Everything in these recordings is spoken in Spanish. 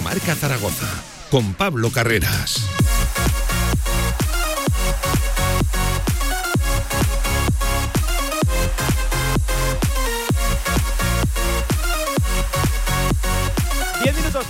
Marca Zaragoza con Pablo Carreras.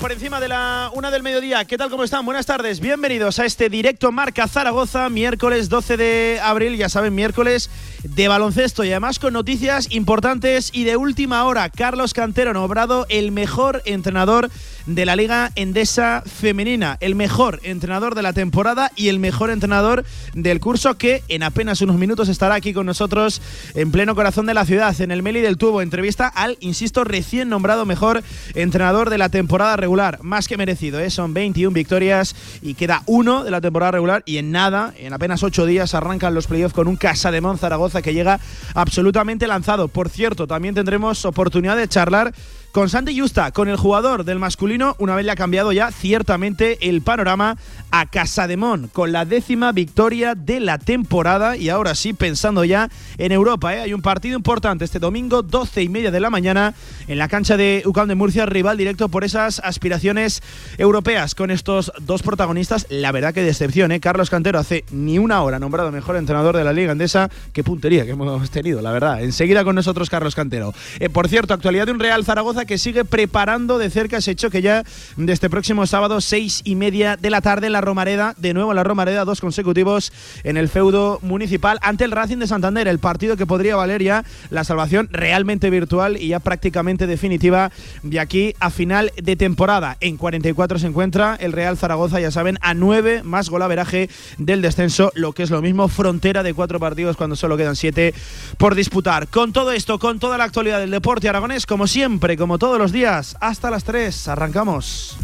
por encima de la una del mediodía. ¿Qué tal? ¿Cómo están? Buenas tardes. Bienvenidos a este directo Marca Zaragoza, miércoles 12 de abril. Ya saben, miércoles de baloncesto y además con noticias importantes y de última hora. Carlos Cantero nombrado el mejor entrenador de la Liga Endesa Femenina, el mejor entrenador de la temporada y el mejor entrenador del curso que en apenas unos minutos estará aquí con nosotros en pleno corazón de la ciudad, en el Meli del Tubo. Entrevista al, insisto, recién nombrado mejor entrenador de la temporada regular. Más que merecido, ¿eh? son 21 victorias y queda uno de la temporada regular y en nada, en apenas ocho días arrancan los playoffs con un Casa de Mon Zaragoza que llega absolutamente lanzado. Por cierto, también tendremos oportunidad de charlar con Santi Justa, con el jugador del masculino, una vez le ha cambiado ya ciertamente el panorama a Casademón, con la décima victoria de la temporada y ahora sí pensando ya en Europa. ¿eh? Hay un partido importante este domingo, 12 y media de la mañana, en la cancha de UCAM de Murcia, rival directo por esas aspiraciones europeas con estos dos protagonistas. La verdad que decepción, ¿eh? Carlos Cantero hace ni una hora nombrado mejor entrenador de la Liga Andesa. Qué puntería que hemos tenido, la verdad. Enseguida con nosotros Carlos Cantero. Eh, por cierto, actualidad de un Real Zaragoza que sigue preparando de cerca ese hecho que ya de este próximo sábado, seis y media de la tarde, en la Romareda, de nuevo en la Romareda, dos consecutivos en el feudo municipal ante el Racing de Santander, el partido que podría valer ya la salvación realmente virtual y ya prácticamente definitiva de aquí a final de temporada. En 44 se encuentra el Real Zaragoza, ya saben, a 9 más golaveraje del descenso, lo que es lo mismo, frontera de cuatro partidos cuando solo quedan siete por disputar. Con todo esto, con toda la actualidad del deporte aragonés, como siempre, como todos los días, hasta las 3. Arrancamos.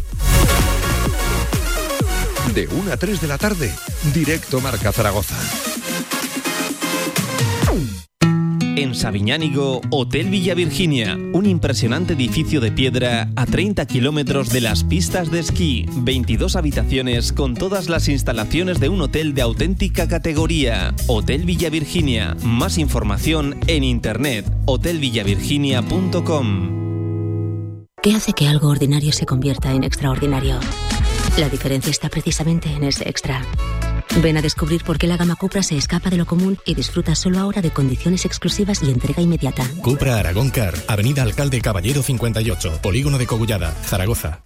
De 1 a 3 de la tarde, directo Marca Zaragoza. En Sabiñánigo, Hotel Villa Virginia, un impresionante edificio de piedra a 30 kilómetros de las pistas de esquí, 22 habitaciones con todas las instalaciones de un hotel de auténtica categoría. Hotel Villa Virginia, más información en internet, hotelvillavirginia.com. ¿Qué hace que algo ordinario se convierta en extraordinario? La diferencia está precisamente en ese extra. Ven a descubrir por qué la gama Cupra se escapa de lo común y disfruta solo ahora de condiciones exclusivas y entrega inmediata. Cupra Aragón Car, Avenida Alcalde Caballero 58, Polígono de Cogullada, Zaragoza.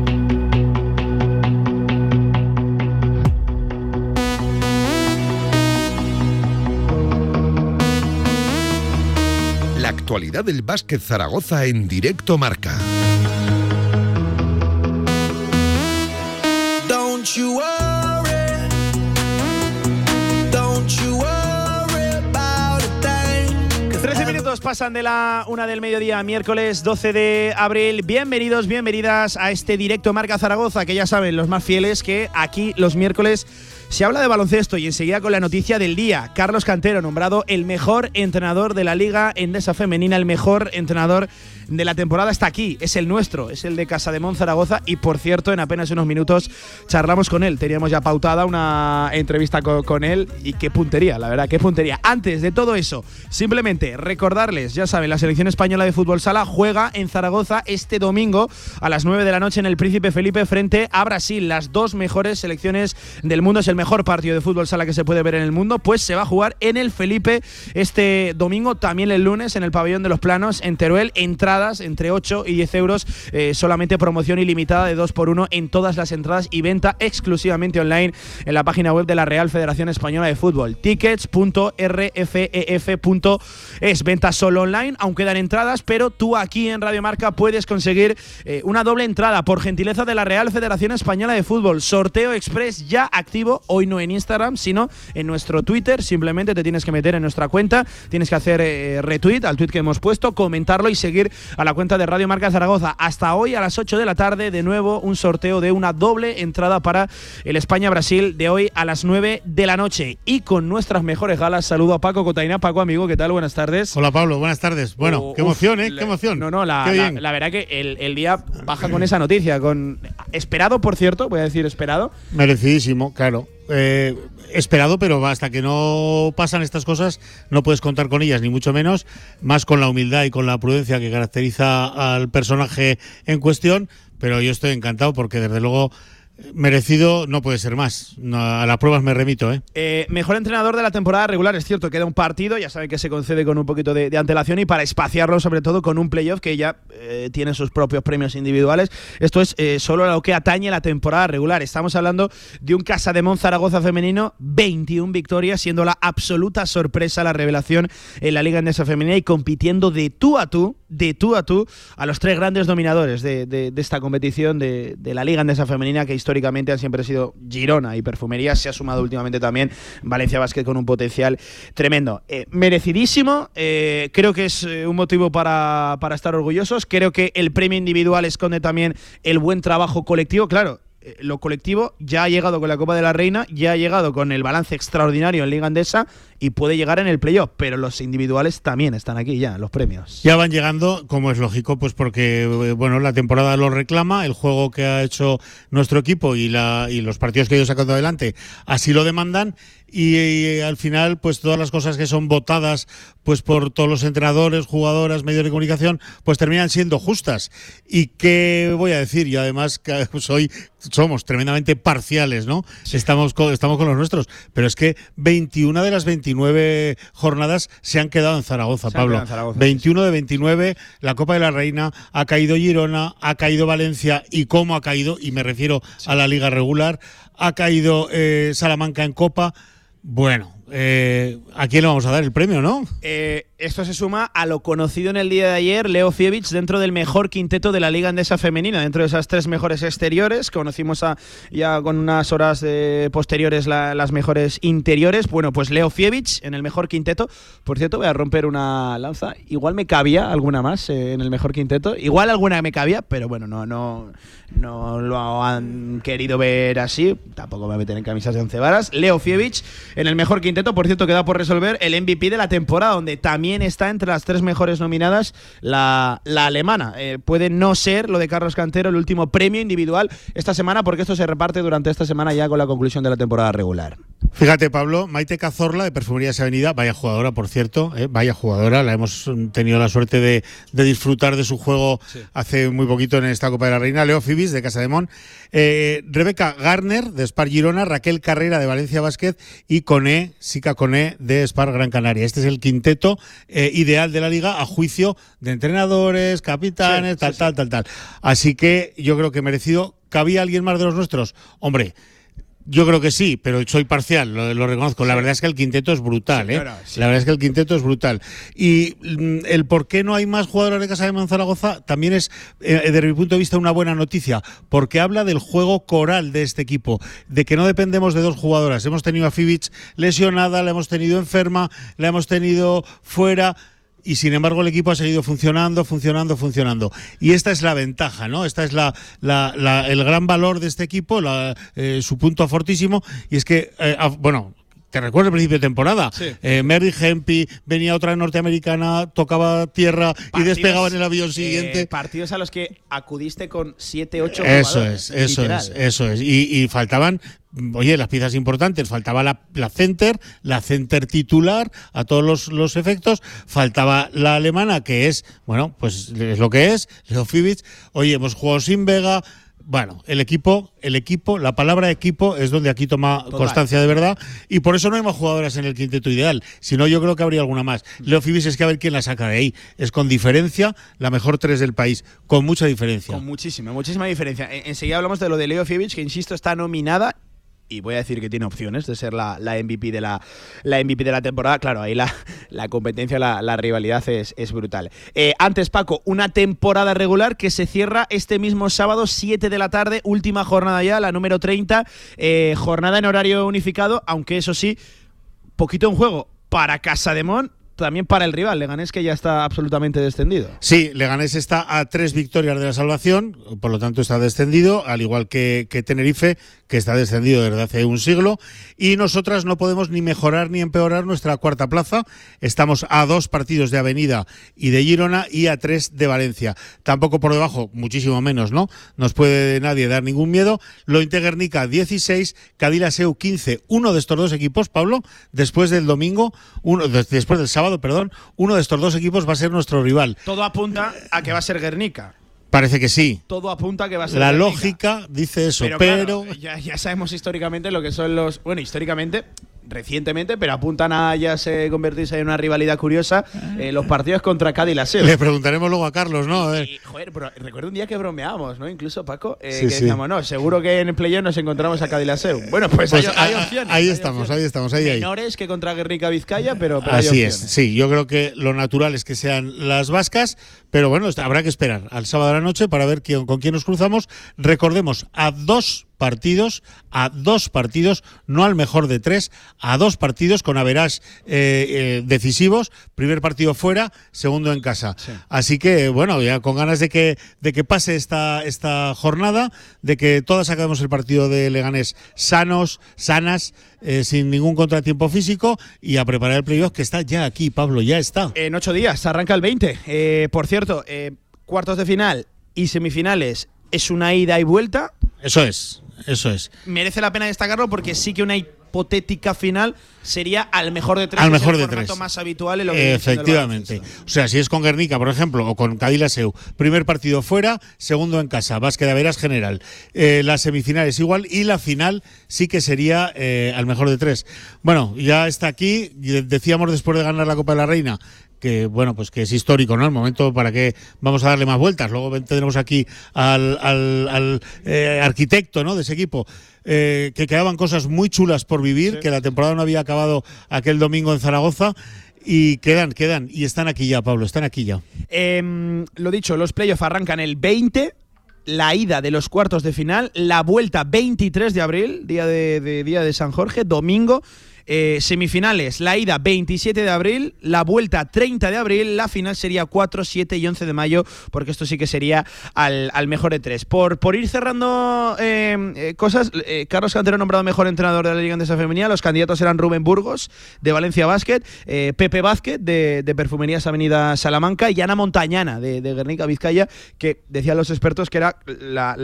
Actualidad del básquet Zaragoza en directo Marca. Don't you worry, don't you worry about a thing. 13 minutos pasan de la una del mediodía, miércoles 12 de abril. Bienvenidos, bienvenidas a este directo Marca Zaragoza, que ya saben los más fieles que aquí los miércoles se habla de baloncesto y enseguida con la noticia del día. Carlos Cantero, nombrado el mejor entrenador de la Liga Endesa Femenina, el mejor entrenador de la temporada está aquí, es el nuestro, es el de Casa de Zaragoza y por cierto en apenas unos minutos charlamos con él, teníamos ya pautada una entrevista co- con, él y qué puntería, la verdad, qué puntería. Antes de todo eso, simplemente recordarles, ya saben, la selección española de fútbol sala juega en Zaragoza este domingo a las 9 de la noche en el Príncipe Felipe frente a Brasil, las dos mejores selecciones del mundo, es el mejor partido de fútbol sala que se puede ver en el mundo, pues se va a jugar en el Felipe este domingo, también el lunes en el pabellón de los planos en Teruel, entre 8 y 10 euros, eh, solamente promoción ilimitada de 2 por 1 en todas las entradas y venta exclusivamente online en la página web de la Real Federación Española de Fútbol, tickets.rfeef.es, venta solo online, aún quedan entradas, pero tú aquí en Radio Marca puedes conseguir eh, una doble entrada por gentileza de la Real Federación Española de Fútbol, sorteo express ya activo hoy no en Instagram, sino en nuestro Twitter. Simplemente te tienes que meter en nuestra cuenta, tienes que hacer eh, retweet al tweet que hemos puesto, comentarlo y seguir a la cuenta de Radio Marca Zaragoza. Hasta hoy a las 8 de la tarde, de nuevo, un sorteo de una doble entrada para el España-Brasil de hoy a las 9 de la noche. Y con nuestras mejores galas, saludo a Paco Cotaina. Paco, amigo, ¿qué tal? Buenas tardes. Hola Pablo, buenas tardes. Bueno, Oh, qué uf, emoción, ¿eh? Qué emoción. No, no, la verdad que el, el día baja con esa noticia, con esperado, por cierto, voy a decir esperado. Merecidísimo, claro. Eh, esperado, pero hasta que no pasan estas cosas no puedes contar con ellas, ni mucho menos, más con la humildad y con la prudencia que caracteriza al personaje en cuestión. Pero yo estoy encantado porque desde luego merecido no puede ser más. A las pruebas me remito, ¿eh? Eh, mejor entrenador de la temporada regular, es cierto, queda un partido, ya saben que se concede con un poquito de, antelación y para espaciarlo sobre todo con un playoff que ya eh, tiene sus propios premios individuales. Esto es solo lo que atañe la temporada regular. Estamos hablando de un Casa de Zaragoza femenino, 21 victorias, siendo la absoluta sorpresa la revelación en la Liga Endesa Femenina y compitiendo de tú a tú, de tú a tú, a los tres grandes dominadores de, esta competición de, la Liga Endesa Femenina que históricamente han siempre sido Girona y Perfumería. Se ha sumado últimamente también Valencia Basket con un potencial tremendo. Eh, merecidísimo, eh, creo que es eh, un motivo para, para estar orgullosos. Creo que el premio individual esconde también el buen trabajo colectivo. Claro, lo colectivo ya ha llegado con la Copa de la Reina, ya ha llegado con el balance extraordinario en Liga Andesa y puede llegar en el playoff, pero los individuales también están aquí ya, los premios. Ya van llegando, como es lógico, pues porque eh, bueno, la temporada lo reclama, el juego que ha hecho nuestro equipo y, la, y los partidos que ellos sacando adelante así lo demandan. Y, y al final, pues todas las cosas que son votadas pues por todos los entrenadores, jugadoras, medios de comunicación, pues terminan siendo justas. Y qué voy a decir, y además que soy, somos tremendamente parciales, ¿no? Estamos, con, estamos con los nuestros. Pero es que 21 de las 29 jornadas se han quedado en Zaragoza, Se Pablo. en Zaragoza, 21 de 29, la Copa de la Reina, ha caído Girona, ha caído Valencia y cómo ha caído, y me refiero a la liga regular, ha caído eh, Salamanca en Copa. Bueno, eh, ¿a quién le vamos a dar el premio, no? Eh, esto se suma a lo conocido en el día de ayer, Leo Fievich, dentro del mejor quinteto de la Liga Andesa Femenina, dentro de esas tres mejores exteriores. Conocimos ya con unas horas posteriores la- las mejores interiores. Bueno, pues Leo Fievich en el mejor quinteto. Por cierto, voy a romper una lanza. Igual me cabía alguna más eh, en el mejor quinteto. Igual alguna me cabía, pero bueno, no, no, no lo han querido ver así. Tampoco me voy a meter en camisas de once varas. Leo Fievich en el mejor quinteto. Por cierto, queda por resolver el MVP de la temporada, donde también está entre las tres mejores nominadas la, la alemana. Eh, puede no ser lo de Carlos Cantero el último premio individual esta semana, porque esto se reparte durante esta semana ya con la conclusión de la temporada regular. Fíjate, Pablo, Maite Cazorla de Perfumerías Avenida, vaya jugadora, por cierto, eh, vaya jugadora, la hemos tenido la suerte de, de disfrutar de su juego hace muy poquito en esta Copa de la Reina, Leo Fibis de Casa de Mon, eh, Rebeca Garner de Spar Girona, Raquel Carrera de Valencia Basket y Coné, Sica Coné de Spar Gran Canaria. Este es el quinteto eh, ideal de la liga a juicio de entrenadores, capitanes, Sí, tal, sí, tal, tal, tal. Así que yo creo que merecido. ¿Cabía alguien más de los nuestros? Hombre, yo creo que sí, pero soy parcial, lo, lo reconozco. La verdad es que el quinteto es brutal, Sí, ¿eh? claro, sí. La verdad es que el quinteto es brutal. Y mm, el por qué no hay más jugadores de Casa de Manzaragoza también es, eh, desde mi punto de vista, una buena noticia, porque habla del juego coral de este equipo, de que no dependemos de dos jugadoras. Hemos tenido a Fibic lesionada, la hemos tenido enferma, la hemos tenido fuera y sin embargo el equipo ha seguido funcionando, funcionando, funcionando. Y esta es la ventaja, ¿no? Esta es la, la- la- el gran valor de este equipo, la- eh, su punto fortísimo, y es que, eh, bueno. Te recuerdo el principio de temporada. Sí. Eh, Mary Hempy, venía otra norteamericana, tocaba tierra y despegaba en el avión eh, siguiente. partidos a los que acudiste con 7, 8 Eso es, eso literal. es, eso es. Y, y faltaban, oye, las piezas importantes. Faltaba la, la center, la center titular a todos los, los efectos. Faltaba la alemana, que es, bueno, pues es lo que es, Leo. Oye, hemos jugado sin Vega. Bueno, el equipo, el equipo, la palabra equipo es donde aquí toma Total. constancia de verdad y por eso no hay más jugadoras en el quinteto ideal. Si no, yo creo que habría alguna más. Leo Fibis es que a ver quién la saca de ahí. Es con diferencia la mejor tres del país, con mucha diferencia. Con muchísima, muchísima diferencia. En- enseguida hablamos de lo de Leo Fievich, que insisto, está nominada y voy a decir que tiene opciones de ser la, la MVP de la, la MVP de la temporada. Claro, ahí la, la competencia, la, rivalidad es, es brutal. Eh, antes, Paco, una temporada regular que se cierra este mismo sábado, 7 de la tarde, última jornada ya, la número 30, eh, jornada en horario unificado, aunque eso sí, poquito en juego para Casa de Mon también para el rival, Leganés que ya está absolutamente descendido. Sí, Leganés está a tres victorias de la salvación, por lo tanto está descendido, al igual que, que Tenerife, que está descendido desde hace un siglo, y nosotras no podemos ni mejorar ni empeorar nuestra cuarta plaza. Estamos a dos partidos de Avenida y de Girona y a tres de Valencia. Tampoco por debajo, muchísimo menos, ¿no? Nos puede nadie dar ningún miedo. Lo Guernica 16, Cadillaceu 15. Uno de estos dos equipos, Pablo, después del domingo, uno, después del sábado, perdón, uno de estos dos equipos va a ser nuestro rival. Todo apunta a que va a ser Guernica. Parece que sí. Todo apunta a que va a ser La lógica dice eso, Pero, pero, claro, ya, ya sabemos históricamente lo que son los. Bueno, históricamente, recientemente, pero apuntan a ya se convertirse en una rivalidad curiosa eh, los partidos contra Cádiz y la SEO. le preguntaremos luego a Carlos, ¿no? A ver. Y, joder, pero recuerdo un día que bromeábamos, ¿no? Incluso Paco, eh, Sí, que sí. decíamos, no, seguro que en el playoff nos encontramos a Cádiz y la SEO. Bueno, pues, Pues hay, opciones. ahí hay estamos, opciones. ahí estamos, ahí, ahí. Menores que contra Guernica Vizcaya, pero, pero hay Así es, sí, yo creo que lo natural es que sean las vascas, pero bueno, habrá que esperar al sábado de la noche para ver quién- con quién nos cruzamos. Recordemos, a dos partidos, a dos partidos, no al mejor de tres, a dos partidos con averas decisivos, primer partido fuera, segundo en casa. Así que, bueno, ya con ganas de que, de que pase esta, esta jornada, de que todas acabemos el partido de Leganés sanos, sanas, eh, sin ningún contratiempo físico y a preparar el playoff que está ya aquí, Pablo, ya está. En ocho días, arranca el 20. Eh, por cierto, eh, cuartos de final y semifinales es una ida y vuelta. Eso es, eso es. Merece la pena destacarlo porque sí que una hipotética final sería al mejor de tres. Al mejor de tres. más habitual en lo que Efectivamente. O sea, si es con Guernica, por ejemplo, o con Cadillaceu, primer partido fuera, segundo en casa, básquet de veras general. Eh, las semifinales igual y la final sí que sería eh, al mejor de tres. Bueno, ya está aquí. Decíamos después de ganar la Copa de la Reina que bueno, pues que es histórico, ¿no? El momento para que vamos a darle más vueltas. Luego tendremos aquí al, al- al, eh, arquitecto, ¿no? De ese equipo. eh, que quedaban cosas muy chulas por vivir, que la temporada no había acabado aquel domingo en Zaragoza. Y quedan, quedan, y están aquí ya, Pablo, están aquí ya. Em, lo dicho, los playoffs arrancan el 20. La ida de los cuartos de final, la vuelta 23 de abril, día de, de- día de San Jorge, domingo. Eh, semifinales, la ida 27 de abril, la vuelta 30 de abril, la final sería 4, 7 y 11 de mayo, porque esto sí que sería al, al mejor de tres. Por, por ir cerrando eh, eh, cosas, eh, Carlos Cantero nombrado mejor entrenador de la Liga Andesa Femenina, los candidatos eran Rubén Burgos, de Valencia Basket, Pepe Vázquez, de, de Perfumerías Avenida Salamanca, y Ana Montañana, de, de Guernica Vizcaya, que decían los expertos que era la,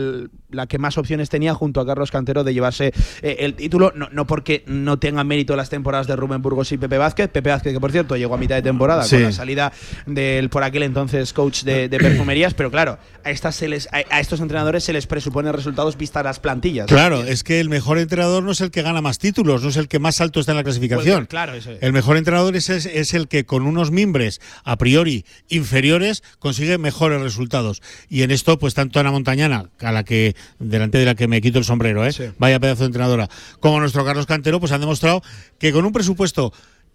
la que más opciones tenía junto a Carlos Cantero de llevarse el título, no, no porque no tengan mérito las temporadas de Rubén Burgos y Pepe Vázquez, Pepe Vázquez que por cierto llegó a mitad de temporada Sí. con la salida del por aquel entonces coach de, de perfumerías, pero claro, a, estas se les, a, a estos entrenadores se les presupone resultados vistas las plantillas. Claro, es que el mejor entrenador no es el que gana más títulos, no es el que más alto está en la clasificación. Pues, claro, eso es. El mejor entrenador es, es- es el que con unos mimbres a priori inferiores consigue mejores resultados. Y en esto, pues tanto Ana Montañana, a la que delante de la que me quito el sombrero, ¿eh? Sí. vaya pedazo de entrenadora, como nuestro Carlos Cantero, pues han demostrado que con un presupuesto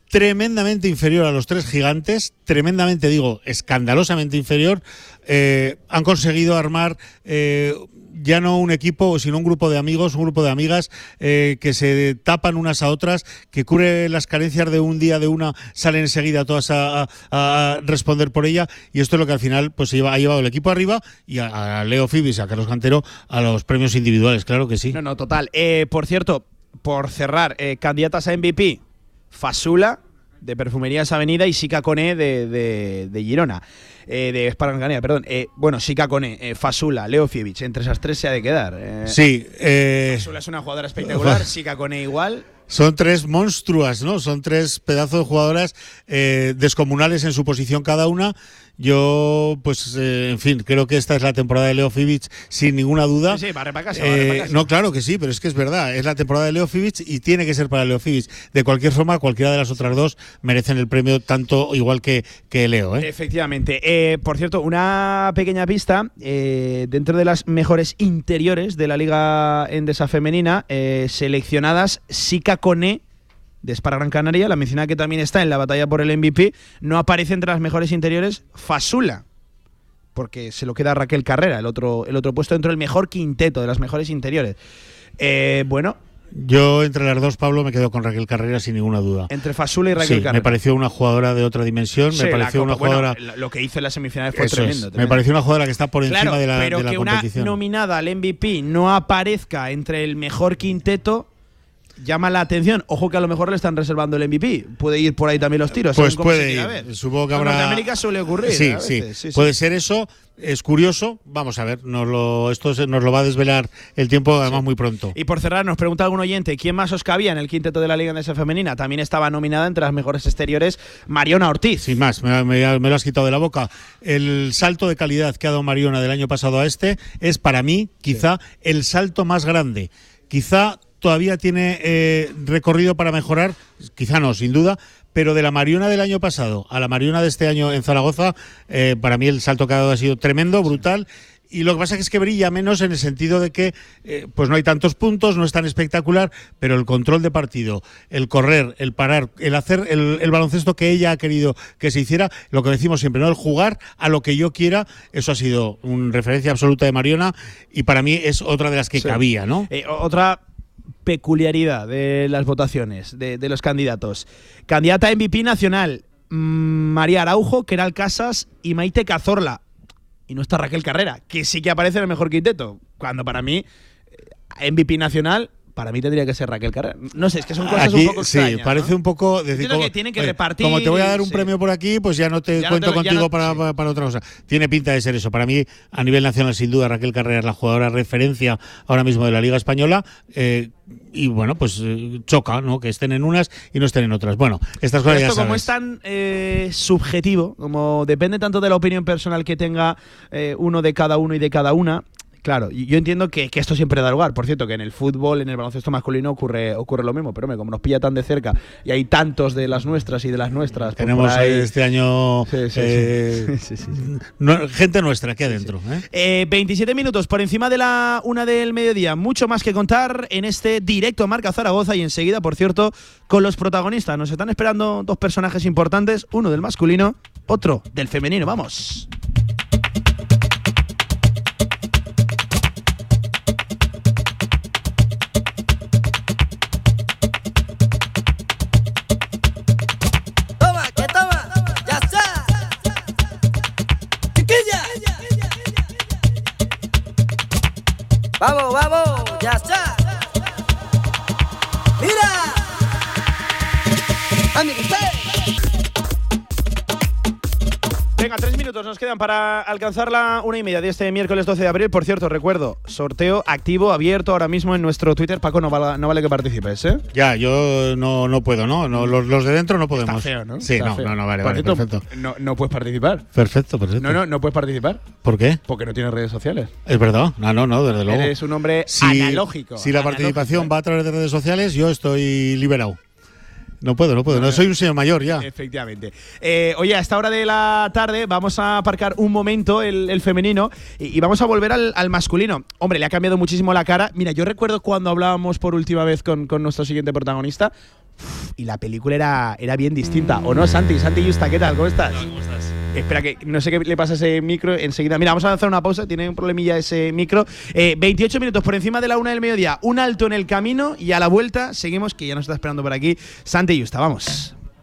tremendamente inferior a los tres gigantes, tremendamente digo, escandalosamente inferior, eh, han conseguido armar eh, ya no un equipo, sino un grupo de amigos, un grupo de amigas eh, que se tapan unas a otras, que cubre las carencias de un día de una, salen enseguida todas a, a- responder por ella, y esto es lo que al final pues lleva- ha llevado el equipo arriba y a, Leo Fibis, a Carlos Cantero, a los premios individuales, claro que sí. No, no, total. Por cierto, por cerrar, eh, candidatas a MVP, Fasula, de Perfumerías Avenida, y Sika Cone, de, de, de Girona. Eh, de Esparanganía, perdón. Eh, bueno, Sika Cone, eh, Fasula, Leo Fievich, entre esas tres se ha de quedar. Sí, Fasula es una jugadora espectacular, Sika Cone igual. Son tres monstruas, ¿no? Son tres pedazos de jugadoras descomunales en su posición cada una. Yo, pues, eh, en fin, creo que esta es la temporada de Leo Fibic sin ninguna duda. Sí, sí, barre para casa, barre Eh, para casa. no, claro que sí, pero es que es verdad. Es la temporada de Leo Fibic y tiene que ser para Leo Fibic. De cualquier forma, cualquiera de las otras dos merecen el premio tanto igual que, que Leo. ¿eh? Efectivamente. Eh, por cierto, una pequeña pista. eh, dentro de las mejores interiores de la Liga Endesa Femenina, eh, seleccionadas Sika Cone de Spar Gran Canaria, la mencionada que también está en la batalla por el MVP, no aparece entre las mejores interiores Fasula. Porque se lo queda Raquel Carrera, el otro, el otro puesto dentro del mejor quinteto de las mejores interiores. Eh, bueno, Yo, entre las dos, Pablo, me quedo con Raquel Carrera sin ninguna duda. entre Fasula y Raquel Sí, Carrera. me pareció una jugadora de otra dimensión. Sí, me pareció una Copa- jugadora. lo- lo que hizo en las semifinales fue tremendo. Me pareció una jugadora que está por encima de la, pero de la que una competición. nominada al MVP no aparezca entre el mejor quinteto llama la atención. Ojo que a lo mejor le están reservando el MVP. Puede ir por ahí también los tiros. Pues cómo se puede ir. Supongo que En habrá. Norteamérica suele ocurrir. Sí, a sí. veces, sí, sí. Puede ser eso. Es curioso. Vamos a ver. Nos lo, esto se- nos lo va a desvelar el tiempo, además, muy pronto. Y por cerrar, nos pregunta algún oyente, ¿quién más os cabía en el quinteto de la Liga Endesa Femenina? También estaba nominada entre las mejores exteriores Mariona Ortiz. Sin más, me, me- me lo has quitado de la boca. El salto de calidad que ha dado Mariona del año pasado a este es para mí quizá el salto más grande. Quizá todavía tiene eh, recorrido para mejorar, quizá no, sin duda, pero de la Mariona del año pasado a la Mariona de este año en Zaragoza, eh, para mí el salto que ha dado ha sido tremendo, brutal. Y lo que pasa es que brilla menos en el sentido de que eh, pues no hay tantos puntos, no es tan espectacular, pero el control de partido, el correr, el parar, el hacer el, el baloncesto que ella ha querido que se hiciera, lo que decimos siempre, ¿no? El jugar a lo que yo quiera, eso ha sido una referencia absoluta de Mariona y para mí es otra de las que Sí. cabía, ¿no? Eh, otra peculiaridad de las votaciones de, los candidatos. Candidata a MVP nacional, mm, María Araujo, Keral Casas y Maite Cazorla. Y no está Raquel Carrera, que sí que aparece en el mejor quinteto. Cuando para mí, eh, MVP nacional, para mí tendría que ser Raquel Carrera. No sé, es que son cosas Aquí, un poco sí, extrañas. parece ¿no? un poco. Decir, como, que tienen que oye, repartir, Como te voy a dar un sí. premio por aquí, pues ya no te Ya no cuento te contigo no- para, sí. para, otra cosa. Tiene pinta de ser eso. Para mí, a nivel nacional, sin duda, Raquel Carrera es la jugadora referencia ahora mismo de la Liga Española. eh, y bueno, pues eh, choca, ¿no? Que estén en unas y no estén en otras. Bueno, estas cosas ya esto como sabes. es tan eh, subjetivo, como depende tanto de la opinión personal que tenga eh, uno de cada uno y de cada una, claro, y yo entiendo que, que esto siempre da lugar. Por cierto, que en el fútbol, en el baloncesto masculino ocurre, ocurre lo mismo, pero hombre, como nos pilla tan de cerca y hay tantos de las nuestras y de las nuestras. pues Tenemos ahí- eh, este año Sí, sí, sí. eh, Sí, sí, no- gente nuestra aquí adentro. ¿eh? Eh, 27 minutos por encima de la una del mediodía. Mucho más que contar en este directo Marca Zaragoza y enseguida, por cierto, con los protagonistas. Nos están esperando dos personajes importantes, uno del masculino, otro del femenino. Vamos. Minutos nos quedan para alcanzar la una y media de este miércoles 12 de abril. Por cierto, recuerdo, sorteo activo, abierto ahora mismo en nuestro Twitter. Paco, no, vale- no vale que participes, ¿eh? Ya, yo no, no puedo, ¿no? no los, los de dentro no podemos. Está feo, ¿no? Sí, Está no, feo. no, no, vale, perfecto. No, no puedes participar. Perfecto, perfecto. No, no, no puedes participar ¿Por qué? porque no tienes redes sociales. Es verdad. No, no, no, desde luego. Eres un hombre si, analógico. Si la analógico, participación ¿eh? va a través de redes sociales, yo estoy liberado. No puedo, no puedo. No soy un señor mayor ya. Efectivamente. Eh, oye, a esta hora de la tarde vamos a aparcar un momento el, femenino y, vamos a volver al, masculino. Hombre, le ha cambiado muchísimo la cara. Mira, yo recuerdo cuando hablábamos por última vez con, nuestro siguiente protagonista y la película era, era bien distinta. ¿O no, Santi? Santi Justa, ¿qué tal? ¿Cómo estás? ¿Cómo estás? Espera, que no sé qué le pasa a ese micro enseguida. Mira, vamos a hacer una pausa, tiene un problemilla ese micro. Eh, 28 minutos por encima de la una del mediodía, un alto en el camino y a la vuelta seguimos, que ya nos está esperando por aquí Santi Justa. Vamos.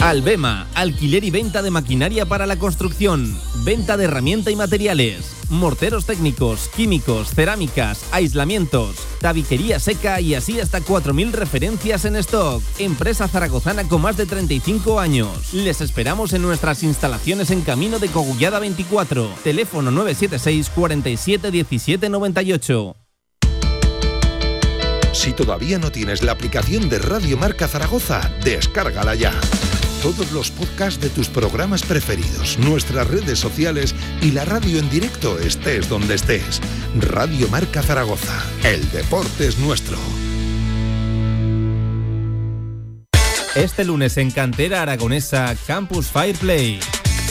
Albema, alquiler y venta de maquinaria para la construcción, venta de herramienta y materiales, morteros técnicos, químicos, cerámicas, aislamientos, tabiquería seca y así hasta 4.000 referencias en stock. Empresa zaragozana con más de 35 años. Les esperamos en nuestras instalaciones en Camino de Cogullada 24. Teléfono 976 47 17 98. Si todavía no tienes la aplicación de Radio Marca Zaragoza, descárgala ya. Todos los podcasts de tus programas preferidos, nuestras redes sociales y la radio en directo estés donde estés. Radio Marca Zaragoza. El deporte es nuestro. Este lunes en Cantera Aragonesa Campus Fireplay.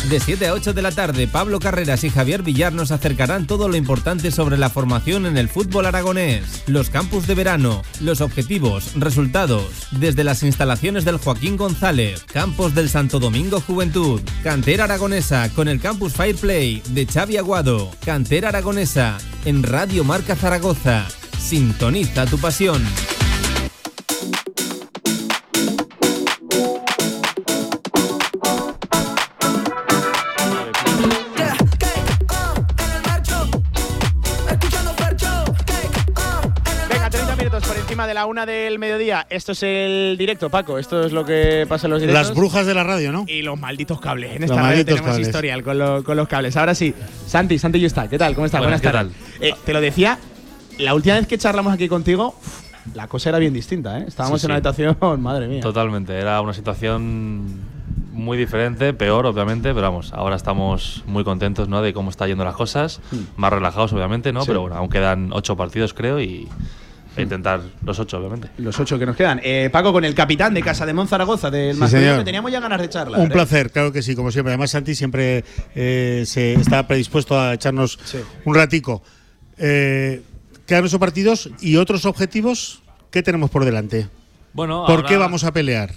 De 7 a 8 de la tarde, Pablo Carreras y Javier Villar nos acercarán todo lo importante sobre la formación en el fútbol aragonés, los campus de verano, los objetivos, resultados, desde las instalaciones del Joaquín González, campos del Santo Domingo Juventud, Cantera Aragonesa con el Campus Fireplay de Xavi Aguado, Cantera Aragonesa en Radio Marca Zaragoza. Sintoniza tu pasión. Encima de la una del mediodía. Esto es el directo, Paco. Esto es lo que pasa en los directos. Las brujas de la radio, ¿no? Y los malditos cables. En Los esta radio tenemos cables. historial con, lo- con los cables. Ahora sí, Santi, Santi Yusta, ¿qué tal? ¿Cómo estás? Buenas, Buenas, ¿qué tardes. Eh, te lo decía, la última vez que charlamos aquí contigo, la cosa era bien distinta, ¿eh? Estábamos Sí, en una sí. habitación, madre mía. Totalmente, era una situación muy diferente, peor obviamente, pero vamos, ahora estamos muy contentos ¿no? de cómo está yendo las cosas, más relajados obviamente, ¿no? Sí. Pero bueno, aún quedan ocho partidos creo y a intentar los ocho obviamente. Los ocho que nos quedan. Eh, Paco, con el capitán de Casa de Monzaragoza, del Sí, masculino, que teníamos ya ganas de charlar. Un ¿eh? placer, claro que sí, como siempre. Además, Santi siempre eh, se está predispuesto a echarnos Sí. un ratico. Eh, quedan ocho partidos y otros objetivos. ¿Qué tenemos por delante? Bueno, ¿Por ahora, qué vamos a pelear?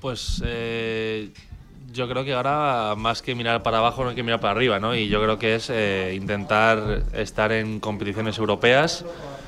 Pues eh, yo creo que ahora más que mirar para abajo no hay que mirar para arriba, ¿no? Y yo creo que es eh, intentar estar en competiciones europeas,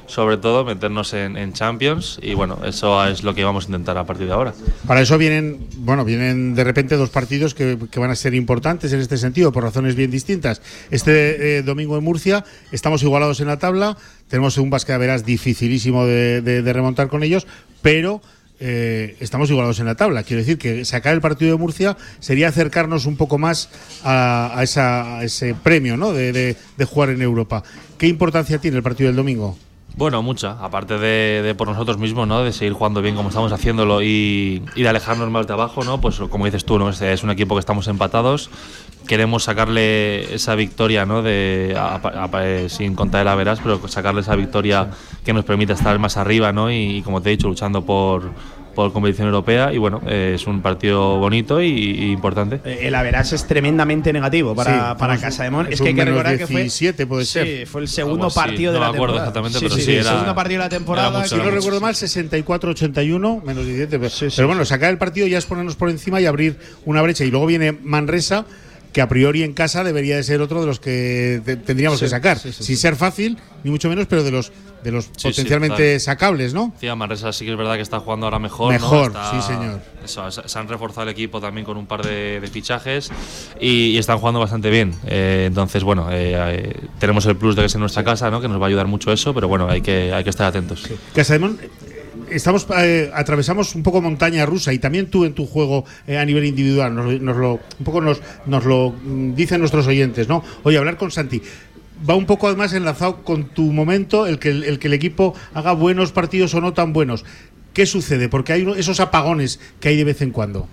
sobre todo meternos en, Champions y bueno, eso es lo que vamos a intentar a partir de ahora. Para eso vienen, bueno, vienen de repente dos partidos que, van a ser importantes en este sentido, por razones bien distintas. Este eh, domingo en Murcia estamos igualados en la tabla, tenemos un Vasca de Veras dificilísimo de, de- remontar con ellos, pero eh, estamos igualados en la tabla. Quiero decir que sacar el partido de Murcia sería acercarnos un poco más a, esa- a ese premio ¿no? de jugar en Europa. ¿Qué importancia tiene el partido del domingo? Bueno, mucha, aparte de, de por nosotros mismos, ¿no? De seguir jugando bien como estamos haciéndolo y, de alejarnos más de abajo, ¿no? Pues como dices tú, ¿no? Es, un equipo que estamos empatados. Queremos sacarle esa victoria, ¿no? De, a- a- eh, sin contar el Averas, pero sacarle esa victoria que nos permita estar más arriba, ¿no? Y como te he dicho, luchando por, por competición europea. Y bueno, eh, es un partido bonito y, y importante. Eh, El average es tremendamente negativo para, Sí, para Casa de Mon. es Es que hay que recordar que fue. 17 puede sí, ser. fue el segundo Algo así, partido de no la me acuerdo temporada. exactamente, Sí, pero sí, sí, el era- segundo partido de la temporada. era mucho, Si no era recuerdo mal, 64-81, menos 17. Pero, Sí, sí, pero bueno, sí. sacar el partido ya es ponernos por encima y abrir una brecha. Y luego viene Manresa, que a priori en casa debería de ser otro de los que te- tendríamos Sí, que sacar. sí, sí, Sin ser fácil, ni mucho menos, pero de los, de los potencialmente claro. sacables, ¿no? Sí, a Manresa sí que es verdad que está jugando ahora mejor. ¿no? Mejor, Está- sí, señor. Eso, se han reforzado el equipo también con un par de, de fichajes y, y están jugando bastante bien. Eh, entonces, bueno, eh, eh, tenemos el plus de que es en nuestra casa, ¿no? que nos va a ayudar mucho eso, pero bueno, hay que, hay que estar atentos. Casademón, estamos eh, atravesamos un poco montaña rusa y también tú en tu juego eh, a nivel individual nos, nos lo un poco nos, nos lo mm, dicen nuestros oyentes, ¿no? Oye, hablar con Santi va un poco además enlazado con tu momento el que el, que el equipo haga buenos partidos o no tan buenos. ¿Qué sucede? Porque hay esos apagones que hay de vez en cuando.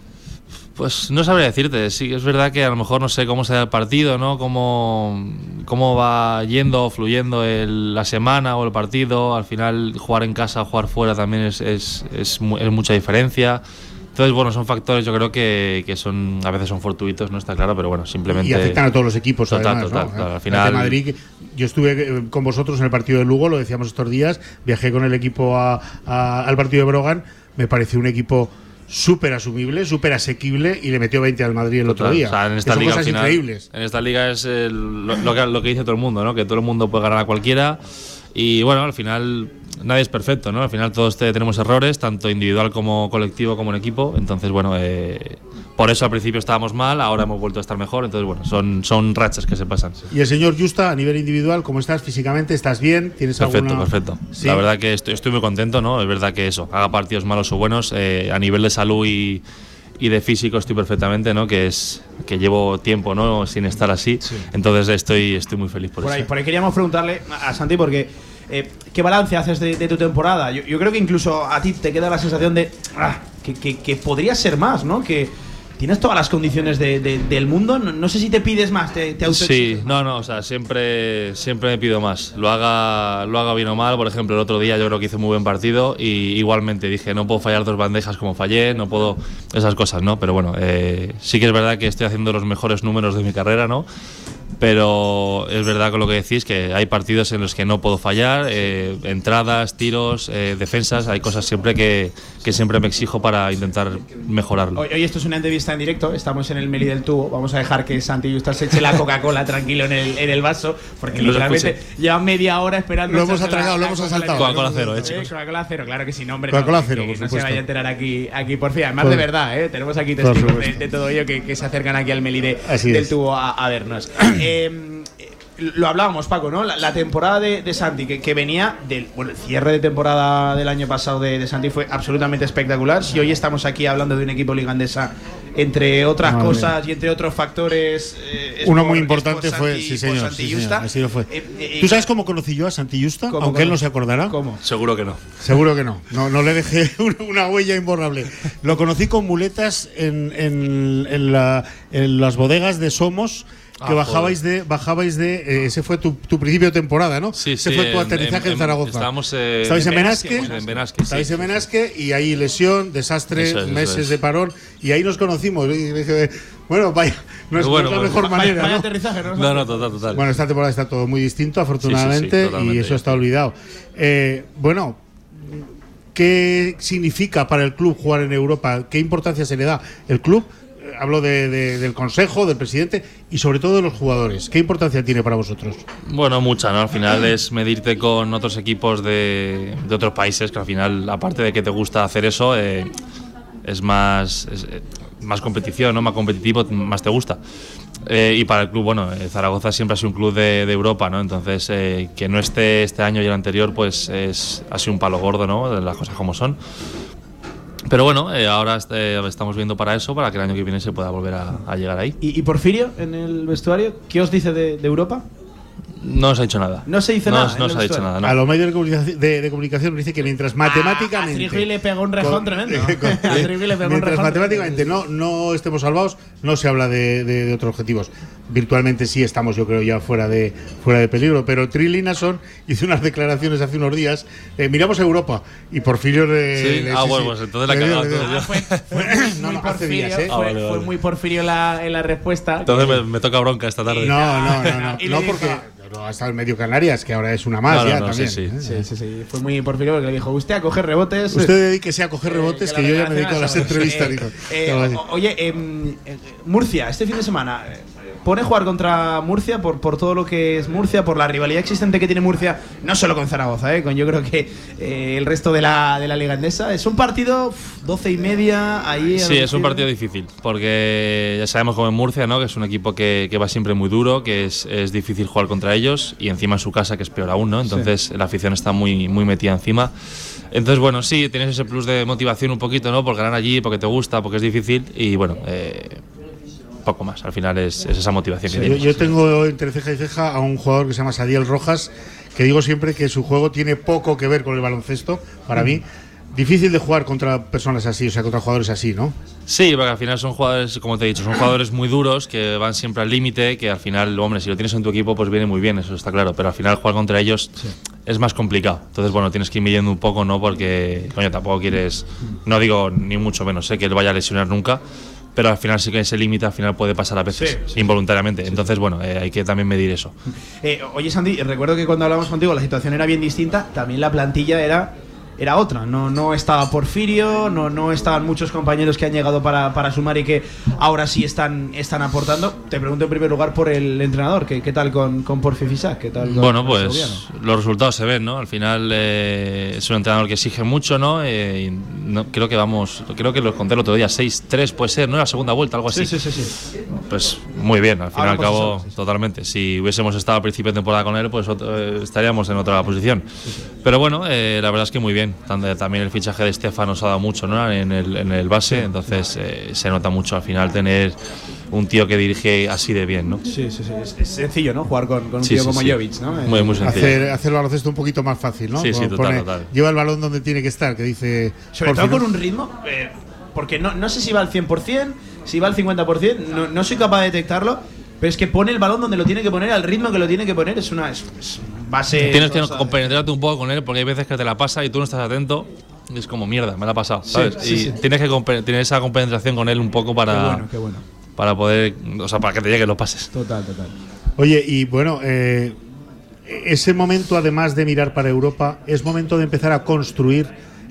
Pues no sabría decirte, sí es verdad que a lo mejor no sé cómo se da el partido, ¿no? Cómo, cómo va yendo, fluyendo el- la semana o el partido. Al final, jugar en casa o jugar fuera también es, es, es mu- es mucha diferencia. Entonces, bueno, son factores yo creo que, que son a veces son fortuitos, no está claro, pero bueno, simplemente. Y afectan a todos los equipos, Total, además. total, al final- Madrid, yo estuve eh, con vosotros en el partido de Lugo, lo decíamos estos días, viajé con el equipo a- a- al partido de Brogan, me pareció un equipo súper asumible, súper asequible y le metió 20 al Madrid el otro día. O sea, en esta liga cosas final- increíbles. En esta liga es el- lo, lo que, lo que dice todo el mundo, ¿no? Que todo el mundo puede ganar a cualquiera. Y bueno, al final nadie es perfecto, ¿no? Al final todos te- tenemos errores, tanto individual como colectivo como en equipo. Entonces, bueno, eh, por eso al principio estábamos mal, ahora hemos vuelto a estar mejor. Entonces, bueno, son, son rachas que se pasan. Y el señor Justa, a nivel individual, ¿cómo estás físicamente? ¿Estás bien? ¿Tienes Perfecto, alguna- perfecto. Sí. La verdad que estoy, estoy muy contento, ¿no? Es verdad que eso, haga partidos malos o buenos, eh, a nivel de salud y, y de físico estoy perfectamente, ¿no? Que es que llevo tiempo, ¿no? Sin estar así. Entonces estoy, estoy muy feliz por, Por ahí, eso. por ahí queríamos preguntarle a Santi porque eh, ¿qué balance haces de, de tu temporada? Yo, yo creo que incluso a ti te queda la sensación de ah, que, que, que podría ser más, ¿no? Que tienes todas las condiciones de- de- del mundo. No, no sé si te pides más, te, te Sí, no, no, o sea, siempre, siempre me pido más. Lo haga, lo haga bien o mal. Por ejemplo, el otro día yo creo que hice un muy buen partido y igualmente dije, no puedo fallar dos bandejas como fallé, no puedo esas cosas, ¿no? Pero bueno, eh, sí que es verdad que estoy haciendo los mejores números de mi carrera, ¿no? Pero es verdad con lo que decís que hay partidos en los que no puedo fallar, eh, entradas, tiros, eh, defensas, hay cosas siempre que, que siempre me exijo para intentar mejorarlo. Hoy, hoy esto es una entrevista en directo, estamos en el Meli del Tubo. Vamos a dejar que Santi Justa se eche la Coca-Cola tranquilo en el, en el vaso, porque Que no se literalmente lleva media hora esperando. Lo hemos atragado, lo hemos asaltado. Coca-Cola cero, eh, chicos. Coca-Cola cero, claro que sí, no, hombre. Coca-Cola no, cero, que por no se supuesto. vaya a enterar aquí, aquí por fin. Además, Por- de verdad, ¿eh? tenemos aquí testigos de, de todo ello que, que se acercan aquí al Meli de- del. Tubo a, a vernos. Eh, lo hablábamos, Paco, ¿no? La, la temporada de, de Santi, que, que venía del bueno, el cierre de temporada del año pasado de, de Santi fue absolutamente espectacular. Si hoy estamos aquí hablando de un equipo ligandesa, entre otras Madre cosas y entre otros factores. eh, Uno por- muy importante fue, Santi- sí señor, Santi sí, señor, Justa. así lo fue. Eh, eh, ¿Tú sabes cómo conocí yo a Santi Justa? ¿Cómo Aunque él no se acordará. ¿Cómo? Seguro que no. Seguro que no. No, no le dejé una- una huella imborrable. Lo conocí con muletas en, en- en la- en las bodegas de Somos. Que Ah, bajabais de, bajabais de, eh, ese fue tu, tu principio de temporada, ¿no? Sí, ese sí, fue tu aterrizaje en, en- Zaragoza. estábamos, eh, Estabais en en Benasque, en Benasque, estabais sí, en. Benasque y ahí lesión, desastre, Eso es, eso meses es. de parón y ahí nos conocimos. Bueno, vaya, no es, Bueno, la pues, mejor Vaya- manera. vaya ¿no? aterrizaje, ¿no? No, no, total, total. Bueno, esta temporada está todo muy distinto, afortunadamente, y eso está olvidado. Eh, bueno, ¿qué significa para el club jugar en Europa? ¿Qué importancia se le da? El club, hablo de- de- del consejo, del presidente y sobre todo de los jugadores. ¿Qué importancia tiene para vosotros? Bueno, mucha, ¿no? Al final es medirte con otros equipos de, de otros países, que al final, aparte de que te gusta hacer eso, eh, es más es, eh, más competición, ¿no? Más competitivo, más te gusta. Eh, y para el club, bueno, eh, Zaragoza siempre ha sido un club de, de Europa, ¿no? Entonces, eh, que no esté este año y el anterior, pues es, ha sido un palo gordo, ¿no? Las cosas como son. Pero bueno, eh, ahora este- estamos viendo para eso, para que el año que viene se pueda volver a, llegar ahí. ¿Y, y Porfirio en el vestuario? ¿Qué os dice de Europa? No se ha dicho nada. No se dice No- nada en No, se ha dicho nada, ¿no? A los medios de comunicación, de, de comunicación dice que mientras matemáticamente. A le pegó un rejón con- tremendo. con- A Trigui le pegó un mientras rejón matemáticamente no, no estemos salvados, no se habla de, de- de otros objetivos. Virtualmente sí estamos, yo creo, ya fuera de, fuera de peligro. Pero Trilly Nason hizo unas declaraciones hace unos días. eh, miramos a Europa y Porfirio le. Sí, le- ah, bueno, pues entonces la todo, Ah, fue, fue muy, No, no, hace porfirio, días, ¿eh? fue, Ah, vale, fue muy porfirio la, en la respuesta. Entonces me, me toca bronca esta tarde. No, no, no, no. No dijo- porque no, ha estado en medio Canarias, que ahora es una más No, no, ya no, también. sí, sí. Sí, sí, sí. Fue muy porfirio porque le dijo: Usted a coger rebotes. Usted dedíquese a coger rebotes, Eh, que, la yo ya me dedico a las entrevistas. Eh, eh, oye, em, eh, Murcia, este fin de semana. ¿Pone jugar contra Murcia por, por todo lo que es Murcia, por la rivalidad existente que tiene Murcia, no solo con Zaragoza, eh, con yo creo que eh, el resto de la, de la Liga Endesa? Es un partido uf, 12 y media ahí. Sí, es un partido difícil, porque ya sabemos como en Murcia, ¿no? que es un equipo que, que va siempre muy duro, que es, es difícil jugar contra ellos y encima en su casa, que es peor aún, ¿no? Entonces la afición está muy, muy metida encima. Entonces, bueno, sí, tienes ese plus de motivación un poquito, ¿no? Por ganar allí, porque te gusta, porque es difícil y bueno, eh, poco más. Al final es, es esa motivación que Yo, tienes. yo tengo entre ceja y ceja a un jugador que se llama Sadiel Rojas, que digo siempre que su juego tiene poco que ver con el baloncesto, para mí. Difícil de jugar contra personas así, o sea, contra jugadores así, ¿no? Sí, porque al final son jugadores, como te he dicho, son jugadores muy duros que van siempre al límite, que al final, hombre, si lo tienes en tu equipo, pues viene muy bien, eso está claro, pero al final jugar contra ellos es más complicado. Entonces, bueno, tienes que ir midiendo un poco, ¿no? Porque, coño, tampoco quieres, no digo ni mucho menos, sé que él vaya a lesionar nunca, pero al final sí que ese límite al final puede pasar a veces, involuntariamente. Entonces, bueno, eh, hay que también medir eso. Eh, oye, Sandy, recuerdo que cuando hablamos contigo la situación era bien distinta. También la plantilla era era otra. No, no estaba Porfirio, no, no estaban muchos compañeros que han llegado para, para sumar y que ahora sí están, están aportando. Te pregunto en primer lugar por el entrenador, ¿qué, qué tal con, con Porfi Fisac? ¿Qué tal Bueno, pues los resultados se ven, ¿no? Al final eh, es un entrenador que exige mucho, ¿no? Eh, y no- creo que vamos, creo que lo conté el otro día, 6-3 puede ser, ¿no? La segunda vuelta, algo así. Sí, sí, sí, sí. Pues muy bien, al fin y al cabo, sí, sí. totalmente. Si hubiésemos estado al principio de temporada con él, pues otro- eh, estaríamos en otra posición. Pero bueno, eh, la verdad es que muy bien. Tam- También el fichaje de Stefan nos ha dado mucho ¿no? en, el, en el base, entonces eh, se nota mucho al final tener un tío que dirige así de bien, ¿no? Sí, sí, sí. Es, es sencillo, ¿no? Jugar con, con un Sí, tío sí, como sí. Jovic, ¿no? Muy, muy sencillo. Hacer, hacer el baloncesto un poquito más fácil, ¿no? Sí, sí, Pone- total, total. Lleva el balón donde tiene que estar, que dice. Sobre todo con un ritmo, eh, porque no, no sé si va al 100%, si va al 50%, no, no soy capaz de detectarlo, pero es que pone el balón donde lo tiene que poner, al ritmo que lo tiene que poner, es una es, es Tienes que compenetrarte un poco con él porque hay veces que te la pasa y tú no estás atento. y Es como mierda, me la ha pasado, ¿sabes? sí, y sí. tienes que tener esa compenetración con él un poco para, Qué bueno, qué bueno. para poder, o sea, para que te lleguen los pases. Total, total. Oye, y bueno, eh, ese momento, además de mirar para Europa, es momento de empezar a construir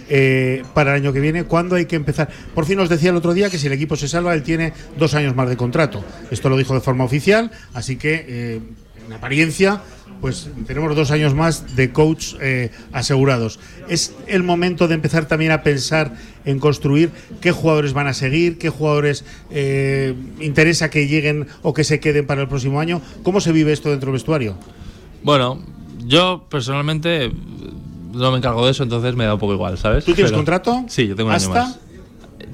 eh, para el año que viene. ¿Cuándo hay que empezar? Por fin nos decía el otro día que si el equipo se salva, él tiene dos años más de contrato. Esto lo dijo de forma oficial, así que eh, en apariencia. Pues tenemos dos años más de coach eh, asegurados. Es el momento de empezar también a pensar en construir qué jugadores van a seguir, qué jugadores eh, interesa que lleguen o que se queden para el próximo año. ¿Cómo se vive esto dentro del vestuario? Bueno, yo personalmente no me encargo de eso, entonces me da un poco igual, ¿sabes? ¿Tú tienes Pero- contrato? Sí, yo tengo un ¿Hasta? año más.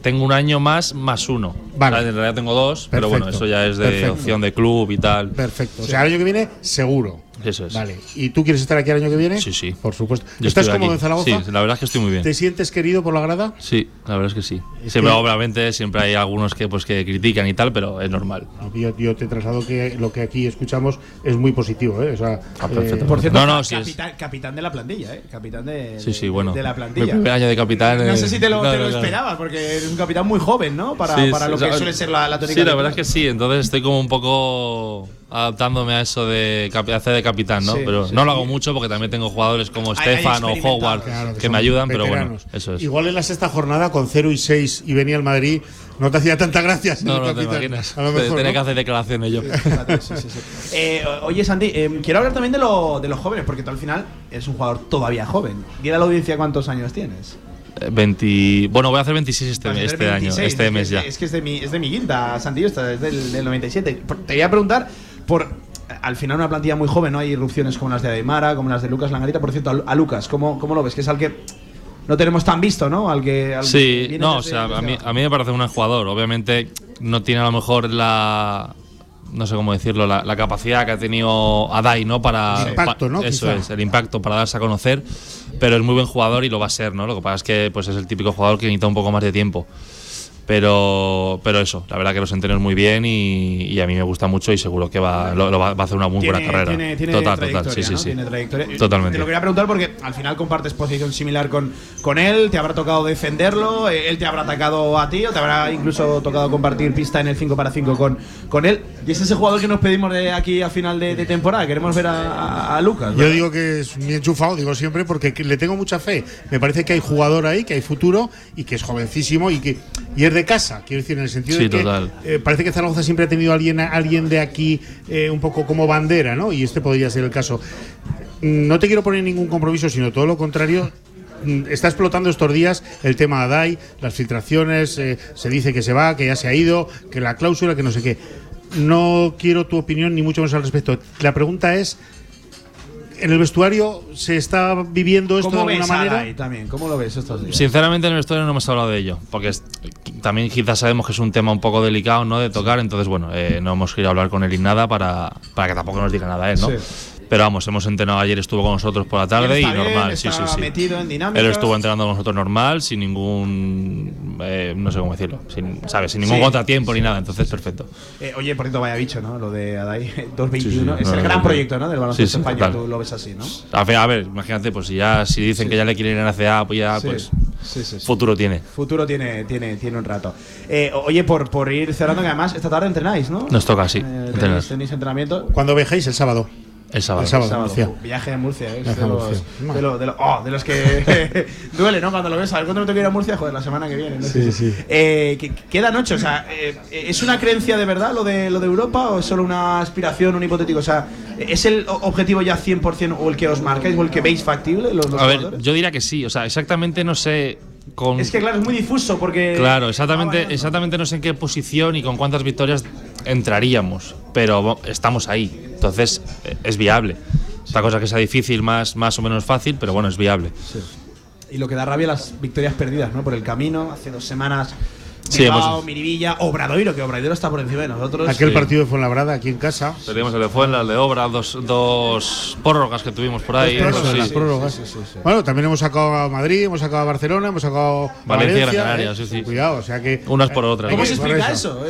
Tengo un año más más uno. Vale. O sea, En realidad tengo dos, pero bueno, eso ya es de Perfecto. opción de club y tal. Perfecto. O sea, el año que viene, seguro. Eso es. Vale. ¿Y tú quieres estar aquí el año que viene? Sí, sí. Por supuesto. Yo ¿Estás cómodo aquí. en Zaragoza? Sí, la verdad es que estoy muy bien. ¿Te sientes querido por la grada? Sí, la verdad es que sí. Es siempre, que- obviamente, siempre hay algunos que pues que critican y tal, pero es normal. Yo, yo te traslado que lo que aquí escuchamos es muy positivo. ¿eh? O sea, Ah, perfecto. eh, Por cierto, No, no, sí es- capitán, capitán de la plantilla, ¿eh? Capitán de, Sí, sí, bueno. de la Mi plantilla. primer año de capitán. No eh, sé si te lo, te esperabas, porque eres un capitán muy joven, ¿no? Para, Sí, para sí, lo o sea, que suele ser la, la tónica. Sí, la verdad es que sí. Entonces estoy como un poco adaptándome a eso de hacer de capitán, ¿no? Sí, pero sí, no lo hago mucho porque también tengo jugadores como Hay- hay Stefan o. Howard claro, que, me ayudan, pero bueno, eso es. Igual en la sexta jornada, con 0 y 6 y venía el Madrid, no te hacía tanta gracia. No, el no te imaginas. A lo mejor, Tenía ¿no? que hacer declaraciones yo. Sí, sí, sí. Eh, oye, Santi, eh, quiero hablar también de, lo, de los jóvenes, porque tú al final eres un jugador todavía joven. Dile a la audiencia cuántos años tienes. Eh, 20, bueno, voy a hacer 26 este, este año, 26, este mes es ya. Es que es de mi, es de mi quinta, Santi, es del, del 97. Por- Te voy a preguntar por. Al final, una plantilla muy joven, ¿no? Hay irrupciones como las de Aymara, como las de Lucas Langarita. Por cierto, a, a Lucas, ¿cómo, ¿cómo lo ves? Que es al que no tenemos tan visto, ¿no? Al que. al Sí, no, o sea, a mí, a mí me parece un buen jugador. Obviamente no tiene a lo mejor la. No sé cómo decirlo, la, la capacidad que ha tenido Adai, ¿no? Para. El impacto, pa- ¿no? Eso Quizá. es, el impacto para darse a conocer. Pero es muy buen jugador y lo va a ser, ¿no? Lo que pasa es que pues, es el típico jugador que necesita un poco más de tiempo. Pero, pero eso, la verdad que los entrenos muy bien y, y a mí me gusta mucho y seguro que va, lo, lo va, va a hacer una muy buena carrera. Tiene, tiene total, total, sí, sí, ¿no? sí. Tiene trayectoria. Totalmente. Te lo quería preguntar porque al final compartes posición similar con, con él, te habrá tocado defenderlo, eh, él te habrá atacado a ti o te habrá incluso tocado compartir pista en el 5 para 5 con, con él. Y es ese jugador que nos pedimos de aquí a final de, de temporada. Queremos ver a, a- Lucas. Yo ¿verdad? digo que es muy enchufado, digo siempre, porque que le tengo mucha fe. Me parece que hay jugador ahí, que hay futuro y que es jovencísimo y que y es de casa. Quiero decir, en el sentido Sí, de que eh, parece que Zaragoza siempre ha tenido alguien, alguien de aquí eh, un poco como bandera, ¿no? Y este podría ser el caso. Mm, No te quiero poner ningún compromiso, sino todo lo contrario. Mm, Está explotando estos días el tema Adai, las filtraciones, eh, se dice que se va, que ya se ha ido, que la cláusula, que no sé qué. No quiero tu opinión ni mucho menos al respecto. La pregunta es, ¿en el vestuario se está viviendo esto de ¿Cómo alguna ves manera? Adai también? ¿Cómo lo ves estos días? Sinceramente en el vestuario no hemos hablado de ello, porque es- también quizás sabemos que es un tema un poco delicado, ¿no? De tocar, entonces bueno, eh, no hemos querido hablar con él ni nada para, para que tampoco nos diga nada él, ¿no? Sí. Pero vamos, hemos entrenado ayer, estuvo con nosotros por la tarde y está bien, normal, sí, sí, sí. metido en dinámica. Él estuvo entrenando con nosotros normal, sin ningún, eh, no sé cómo decirlo, sin, ¿sabes? Sin ningún Sí. contratiempo ni nada, entonces perfecto. Eh, oye, por cierto, vaya bicho, ¿no? Lo de Adai 221. Sí, sí, es no, el no, gran no, proyecto, ¿no? Del baloncesto Sí, sí, español. Tú lo ves así, ¿no? A ver, a ver, imagínate, pues si ya si dicen que ya le quieren ir en ACA, pues ya Sí. pues Sí, sí, sí. futuro tiene. Futuro tiene, tiene, tiene un rato. Eh, oye, por, por ir cerrando, que además esta tarde entrenáis, ¿no? Nos toca, sí, Eh, tenéis, tenéis entrenamiento. Cuando viajéis el sábado. El sábado. El sábado, Murcia. Viaje a Murcia, ¿eh? Viaje de, a los, Murcia. de, oh, de los que duele, ¿no? Cuando lo ves, a ver cuándo me tengo que ir a Murcia, joder, la semana que viene. ¿no? Sí, sí. Eh, que- queda noche, o sea, eh, ¿es una creencia de verdad lo de, lo de Europa o es solo una aspiración, un hipotético? O sea, ¿es el objetivo ya 100% o el que os marcáis o el que veis factible los, los A ver, jugadores? yo diría que sí. O sea, exactamente no sé con. Es que claro, es muy difuso porque. Claro, exactamente, Ah, no. exactamente no sé en qué posición y con cuántas victorias entraríamos, pero estamos ahí. Entonces, eh, es viable. Otra cosa que sea difícil, más, más o menos fácil, pero bueno, es viable. Y lo que da rabia las victorias perdidas, ¿no? Por el camino, hace dos semanas. Sí, Bilbao, hemos- Miribilla, Obradoiro, que Obradoiro está por encima de nosotros. Aquel Sí. partido de Fuenlabrada aquí en casa. Tenemos el de Fuenla, el de Obra, dos, dos prórrogas que tuvimos por ahí. Prórrogas, sí. prórrogas. sí, sí, sí. Bueno, también hemos sacado a Madrid, hemos sacado a Barcelona, hemos sacado Valencia y Valencia. Gran Canaria, ¿eh? sí, sí. Cuidado, o sea que. Unas por otras. ¿Cómo se explica eso?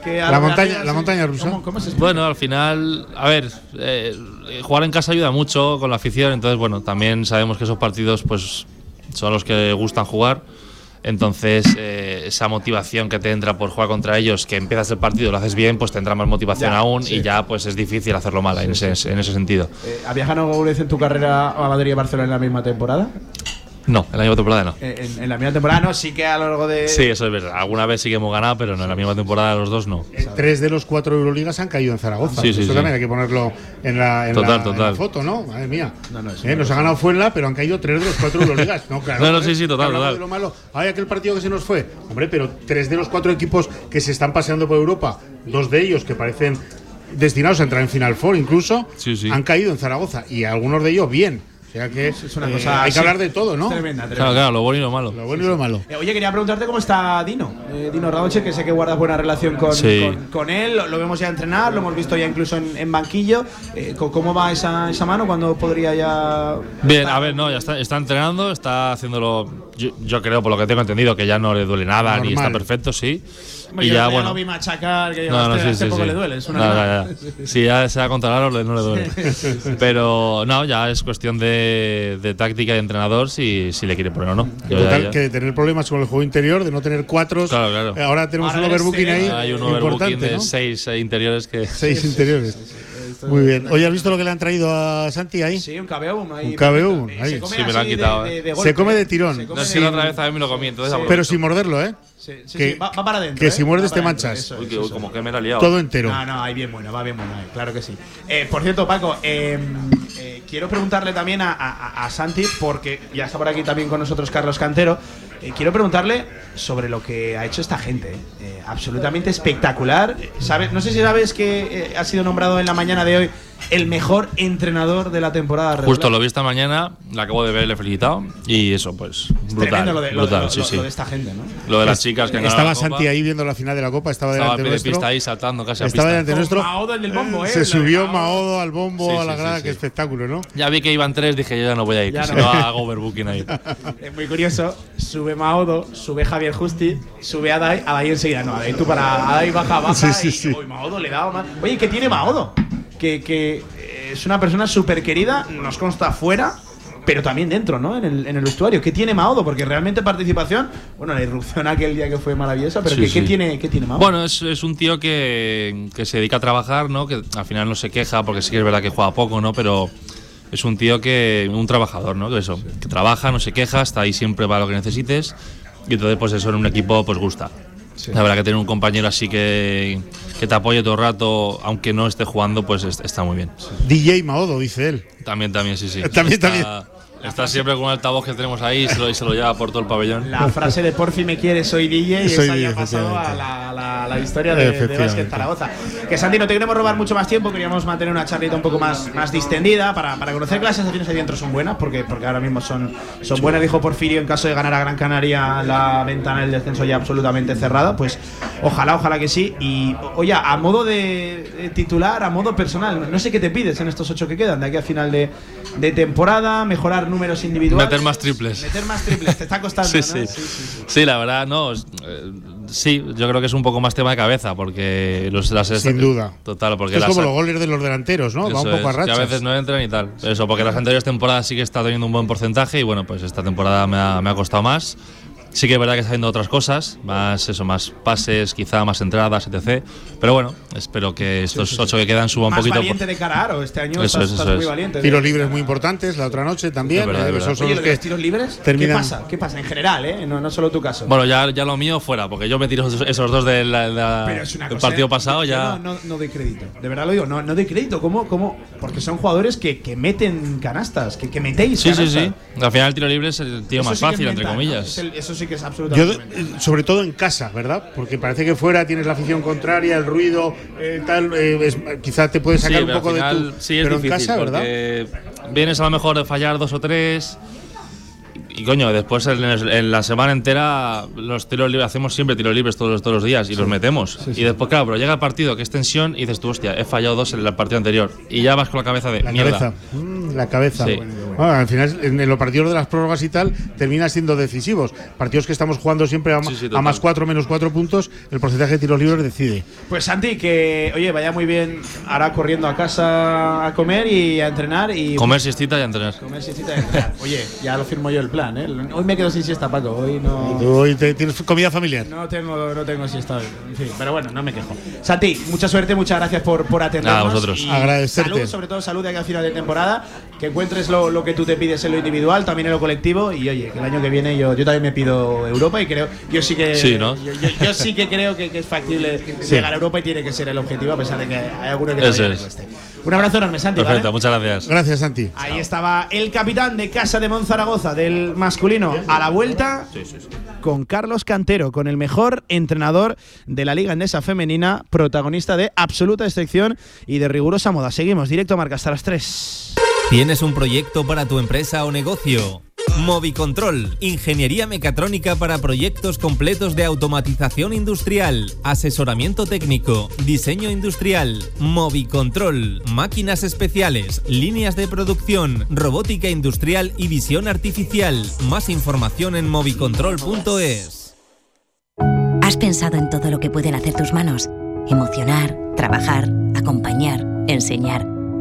Eh, que La montaña- la sí. montaña rusa. ¿Cómo, cómo se? Bueno, al final, a ver, eh, jugar en casa ayuda mucho con la afición, entonces bueno, también sabemos que esos partidos pues son los que gustan jugar. Entonces, eh, esa motivación que te entra por jugar contra ellos, que empiezas el partido, lo haces bien, pues tendrá más motivación Ya, aún sí. y ya pues es difícil hacerlo mal en, ese, en ese sentido. Eh, ¿Ha viajado alguna vez en tu carrera a Madrid y a Barcelona en la misma temporada? No, en la misma temporada no. Eh, En, en la misma temporada no, sí que a lo largo de. Sí, eso es verdad. Alguna vez sí que hemos ganado, pero no en la misma temporada los dos no. Eh, Tres de los cuatro Euroligas han caído en Zaragoza. Sí, sí, Eso sí. también hay que ponerlo en la, en Total, la- total. en la foto, ¿no? Madre mía. No, no, es Eh, nos ha ganado Fuenla, pero han caído tres de los cuatro Euroligas. No, claro. No, no, sí, sí, total, total. de lo malo. Ay, aquel partido que se nos fue. Hombre, pero tres de los cuatro equipos que se están paseando por Europa, dos de ellos que parecen destinados a entrar en Final Four incluso, Sí, sí. han caído en Zaragoza. Y algunos de ellos bien. O sea que Es una eh, cosa. hay que hablar de todo, ¿no? Tremenda, tremenda. Claro, claro, lo bueno y lo malo. Lo bueno y lo malo. Eh, oye, quería preguntarte cómo está Dino. Eh, Dino Radoche, que sé que guardas buena relación con, Sí. con, con él. Lo, lo vemos ya entrenar, lo hemos visto ya incluso en, en banquillo. Eh, ¿Cómo va esa, esa mano? ¿Cuándo podría ya.? Bien, estar? a ver, no, ya está, está entrenando, está haciéndolo. Yo, yo creo, por lo que tengo entendido, que ya no le duele nada ni Normal. está perfecto, sí. Hombre, y ya, bueno. lo vi machacar, que No, no, este, sí, este sí, poco sí. le duele. Es una No, ya, ya. Si ya se va contra Laro, no le duele. Pero no, ya es cuestión de, de táctica y de entrenador si, si le quiere poner o no. Yo ya- Total, ya- que de tener problemas con el juego interior, de no tener cuatro. Claro, claro. Eh, Ahora tenemos Ahora un overbooking ahí. Hay un overbooking de ¿no? seis eh, interiores que. Seis interiores. Muy bien. Oye, ¿has visto lo que le han traído a Santi ahí? Sí, un KBO. Ahí, Un Eh, ahí. Se come Sí, me lo han de- quitado, de- eh. de Se come de tirón. Se come No sé de- si la otra vez también me lo comí, entonces. Pero sin morderlo, ¿eh? Sí, sí, que- sí, va, va para adentro. que ¿eh? si muerdes te manchas. eso Uy, que como que me la he liado. Todo entero. No, no, ahí bien bueno, va bien bueno, ahí, claro que sí. Eh, por cierto, Paco, eh, quiero preguntarle también a, Santi, porque ya está por aquí también con nosotros Carlos Cantero. Eh, quiero preguntarle sobre lo que ha hecho esta gente. eh. Absolutamente espectacular. ¿sabes? No sé si sabes que eh, ha sido nombrado en la mañana de hoy el mejor entrenador de la temporada regular. Justo lo vi esta mañana, la acabo de ver, le he felicitado. Y eso, pues, Es brutal. tremendo lo de, lo de- brutal, lo- sí, lo- sí. lo de esta gente, ¿no? Lo de las chicas que han Estaba la Copa. Santi ahí viendo la final de la Copa, estaba Estaba a delante pie de nuestro. pista ahí saltando casi a Estaba pista. delante nuestro. Maodo el del bombo, ¿eh? Se subió Maodo. Al bombo, Sí, a la grada, sí. qué espectáculo, ¿no? Ya vi que iban tres, dije yo ya no voy a ir, Ya que si no. no hago overbooking ahí. Es muy curioso. Sube Maodo, sube Javier Justi, sube Adai, Adai enseguida. No, Adai tú para Adai baja, baja. Sí, sí, y sí. uy, Maodo le daba más. Oye, ¿qué tiene Maodo? Que, que eh, es una persona súper querida, nos consta afuera, pero también dentro, ¿no? En el, en el vestuario. ¿Qué tiene Maodo? Porque realmente participación, bueno, la irrupción aquel día que fue maravillosa, pero Sí, ¿qué, sí. qué tiene, ¿qué tiene Maodo? Bueno, es, es un tío que, que se dedica a trabajar, ¿no? Que al final no se queja, porque sí que es verdad que juega poco, ¿no? Pero es un tío que. un trabajador, ¿no? Que eso, que trabaja, no se queja, está ahí siempre para lo que necesites. Y entonces, pues eso en un equipo, pues gusta. La verdad que tener un compañero así que, que te apoye todo el rato, aunque no esté jugando, pues est- está muy bien. DJ Maodo, dice él. También, también, sí, sí. También, está, también. Está siempre con un altavoz que tenemos ahí y se lo, y se lo lleva por todo el pabellón. La frase de por fin me quiere, soy DJ, y Soy esa DJ, ya ha pasado a la, la- la historia de, de Zaragoza. Que Santi, no te queremos robar mucho más tiempo, queríamos mantener una charlita un poco más, más distendida para, para conocer que las sensaciones ahí dentro son buenas, porque, porque ahora mismo son, son buenas, dijo Porfirio, en caso de ganar a Gran Canaria la ventana del descenso ya absolutamente cerrada, pues ojalá, ojalá que sí. Y oye, a modo de, de titular, a modo personal, no sé qué te pides en estos ocho que quedan de aquí a final de, de temporada, mejorar números individuales. Meter más triples. Meter más triples, te está costando, Sí, ¿no? sí. sí, sí. Sí, la verdad, no. eh, sí, yo creo que es un poco más tema de cabeza, porque los, las Sin duda. Total, porque es las- como los goles de los delanteros, ¿no? Va un poco a es, que rachas. a veces no entran y tal. Eso, porque las anteriores temporadas sí que está teniendo un buen porcentaje y bueno, pues esta temporada me ha, me ha costado más. Sí que es verdad que está haciendo otras cosas, más eso, más pases, quizá más entradas, etc. Pero bueno, espero que estos ocho que quedan suban un Más poquito. valiente de cara a Aro. Este año Eso estás, es, estás eso muy es. valiente. Tiros libres muy importantes la otra noche también. Verdad, eh, esos son Oye, los lo de que los tiros libres, terminan- ¿qué pasa? ¿Qué pasa? En general, ¿eh? No, no solo tu caso. Bueno, ya, ya lo mío fuera, porque yo me tiro esos, esos dos del cosa, partido ¿eh? pasado Yo ya. No, no, no doy crédito. De verdad lo digo, no, no doy crédito. ¿Cómo? ¿Cómo? Porque son jugadores que, que meten canastas, que, que metéis Sí, sí, canastas. sí. Al final el tiro libre es el tiro Eso más sí que es fácil, entre ¿no? comillas. Es el- eso sí que es Yo, absolutamente. mental. sobre todo en casa, ¿verdad? Porque parece que fuera tienes la afición contraria, el ruido, eh, tal, eh, quizás te puedes Sí, sacar un poco final de tu. sí es pero difícil, en casa, ¿verdad? vienes a lo mejor de fallar dos o tres. Y coño, después en, en la semana entera los tiros libres hacemos siempre tiros libres todos, los- todos los días y los metemos. y después, claro, pero llega el partido que es tensión y dices tú, hostia, he fallado dos en el partido anterior. Y ya vas con la cabeza de La mierda. cabeza. Mm, la cabeza. Sí. Bueno, al final, en, en los partidos de las prórrogas y tal, terminan siendo decisivos. Partidos que estamos jugando siempre a, Sí, sí, a más cuatro, menos cuatro puntos, el porcentaje de tiros libres decide. Pues Santi, que oye, vaya muy bien ahora corriendo a casa a comer y a entrenar y Comer siestita y entrenar. comer siestita y entrenar. Oye, ya lo firmo yo el plan, ¿eh? Hoy me quedo sin siesta, Paco. Hoy no. Tú hoy te- tienes comida familiar. No tengo, no tengo siesta hoy. En fin, pero bueno, no me quejo. Santi, mucha suerte, muchas gracias por, por atendernos. A vosotros. Y Agradecerte. Salud, sobre todo salud de aquí a final de temporada. Que encuentres lo, lo que tú te pides en lo individual, también en lo colectivo. Y oye, que el año que viene yo, yo también me pido Europa y creo. Yo sí que. Sí, ¿no? Yo, yo- yo sí que creo que, que es factible Sí. llegar a Europa y tiene que ser el objetivo, a pesar de que hay alguno que le es. Un abrazo enorme, Santi. ¿vale? Perfecto, muchas gracias. Gracias, Santi. Ahí estaba el capitán de Casa de Monzaragoza del masculino a la vuelta con Carlos Cantero, con el mejor entrenador de la Liga Endesa Femenina, protagonista de absoluta excepción y de rigurosa moda. Seguimos, directo a marca hasta las 3. ¿Tienes un proyecto para tu empresa o negocio? Movicontrol, ingeniería mecatrónica para proyectos completos de automatización industrial, asesoramiento técnico, diseño industrial, Movicontrol, máquinas especiales, líneas de producción, robótica industrial y visión artificial. Más información en movicontrol.es. ¿Has pensado en todo lo que pueden hacer tus manos? Emocionar, trabajar, acompañar, enseñar.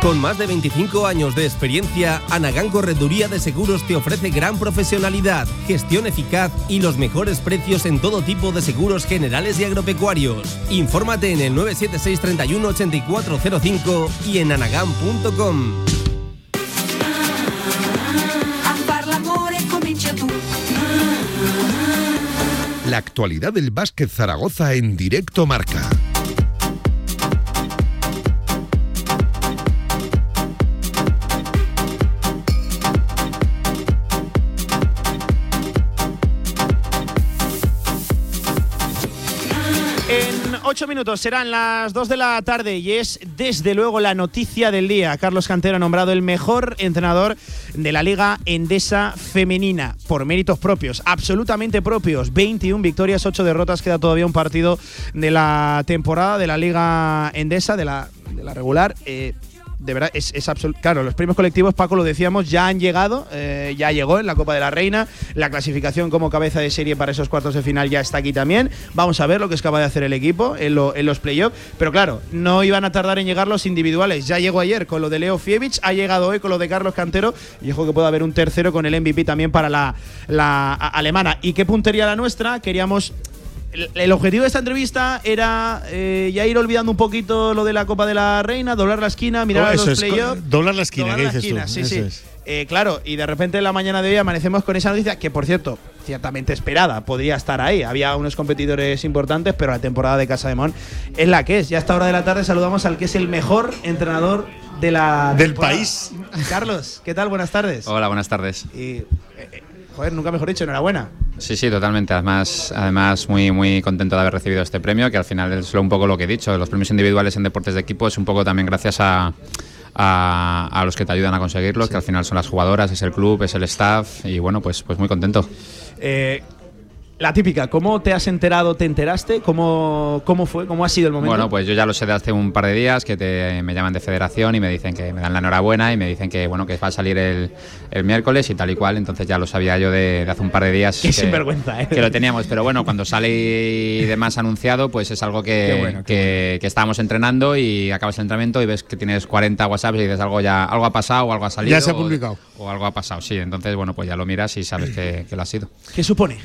Con más de 25 años de experiencia, Anagán Correduría de Seguros te ofrece gran profesionalidad, gestión eficaz y los mejores precios en todo tipo de seguros generales y agropecuarios. Infórmate en el 976 31 8405 y en anagán.com. La actualidad del básquet Zaragoza en directo marca. En ocho minutos serán las 2 de la tarde y es desde luego la noticia del día. Carlos Cantero ha nombrado el mejor entrenador de la Liga Endesa Femenina por méritos propios, absolutamente propios. 21 victorias, 8 derrotas, queda todavía un partido de la temporada de la Liga Endesa, de la, de la regular. Eh, de verdad, es, es absolu- Claro, los premios colectivos, Paco, lo decíamos, ya han llegado, eh, ya llegó en la Copa de la Reina. La clasificación como cabeza de serie para esos cuartos de final ya está aquí también. Vamos a ver lo que es capaz de hacer el equipo en, lo- en los playoffs. Pero claro, no iban a tardar en llegar los individuales. Ya llegó ayer con lo de Leo Fievich, ha llegado hoy con lo de Carlos Cantero. Y ojo que puede haber un tercero con el MVP también para la, alemana. ¿Y qué puntería la nuestra? Queríamos el, el objetivo de esta entrevista era eh, ya ir olvidando un poquito lo de la Copa de la Reina, doblar la esquina, mirar Oh, a los es, playoffs. doblar la esquina, Doblar ¿qué la dices tú? esquina, sí, Eso sí. es. Eh, claro, y de repente en la mañana de hoy amanecemos con esa noticia que, por cierto, ciertamente esperada, podría estar ahí. Había unos competidores importantes, pero la temporada de Casa de Mon es la que es. Ya a esta hora de la tarde saludamos al que es el mejor entrenador de la Del temporada. país. Carlos, ¿qué tal? Buenas tardes. Hola, buenas tardes. Y, eh, joder, nunca mejor dicho, enhorabuena. Sí, sí, totalmente. Además, además muy, muy contento de haber recibido este premio, que al final es un poco lo que he dicho. Los premios individuales en deportes de equipo es un poco también gracias a, a, a los que te ayudan a conseguirlos, que al final son las jugadoras, es el club, es el staff y bueno, pues, pues muy contento. Eh, La típica, ¿cómo te has enterado, te enteraste? ¿Cómo, cómo fue? ¿Cómo ha sido el momento? Bueno, pues yo ya lo sé de hace un par de días que te, me llaman de federación y me dicen que me dan la enhorabuena y me dicen que bueno que va a salir el, el miércoles y tal y cual. Entonces ya lo sabía yo de, de hace un par de días. Qué que, sinvergüenza, ¿eh? que lo teníamos. Pero bueno, cuando sale y demás anunciado, pues es algo que, Qué bueno, qué que, que estábamos entrenando y acabas el entrenamiento y ves que tienes 40 WhatsApps y dices algo ya algo ha pasado o algo ha salido. Ya se ha o- publicado. O, algo ha pasado, sí. Entonces, bueno, pues ya lo miras y sabes que, que lo ha sido. ¿Qué supone?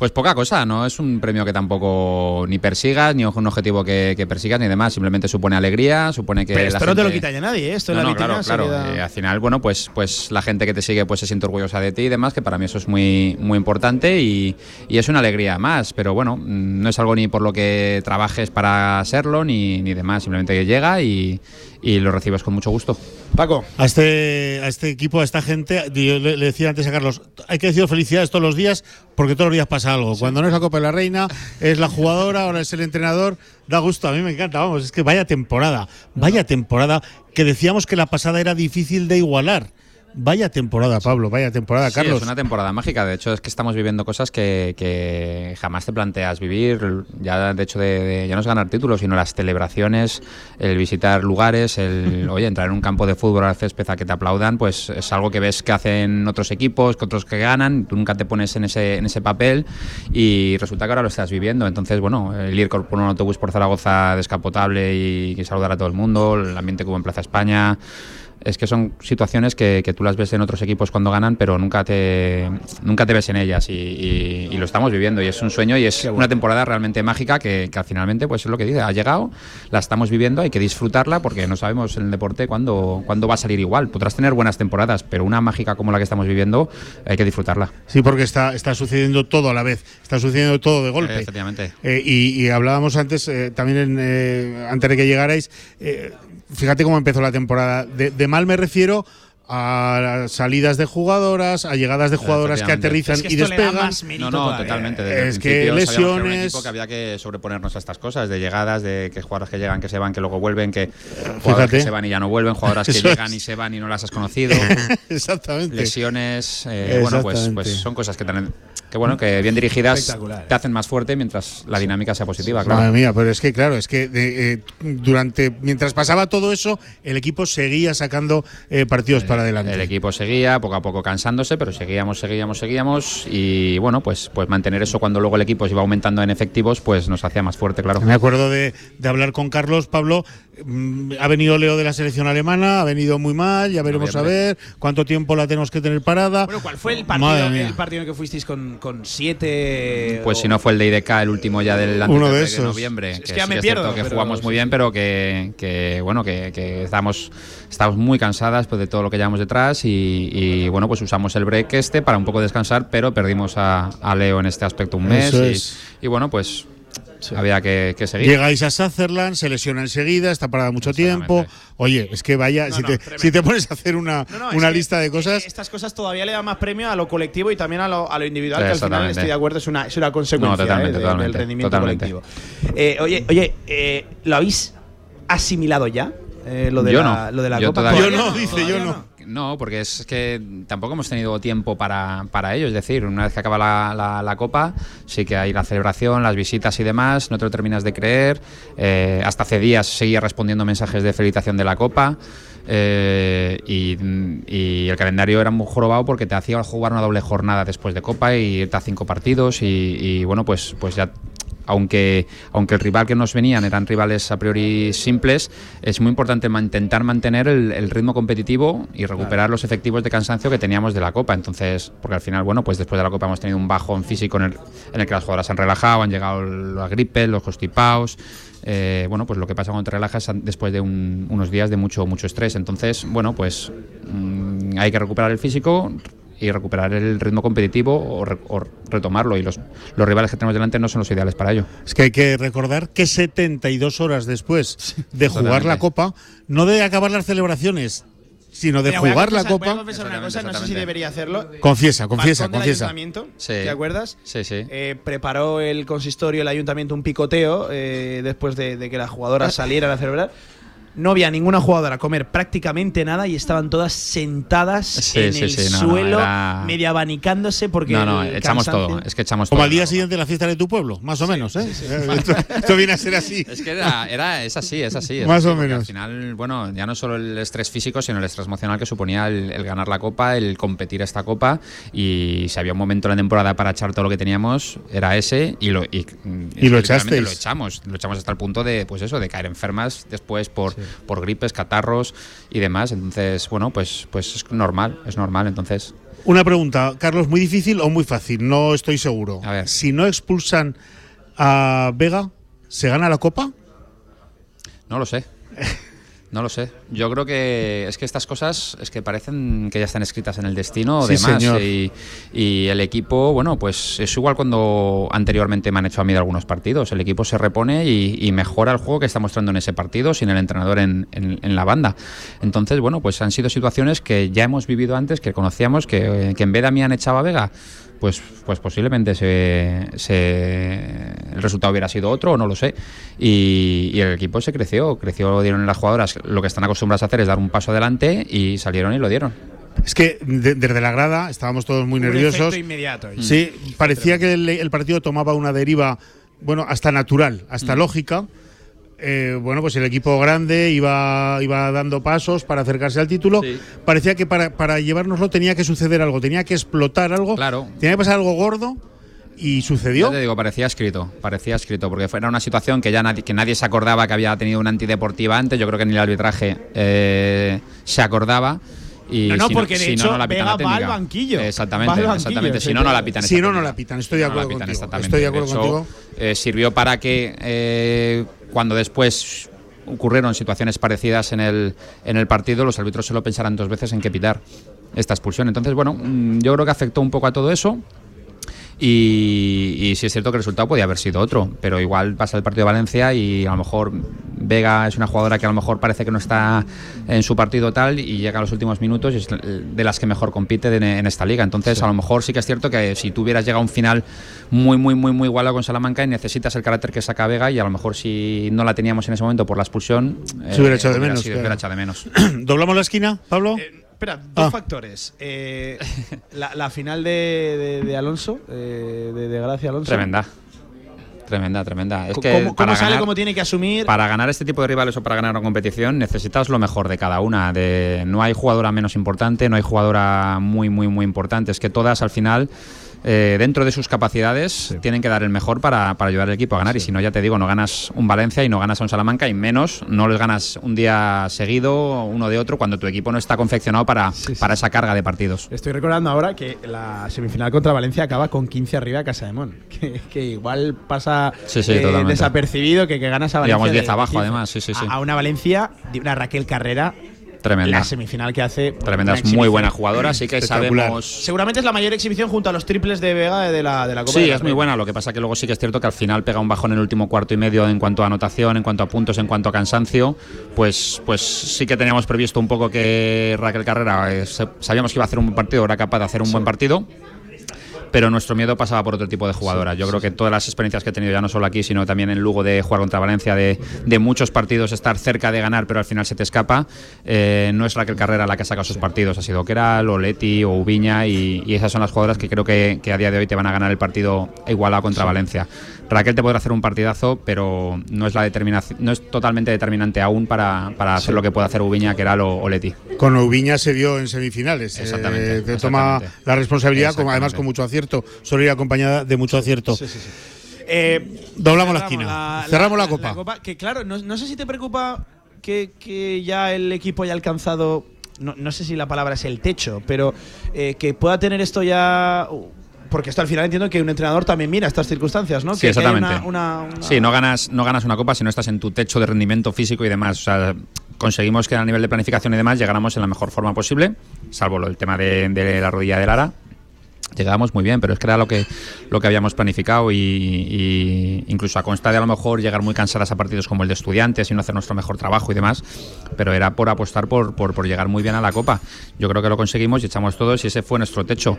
Pues poca cosa, no es un premio que tampoco ni persigas, ni un objetivo que, que persigas, ni demás. Simplemente supone alegría, supone que. Pero la esto no te lo quita ya nadie, ¿eh? Esto No, la no, claro, claro. queda- Eh, al final, bueno, pues, pues la gente que te sigue pues se siente orgullosa de ti y demás, que para mí eso es muy, muy importante y, y es una alegría más. Pero bueno, mm, no es algo ni por lo que trabajes para serlo, ni, ni demás. Simplemente que llega y, y lo recibes con mucho gusto. Paco. A este, a este equipo, a esta gente, yo le, le decía antes a Carlos, hay que decir felicidades todos los días porque todos los días pasa algo. Cuando no es la Copa de la Reina, es la jugadora, ahora es el entrenador, da gusto, a mí me encanta, vamos, es que vaya temporada, vaya temporada, que decíamos que la pasada era difícil de igualar. Vaya temporada, Pablo, vaya temporada, Sí, Carlos. es una temporada mágica. De hecho, es que estamos viviendo cosas que, que jamás te planteas vivir. Ya, de hecho, de, de- ya no es ganar títulos, sino las celebraciones, el visitar lugares, el oye, entrar en un campo de fútbol al césped a que te aplaudan, pues es algo que ves que hacen otros equipos, que otros que ganan. Tú nunca te pones en ese, en ese papel y resulta que ahora lo estás viviendo. Entonces, bueno, el ir con un autobús por Zaragoza descapotable y, y saludar a todo el mundo, el ambiente que hubo en Plaza España. Es que son situaciones que, que tú las ves en otros equipos cuando ganan, pero nunca te, nunca te ves en ellas y, y- y lo estamos viviendo y es un sueño y es una temporada realmente mágica que, que al finalmente pues es lo que dice, ha llegado, la estamos viviendo, hay que disfrutarla porque no sabemos en el deporte cuándo, cuándo va a salir igual. Podrás tener buenas temporadas, pero una mágica como la que estamos viviendo hay que disfrutarla. Sí, porque está, está sucediendo todo a la vez, está sucediendo todo de golpe. Eh, efectivamente. Eh, y, y hablábamos antes, eh, también en, eh, antes de que llegarais, fíjate cómo empezó la temporada. De, de mal me refiero a las salidas de jugadoras, a llegadas de jugadoras que aterrizan Es que y despegan. No, no, todavía. totalmente. Desde el Es que lesiones- que había que sobreponernos a estas cosas, de llegadas, de que jugadores que llegan, que se van, que luego vuelven, que jugadores que se van y ya no vuelven, jugadoras que llegan y se van y no las has conocido. Exactamente. lesiones, eh, bueno, pues, pues son cosas que, tan- que bueno, que bien dirigidas te hacen más fuerte mientras la dinámica sea positiva, claro. Madre mía, pero es que claro, es que eh, eh, durante mientras pasaba todo eso, el equipo seguía sacando eh, partidos para adelante. El equipo seguía poco a poco cansándose, pero seguíamos, seguíamos, seguíamos y bueno, pues, pues mantener eso cuando luego el equipo se iba aumentando en efectivos, pues nos hacía más fuerte, claro. Me acuerdo de, de hablar con Carlos, Pablo. mm, Ha venido Leo de la selección alemana, ha venido muy mal, ya veremos a ver cuánto tiempo la tenemos que tener parada. Bueno, ¿cuál fue el partido, el partido en el que fuisteis con, con siete? Pues o- si no fue el de IDK, el último ya del antes Uno de esos. noviembre. Es que que ya sí me es cierto pierdo, que jugamos sí, muy bien, sí. pero que, que, bueno, que, que estamos, estamos muy cansadas pues, de todo lo que llevamos detrás y, y, bueno, pues usamos el break este para un poco descansar, pero perdimos a, a Leo en este aspecto un mes Eso y, es. y bueno, pues había que, que seguir. Llegáis a Sutherland, se lesiona enseguida, está parada mucho tiempo. Oye, es que vaya, No, si, no, te, si te pones a hacer una, No, no, es una que, lista de eh, cosas. Estas cosas todavía le dan más premio a lo colectivo y también a lo, a lo individual, Sí, que al final estoy de acuerdo, es una, es una consecuencia No, totalmente, eh, de- totalmente, del rendimiento totalmente. colectivo. Eh, oye, oye eh, ¿lo habéis asimilado ya? Eh, lo, de Yo la, no. lo de la Yo Copa. todavía Yo no, dice, yo no. No, porque es que tampoco hemos tenido tiempo para, para ello. Es decir, una vez que acaba la, la- la Copa, sí que hay la celebración, las visitas y demás, no te lo terminas de creer. Eh, hasta hace días seguía respondiendo mensajes de felicitación de la Copa. eh, y, y el calendario era muy jorobado porque te hacía jugar una doble jornada después de Copa y irte a cinco partidos. Y, y bueno, pues, pues ya aunque, aunque el rival que nos venían eran rivales a priori simples, es muy importante intentar mantener el, el ritmo competitivo y recuperar los efectivos de cansancio que teníamos de la Copa. Entonces, porque al final, bueno, pues después de la Copa hemos tenido un bajón físico en el, en el que las jugadoras han relajado, han llegado las gripes, los constipados. eh, bueno, pues lo que pasa cuando te relajas después de un- unos días de mucho, mucho estrés. Entonces, bueno, pues mm, hay que recuperar el físico y recuperar el ritmo competitivo o, re- o retomarlo. Y los, los rivales que tenemos delante no son los ideales para ello. Es que hay que recordar que 72 horas después de jugar totalmente. la Copa, no de acabar las celebraciones, sino de Mira, jugar la confesar- Copa. confesar una cosa, no sé si debería hacerlo. Confiesa, confiesa, Balcón del confiesa. ayuntamiento, Sí. ¿Te acuerdas? Sí, sí. Eh, preparó el consistorio, el ayuntamiento, un picoteo eh, después de, de que las jugadoras salieran a celebrar. No había ninguna jugadora comer prácticamente nada y estaban todas sentadas Sí, en sí, el sí, no, no, suelo, era- medio abanicándose porque. No, no, echamos cansancio- todo. Es que echamos Como todo. al día siguiente de la fiesta de tu pueblo, más o menos, ¿eh? Esto, esto viene a ser así. Es que era, era- es así, es así. es Más así, o menos. Al final, bueno, ya no solo el estrés físico, sino el estrés emocional que suponía el, el ganar la copa, el competir esta copa. Y si había un momento en la temporada para echar todo lo que teníamos, era ese. Y lo, y, Y lo echasteis. Lo echamos. Lo echamos hasta el punto de, pues eso, de caer enfermas después por, por gripes, catarros y demás. Entonces, bueno, pues, pues es normal, es normal. Entonces, Una pregunta, Carlos, muy difícil o muy fácil, no estoy seguro. Si no expulsan a Vega, ¿se gana la copa? No lo sé. No lo sé. Yo creo que es que estas cosas es que parecen que ya están escritas en el destino o Sí, demás. Y, y el equipo, bueno, pues es igual cuando anteriormente me han hecho a mí de algunos partidos. El equipo se repone y, y mejora el juego que está mostrando en ese partido sin el entrenador en, en- en la banda. Entonces, bueno, pues han sido situaciones que ya hemos vivido antes, que conocíamos, que, que en vez de a mí han echado a Vega. Pues, pues posiblemente se, se- el resultado hubiera sido otro, o no lo sé. Y, y el equipo se creció, creció, dieron en las jugadoras lo que están acostumbradas a hacer es dar un paso adelante y salieron y lo dieron. Es que de- desde la grada estábamos todos muy Un nerviosos. inmediato. Sí, parecía que el, el partido tomaba una deriva, bueno, hasta natural, hasta Mm. lógica. Eh, bueno, pues el equipo grande iba, iba dando pasos para acercarse al título. Parecía que para, para llevárnoslo tenía que suceder algo, tenía que explotar algo, Claro. tenía que pasar algo gordo y sucedió. Te digo, parecía escrito, parecía escrito, porque era una situación que ya nadie, que nadie se acordaba que había tenido una antideportiva antes. Yo creo que ni el arbitraje eh, se acordaba. Y No, no, si porque de si hecho no, no la pitan la Vega va al banquillo. Exactamente, Va al banquillo, exactamente. Si no, no la pitan. Si no, no la pitan, estoy de No acuerdo pitan, contigo, estoy de acuerdo hecho, contigo. eh, sirvió para que eh, cuando después ocurrieron situaciones parecidas en el, en el partido, los árbitros se lo pensaran dos veces en qué pitar esta expulsión. Entonces, bueno, mm, yo creo que afectó un poco a todo eso. Y, y sí es cierto que el resultado podía haber sido otro, pero igual pasa el partido de Valencia y a lo mejor Vega es una jugadora que a lo mejor parece que no está en su partido tal y llega a los últimos minutos y es de las que mejor compite de- en esta liga. Entonces a lo mejor sí que es cierto que si tú hubieras llegado a un final muy, muy, muy, muy igualado con Salamanca y necesitas el carácter que saca Vega y a lo mejor si no la teníamos en ese momento por la expulsión, Se hubiera echado de hubiera menos, sido- claro. hubiera echado de menos. ¿Doblamos la esquina, Pablo? Espera, dos Ah. factores. Eh, la, la final de, de- de Alonso, eh, de, de Gracia Alonso. Tremenda. Tremenda, tremenda. Es ¿Cómo, que cómo para sale, ganar- cómo tiene que asumir? Para ganar este tipo de rivales o para ganar una competición necesitas lo mejor de cada una. De, no hay jugadora menos importante, no hay jugadora muy, muy, muy importante. Es que todas al final, eh, dentro de sus capacidades, tienen que dar el mejor para, para ayudar al equipo a ganar. Y si no, ya te digo, no ganas un Valencia y no ganas a un Salamanca y menos no les ganas un día seguido, uno de otro, cuando tu equipo no está confeccionado para, para esa carga de partidos. Estoy recordando ahora que la semifinal contra Valencia acaba con 15 arriba a Casa de Mon. Que, que igual pasa eh, desapercibido que, que ganas a Valencia. Digamos 10 de abajo, 15. además, sí, sí, sí. A, a una Valencia de una Raquel Carrera. Tremenda. La semifinal que hace. Tremenda, es muy buena jugadora, así que sabemos Seguramente es la mayor exhibición junto a los triples de Vega de la, de la Copa Sí, es muy buena. Lo que pasa que luego sí que es cierto que al final pega un bajón en el último cuarto y medio en cuanto a anotación, en cuanto a puntos, en cuanto a cansancio. Pues, pues sí que teníamos previsto un poco que Raquel Carrera eh, se- sabíamos que iba a hacer un buen partido, era capaz de hacer un buen partido. Pero nuestro miedo pasaba por otro tipo de jugadora. Yo creo que todas las experiencias que he tenido, ya no solo aquí, sino también en Lugo de jugar contra Valencia, de, de muchos partidos estar cerca de ganar, pero al final se te escapa, eh, no es Raquel Carrera la que ha sacado sus partidos. Ha sido Keral, o Leti, o Ubiña, y, y esas son las jugadoras que creo que, que a día de hoy te van a ganar el partido igualado contra Valencia. Raquel te podrá hacer un partidazo, pero no es la determinación, no es totalmente determinante aún para, para hacer lo que puede hacer Ubiña, Keral o, o Leti. Con Ubiña se vio en semifinales. Exactamente, Eh, que toma exactamente. la responsabilidad, como además Exactamente. con mucho acierto. Suele ir acompañada de mucho acierto. Eh, Doblamos la cerramos esquina. Cerramos la copa. Que claro, no, no sé si te preocupa que, que ya el equipo haya alcanzado. No, no sé si la palabra es el techo, pero eh, que pueda tener esto ya. Porque esto al final entiendo que un entrenador también mira estas circunstancias, ¿no? Sí, que, que hay exactamente. una- una- una- Sí, no ganas, no ganas una copa si no estás en tu techo de rendimiento físico y demás. O sea, conseguimos que a nivel de planificación y demás llegáramos en la mejor forma posible, salvo el tema de, de la rodilla de Lara. Llegábamos muy bien, pero es que era lo que, lo que habíamos planificado y, y incluso a consta de a lo mejor llegar muy cansadas a partidos como el de estudiantes y no hacer nuestro mejor trabajo y demás, pero era por apostar por, por, por llegar muy bien a la Copa. Yo creo que lo conseguimos y echamos todos y ese fue nuestro techo.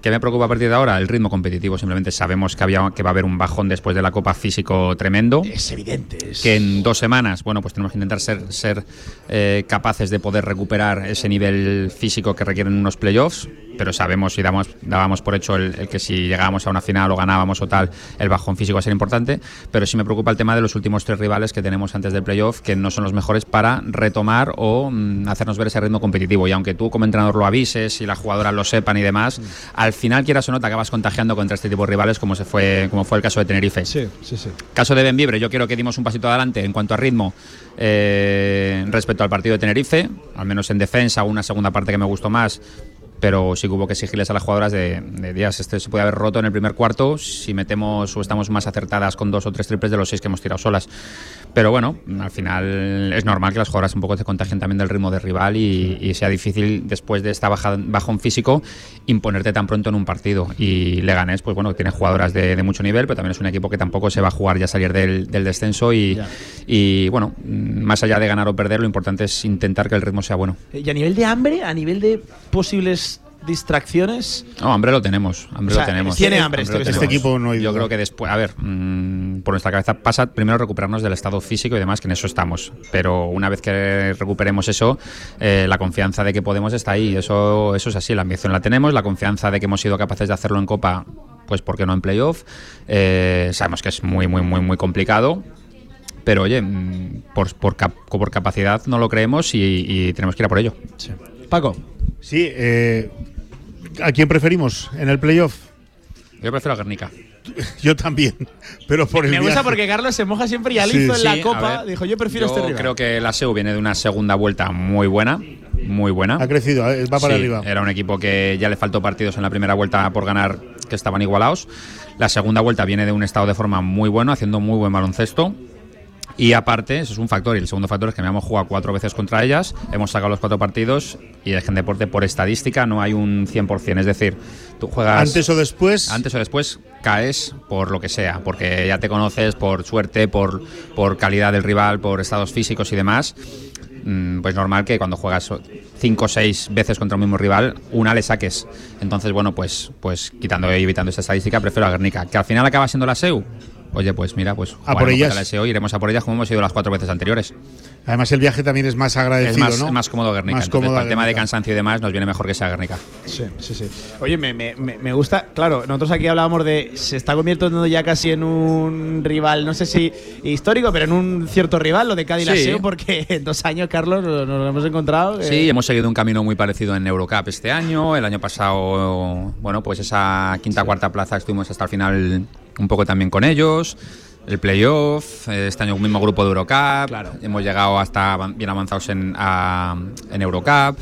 ¿Qué me preocupa a partir de ahora? El ritmo competitivo. Simplemente sabemos que, había, que va a haber un bajón después de la Copa físico tremendo. Es evidente. es- Que en dos semanas, bueno, pues tenemos que intentar ser, ser eh, capaces de poder recuperar ese nivel físico que requieren unos playoffs, pero sabemos y damos, dábamos por hecho el, el que si llegábamos a una final o ganábamos o tal, el bajón físico va a ser importante, pero sí me preocupa el tema de los últimos tres rivales que tenemos antes del playoff, que no son los mejores para retomar o mm, hacernos ver ese ritmo competitivo. Y aunque tú como entrenador lo avises y las jugadoras lo sepan y demás, al final quieras o no te acabas contagiando contra este tipo de rivales como se fue como fue el caso de Tenerife. Sí, sí, sí. Caso de Benvibre, yo quiero que dimos un pasito adelante en cuanto a ritmo eh, respecto al partido de Tenerife, al menos en defensa, una segunda parte que me gustó más, pero sí hubo que exigirles a las jugadoras de, de días. Este se puede haber roto en el primer cuarto si metemos o estamos más acertadas con dos o tres triples de los seis que hemos tirado solas. Pero bueno, al final es normal que las jugadoras un poco se contagien también del ritmo de rival y, y sea difícil después de esta baja, bajón físico imponerte tan pronto en un partido. Y Leganés, pues bueno, tiene jugadoras de, de mucho nivel, pero también es un equipo que tampoco se va a jugar ya a salir del, del descenso y, y bueno, más allá de ganar o perder, lo importante es intentar que el ritmo sea bueno. Y a nivel de hambre, a nivel de posibles distracciones. No, hambre lo tenemos, hambre O sea, lo tenemos. tiene hambre este- este equipo no hay Yo creo que después, a ver, mm, por nuestra cabeza pasa primero recuperarnos del estado físico y demás, que en eso estamos. Pero una vez que recuperemos eso, eh, la confianza de que podemos está ahí. Eso, eso es así, la ambición la tenemos, la confianza de que hemos sido capaces de hacerlo en Copa, pues ¿por qué no en playoff? Eh, sabemos que es muy, muy, muy, muy complicado. Pero oye, mm, por, por, cap- por capacidad no lo creemos y, y tenemos que ir a por ello. Paco. Sí, eh, ¿a quién preferimos en el playoff? Yo prefiero a Guernica. Yo también, pero por el Me gusta viaje. porque Carlos se moja siempre y Sí. hizo en Sí, la Copa. ver, Dijo, yo prefiero yo este rival. creo que la SEU viene de una segunda vuelta muy buena, muy buena. Ha crecido, eh, va para Sí, arriba. Era un equipo que ya le faltó partidos en la primera vuelta por ganar, que estaban igualados. La segunda vuelta viene de un estado de forma muy bueno, haciendo muy buen baloncesto. Y aparte, eso es un factor. Y el segundo factor es que me hemos jugado cuatro veces contra ellas, hemos sacado los cuatro partidos y es que en deporte, por estadística, no hay un 100%. Es decir, tú juegas. Antes o después. Antes o después caes por lo que sea, porque ya te conoces por suerte, por, por calidad del rival, por estados físicos y demás. Mm, Pues normal que cuando juegas cinco o seis veces contra un mismo rival, una le saques. Entonces, bueno, pues, pues quitando y evitando esta estadística, prefiero a Guernica. Que al final acaba siendo la SEU. Oye, pues mira, pues A por ellas. la SEU, iremos a por ellas como hemos ido las cuatro veces anteriores. Además, el viaje también es más Es agradecido, más, ¿no? es más cómodo Guernica. Más Entonces, cómodo para el tema de cansancio y demás, nos viene mejor que sea Guernica. Sí, sí, sí. Oye, me, me- me- gusta, claro, nosotros aquí hablábamos de, se está convirtiendo ya casi en un rival, no sé si histórico, pero en un cierto rival, lo de Cádiz Sí. Porque en dos años, Carlos, nos, nos lo hemos encontrado. eh, Sí, hemos seguido un camino muy parecido en Eurocup este año. El año pasado, bueno, pues esa quinta cuarta plaza estuvimos hasta el final un poco también con ellos. El playoff, eh, este año mismo grupo de Eurocup. Hemos llegado hasta bien avanzados en, a- en Eurocup.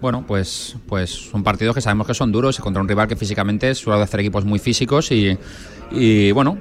Bueno, pues, pues son partidos que sabemos que son duros y contra un rival que físicamente suele hacer equipos muy físicos y, y bueno,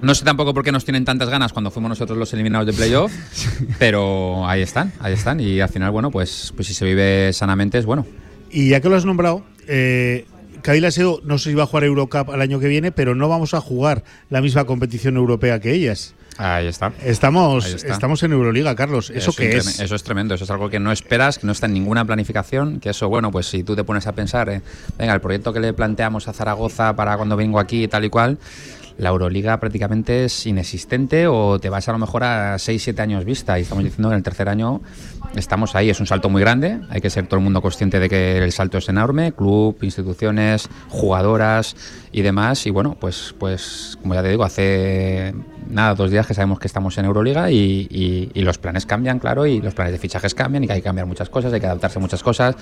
no sé tampoco por qué nos tienen tantas ganas cuando fuimos nosotros los eliminados de playoff, pero ahí están, ahí están. Y al final, bueno, pues, pues si se vive sanamente es bueno. Y ya que lo has nombrado, eh, Cádiz Laseo no sé si va a jugar Eurocup al año que viene, pero no vamos a jugar la misma competición europea que ellas. Ahí está. Estamos, Ahí está. estamos en Euroliga, Carlos. ¿Eso qué treme- es? Eso es tremendo, eso es algo que no esperas, que no está en ninguna planificación, que eso, bueno, pues si tú te pones a pensar, eh, venga, el proyecto que le planteamos a Zaragoza para cuando vengo aquí y tal y cual, la Euroliga prácticamente es inexistente o te vas a lo mejor a 6, 7 años vista y estamos diciendo que en el tercer año estamos ahí, es un salto muy grande, hay que ser todo el mundo consciente de que el salto es enorme, club, instituciones, jugadoras y demás. Y bueno, pues, pues como ya te digo, hace nada, dos días que sabemos que estamos en Euroliga y, y- y los planes cambian, claro, y los planes de fichajes cambian y que hay que cambiar muchas cosas, hay que adaptarse a muchas cosas.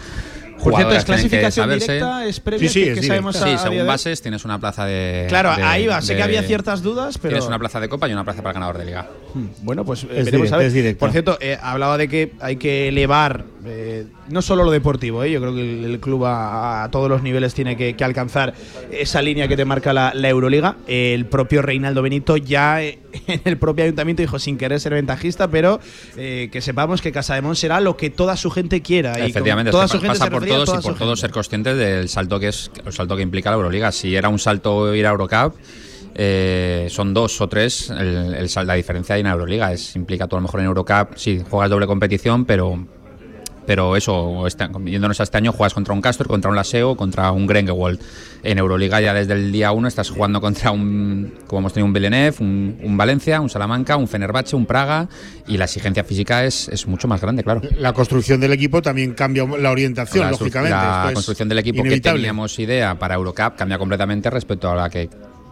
Por cierto, ¿es clasificación directa? ¿Es previa? Sí, sí, que, es que sabemos Sí, a- a día según bases tienes una plaza de. Claro, de- ahí va. Sé que había ciertas dudas, pero. Tienes una plaza de copa y una plaza para el ganador de liga. Hmm, Bueno, pues eh, Es veremos directa, a ver. Por cierto, eh, hablaba de que hay que elevar eh, no solo lo deportivo, eh, yo creo que el, el club a, a todos los niveles tiene que, que alcanzar esa línea que te marca la, la Euroliga. El propio Reinaldo Benito ya eh, en el propio ayuntamiento dijo sin querer ser ventajista, pero eh, que sepamos que Casademón será lo que toda su gente quiera. y Efectivamente, toda gente pasa por todos y por todos ser conscientes del salto que es el salto que implica la Euroliga. Si era un salto ir a Eurocup, eh, son dos o tres el, el la diferencia en Euroliga. Es, implica tú a lo mejor en Eurocup, sí, juegas doble competición, pero pero eso, este- yéndonos a este año, juegas contra un Castor, contra un Laseo, contra un Grengewold. En Euroliga ya desde el día 1 estás jugando contra un, como hemos tenido un Villeneuve, un, un Valencia, un Salamanca, un Fenerbahce, un Praga, y la exigencia física es, es mucho más grande, claro. La construcción del equipo también cambia la orientación, La, lógicamente. la esto es construcción del equipo que inevitable. teníamos idea para Eurocup cambia completamente respecto a la que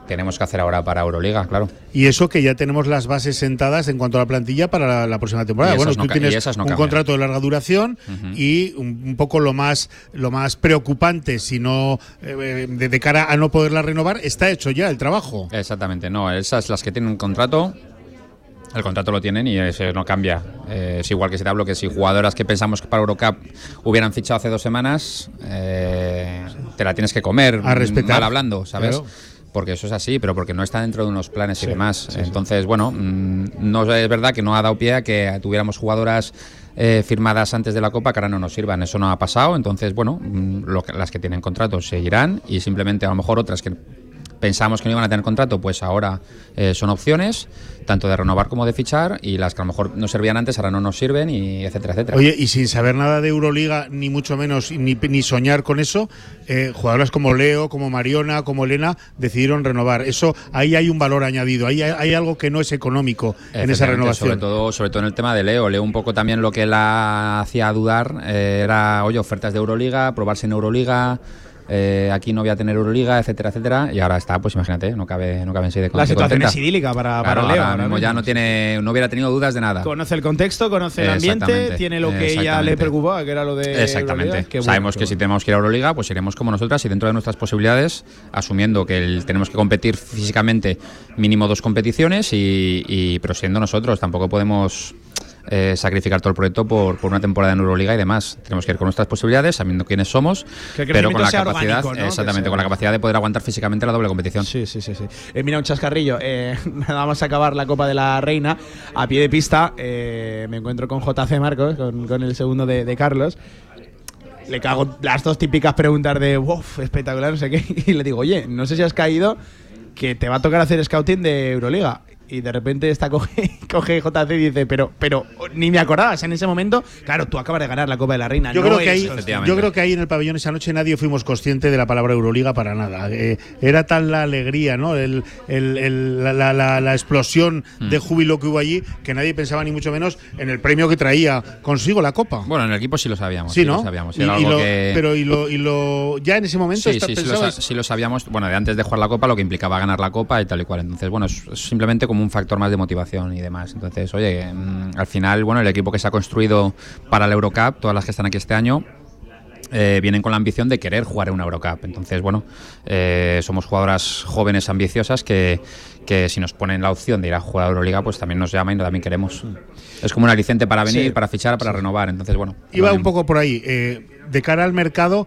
tenemos que hacer ahora para Euroliga, claro. Y eso que ya tenemos las bases sentadas en cuanto a la plantilla para la, la próxima temporada. Bueno, no tú tienes no un contrato de larga duración y un, un poco lo más lo más preocupante, si no eh, de, de cara a no poderla renovar, está hecho ya el trabajo. Exactamente, no, esas las que tienen un contrato, el contrato lo tienen y ese no cambia. Eh, es igual que si te hablo que si jugadoras que pensamos que para Eurocup hubieran fichado hace dos semanas, eh, te la tienes que comer, A respetar. mal hablando, ¿sabes? Claro. Porque eso es así, pero porque no está dentro de unos planes Sí, y demás. sí, sí. Entonces, bueno, mm, no es verdad que no ha dado pie a que tuviéramos jugadoras eh, firmadas antes de la Copa que ahora no nos sirvan. Eso no ha pasado. Entonces, bueno, mm, lo que- las que tienen contratos seguirán y simplemente a lo mejor otras que pensamos que no iban a tener contrato, pues ahora eh, son opciones, tanto de renovar como de fichar, y las que a lo mejor no servían antes ahora no nos sirven, y etcétera, etcétera. Oye, y sin saber nada de Euroliga, ni mucho menos, ni, ni soñar con eso, eh, jugadoras como Leo, como Mariona, como Elena, decidieron renovar. Eso, ahí hay un valor añadido, ahí hay, hay algo que no es económico en esa renovación. Sobre todo, sobre todo en el tema de Leo. Leo un poco también lo que la hacía dudar eh, era, oye, ofertas de Euroliga, probarse en Euroliga. Eh, aquí no voy a tener Euroliga, etcétera, etcétera. Y ahora está, pues imagínate, no cabe, no cabe en sí de La situación contenta. es idílica para, Claro, para Leo. ahora mismo ya no tiene, no hubiera tenido dudas de nada. Conoce el contexto, conoce el ambiente, tiene lo que ella le preocupaba, que era lo de. Exactamente. Bueno, Sabemos que si bueno. tenemos que ir a Euroliga, pues iremos como nosotras y dentro de nuestras posibilidades, asumiendo que el- tenemos que competir físicamente mínimo dos competiciones, y, y- pero siendo nosotros, tampoco podemos eh, sacrificar todo el proyecto por, por una temporada en Euroliga y demás. Tenemos que ir con nuestras posibilidades, sabiendo quiénes somos, pero con la capacidad, orgánico, ¿no? Que exactamente, con la capacidad de poder aguantar físicamente la doble competición. Sí, sí, sí. sí. Eh, mira, un chascarrillo. Eh, nada más acabar la Copa de la Reina, a pie de pista, eh, me encuentro con JC Marcos, con, con el segundo de, de Carlos. Le cago las dos típicas preguntas de, wow, espectacular, no sé qué. Y le digo, oye, no sé si has caído que te va a tocar hacer scouting de Euroliga. Y de repente esta coge, coge JC y dice, pero, pero ni me acordabas en ese momento. Claro, tú acabas de ganar la Copa de la Reina. Yo, no creo que ahí, yo creo que ahí en el pabellón esa noche nadie fuimos conscientes de la palabra Euroliga para nada. Eh, era tal la alegría, ¿no? El- el- el- la, la- la- explosión Mm. de júbilo que hubo allí que nadie pensaba ni mucho menos en el premio que traía consigo la copa. Bueno, en el equipo sí lo sabíamos. sí, lo ¿no? sabíamos. Y- Era y algo lo- que- Pero y lo, y lo ya en ese momento Sí, sí, sí, lo, sí sabíamos, bueno, de antes de jugar la Copa, lo que implicaba ganar la Copa y tal y cual. Entonces, bueno, es simplemente como un factor más de motivación y demás. Entonces, oye, mm, al final, bueno, el equipo que se ha construido para la Eurocup, todas las que están aquí este año, eh, vienen con la ambición de querer jugar en una Eurocup. Entonces, bueno, eh, somos jugadoras jóvenes ambiciosas que, que si nos ponen la opción de ir a jugar a Euroliga, pues también nos llaman y también queremos. Es como un aliciente para venir, Sí. para fichar, para renovar. Entonces, bueno. Iba un poco por ahí. eh, de cara al mercado,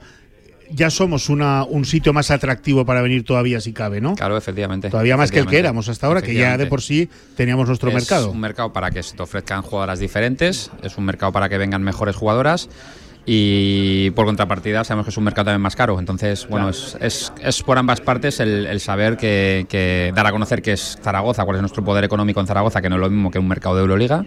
ya somos una, un sitio más atractivo para venir todavía si cabe, ¿no? Claro, efectivamente. Todavía más que el que éramos hasta ahora, que ya de por sí teníamos nuestro es mercado. un mercado para que se te ofrezcan jugadoras diferentes, es un mercado para que vengan mejores jugadoras y por contrapartida sabemos que es un mercado también más caro. Entonces, bueno, es, es, es por ambas partes el, el saber que, que dar a conocer que es Zaragoza, cuál es nuestro poder económico en Zaragoza, que no es lo mismo que un mercado de Euroliga.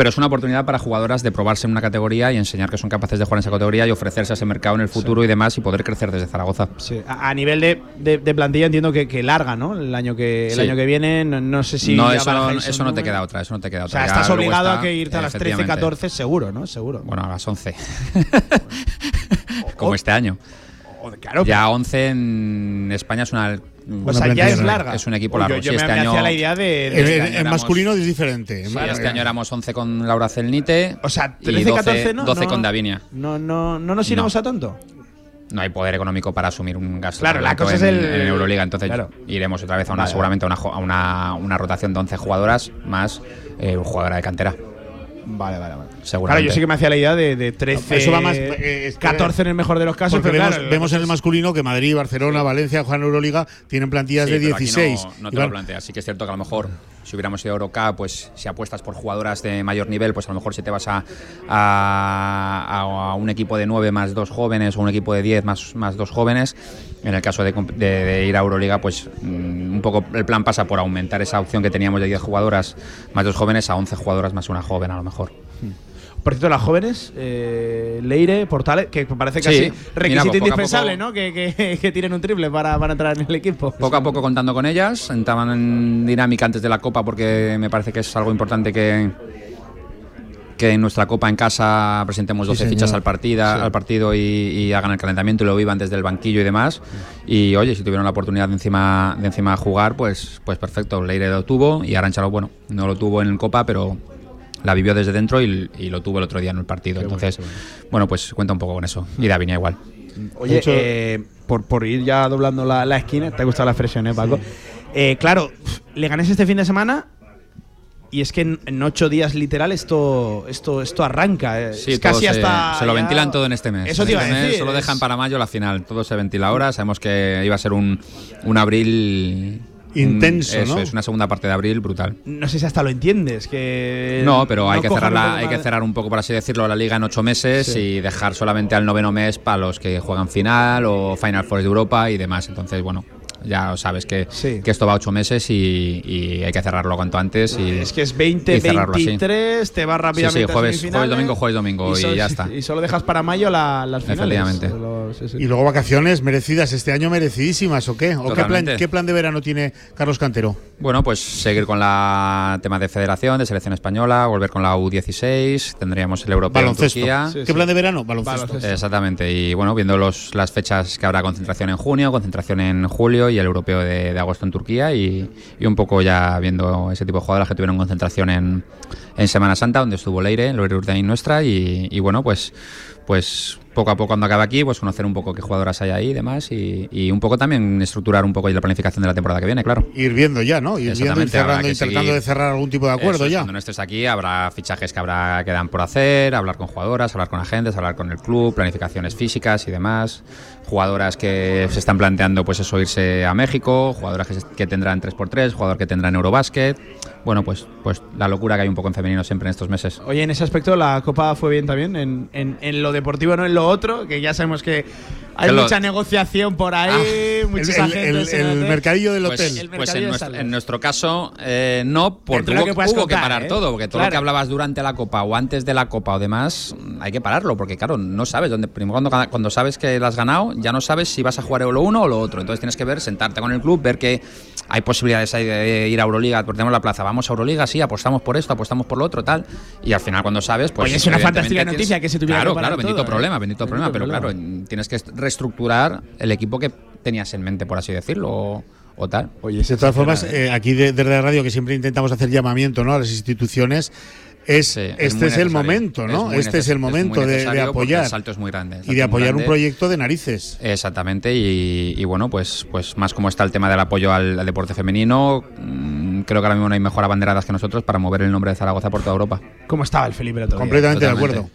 Pero es una oportunidad para jugadoras de probarse en una categoría y enseñar que son capaces de jugar en esa categoría y ofrecerse a ese mercado en el futuro y demás y poder crecer desde Zaragoza. Sí, a, a nivel de, de- de plantilla entiendo que, que larga, ¿no? El año que el Sí. año que viene, no, no sé si. no, eso, no, eso no te queda otra, eso no te queda O otra. sea, Ya estás obligado está- a que irte a las 13, efectivamente. 14, seguro, ¿no? Seguro. Bueno, a las 11. Como este año. Claro, ya 11 en España es una. O sea, ya es larga. Es un equipo Uy, largo. yo- yo Sí, me- este me año, hacía la idea de- de- En, este en- año en éramos- masculino es diferente. Sí, este año éramos 11 con Laura Celnite. O sea, y 13, 14, ¿no? 12 No- con Davinia. No, no, no nos iremos a tanto. No hay poder económico para asumir un gasto Claro, la cosa en, es el- en Euroliga. Entonces Claro. iremos otra vez a una, Vale, seguramente a una, a una, una rotación de 11 jugadoras más eh, jugadora de cantera. Vale, vale, vale. Seguramente. Claro, yo sí que me hacía la idea de, de 13, Eso va más, eh, es- 14 en el mejor de los casos. Porque pero vemos, claro, vemos en el masculino que Madrid, Barcelona, Valencia, Juan Euroliga tienen plantillas Sí, de pero aquí 16. No, no te lo planteas. Sí que es cierto que a lo mejor Si hubiéramos ido a pues si apuestas por jugadoras de mayor nivel, pues a lo mejor si te vas a, un equipo de 9 más dos jóvenes o un equipo de 10 más, más dos jóvenes. En el caso de, ir a Euroliga, pues mm, un poco el plan pasa por aumentar esa opción que teníamos de 10 jugadoras más dos jóvenes a 11 jugadoras más una joven a lo mejor. Por cierto, las jóvenes, eh, Leire, Portales, que parece casi Sí, requisito mira, pues indispensable, poco- ¿no? Que, que- que tiren un triple para, para entrar en el equipo. Poco a poco contando con ellas, entraban en dinámica antes de la Copa porque me parece que es algo importante que, que en nuestra Copa en casa presentemos Sí, 12 señor. fichas al, partida, Sí. al partido y, y hagan el calentamiento y lo vivan desde el banquillo y demás. Y oye, si tuvieron la oportunidad de encima, de encima jugar, pues, pues perfecto. Leire lo tuvo y Aranchalo, bueno, no lo tuvo en Copa, pero la vivió desde dentro y, y lo tuvo el otro día en el partido. Entonces, bueno, pues cuenta un poco con eso. Y Davinia igual. Oye, hecho- eh, por, por ir ya doblando la, la esquina, te ha gustado la expresión, ¿eh, Paco? Eh, claro, le ganes este fin de semana y es que en, en ocho días literal esto, esto, esto arranca. eh. Sí, es todo casi se, hasta. se lo ya- ventilan todo en este mes. Eso te iba a Este mes decir. Solo dejan para mayo la final. Todo se ventila ahora. Sabemos que iba a ser un, un abril. Intenso, un- eso ¿no? Es una segunda parte de abril brutal. No sé si hasta lo entiendes. Que No, pero hay no que poco hay que cerrar un poco, por así decirlo, la liga en ocho meses Sí. y dejar solamente al noveno mes para los que juegan final o Final Four de Europa y demás. Entonces, bueno, ya sabes que, que esto va ocho meses y, y hay que cerrarlo cuanto antes. Y, Es que es 20, y cerrarlo así. 23, te vas rápidamente. Sí, sí, a jueves, domingo, jueves, domingo y solo- ya está. Y solo dejas para mayo la- las finales. Efectivamente. Sí, sí. Y luego vacaciones merecidas, este año merecidísimas, ¿o qué? ¿O qué plan, qué plan de verano tiene Carlos Cantero? Bueno, pues seguir con la tema de federación, de selección española, volver con la U16, tendríamos el europeo en Baloncesto. Turquía. ¿Qué plan de verano? Baloncesto. Exactamente, y bueno, viendo los, las fechas que habrá concentración en junio, concentración en julio y el europeo de, agosto en Turquía y, y un poco ya viendo ese tipo de jugadoras que tuvieron concentración en, en Semana Santa, donde estuvo Leire, Leire Urdain nuestra, y, y bueno, pues pues poco a poco cuando acabe aquí, pues conocer un poco qué jugadoras hay ahí y demás, y, y un poco también estructurar un poco la planificación de la temporada que viene, claro. Ir viendo ya, ¿no? Ir viendo y cerrando, intentando seguir- de cerrar algún tipo de acuerdo es, ya. Cuando no estés aquí habrá fichajes que habrá que dan por hacer, hablar con jugadoras, hablar con agentes, hablar con el club, planificaciones físicas y demás. Jugadoras que se están planteando pues eso irse a México, jugadoras que, que tendrán 3x3, jugador que tendrán Eurobásquet. Bueno, pues pues la locura que hay un poco en femenino siempre en estos meses. Oye, en ese aspecto la Copa fue bien también, en, en- en lo deportivo, no en lo otro, que ya sabemos que hay Que lo- mucha negociación por ahí, muchos el- el- agentes. en el hotel. mercadillo del Pues, hotel. El pues en, nuestro, en nuestro caso, eh, no, porque lo hubo, que hubo que contar, parar ¿eh? todo, porque todo lo Claro. que hablabas durante la Copa o antes de la Copa o demás, hay que pararlo, porque claro, no sabes dónde. Primero, cuando, cuando sabes que la has ganado, ya no sabes si vas a jugar lo uno o lo otro. Entonces tienes que ver, sentarte con el club, ver que hay posibilidades de ir a Euroliga, porque tenemos la plaza, vamos a Euroliga, sí, apostamos por esto, apostamos por lo otro, tal. Y al final, cuando sabes, pues. Oye, es una fantástica tienes- noticia que se tuviera Claro, que parar claro, bendito todo, ¿eh? problema, bendito, Bendito problema, pero problema. claro, tienes que reestructurar el equipo que tenías en mente, por así decirlo, o, o tal. Oye, De todas formas, eh, aquí de- desde la radio, que siempre intentamos hacer llamamiento ¿no? a las instituciones, es, es este muy es el momento, ¿no? Este es el momento de- apoyar. el salto es muy grande, y de apoyar un proyecto de narices. Exactamente, y, y bueno, pues, pues más como está el tema del apoyo al, al deporte femenino, mm, creo que ahora mismo no hay mejor abanderadas que nosotros para mover el nombre de Zaragoza por toda Europa. ¿Cómo estaba el Felipe? Completamente de acuerdo.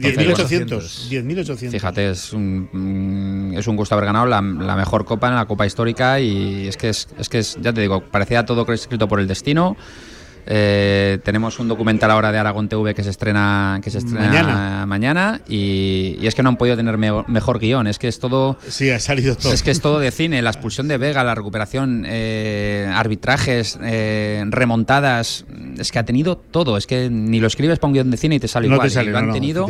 Entonces, 10.800. 10.800. Fíjate, es un, mm, es un gusto haber ganado la, la mejor copa en la copa histórica y es que es, es que es, ya te digo, parecía todo escrito por el destino. Eh, tenemos un documental ahora de Aragón TV que se estrena que se estrena Mañana. mañana y, y es que no han podido tener me- mejor guion es que es todo Sí, ha salido todo. es que es todo de cine la expulsión de Vega la recuperación eh, arbitrajes eh, remontadas es que ha tenido todo es que ni lo escribes para un guion de cine y te sale no igual te sale, y lo han no, tenido.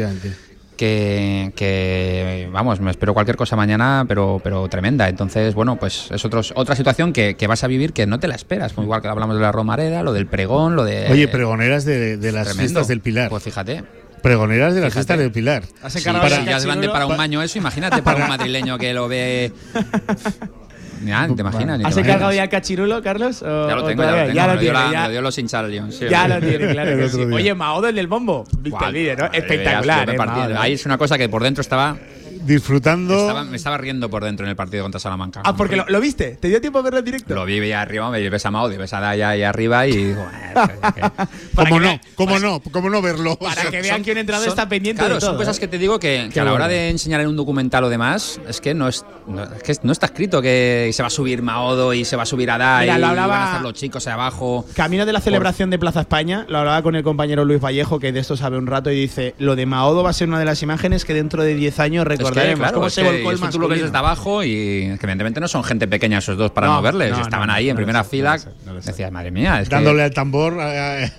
Que, que, vamos, me espero cualquier cosa mañana, pero, pero tremenda. Entonces, bueno, pues es otros, otra situación que, que vas a vivir que no te la esperas. Como igual que hablamos de la Romareda, lo del pregón, lo de. Oye, pregoneras de, de las tremendo. fiestas del Pilar. Pues fíjate. Pregoneras de las Fíjate. fiestas del Pilar. Sí, para, el ya es grande para un maño eso, imagínate para un madrileño que lo ve. Ya, te imaginas. ¿Has encargado ya el cachirulo, Carlos? ¿O- Ya lo tengo, ya lo tengo. Ya lo tiene, ya- me dio los hinchas Ya el- lo tiene, claro El que sí. Oye, Mao del del bombo. ¿Viste el vídeo, no? Espectacular, ¿eh? Ahí es una cosa que por dentro estaba disfrutando. Estaba- me estaba riendo por dentro en el partido contra Salamanca. Ah, porque lo, lo viste. ¿Te dio tiempo a verlo en directo? Lo vi ahí arriba, me ves a Maudi, ves a Daya ahí arriba y digo, "Bueno, es que- ¿Cómo no? ¿Cómo no? ¿Cómo no verlo? Para que vean que un entrenador está pendiente claro, de todo. son cosas ¿eh? que te digo que, a la hora de enseñar en un documental o demás, es que no es, no, es que no está escrito que se va a subir Maodo y se va a subir a Dai Mira, lo y hablaba- van a estar los chicos ahí abajo. Camino de la celebración de Plaza España, lo hablaba con el compañero Luis Vallejo, que de esto sabe un rato, y dice: Lo de Maodo va a ser una de las imágenes que dentro de 10 años Es claro, cómo es se que volcó el tú lo ves desde abajo y evidentemente no son gente pequeña esos dos para No, moverles. no, Estaban no, ahí en primera sé, fila. Decías, madre mía, es que- Dándole al tambor. eh,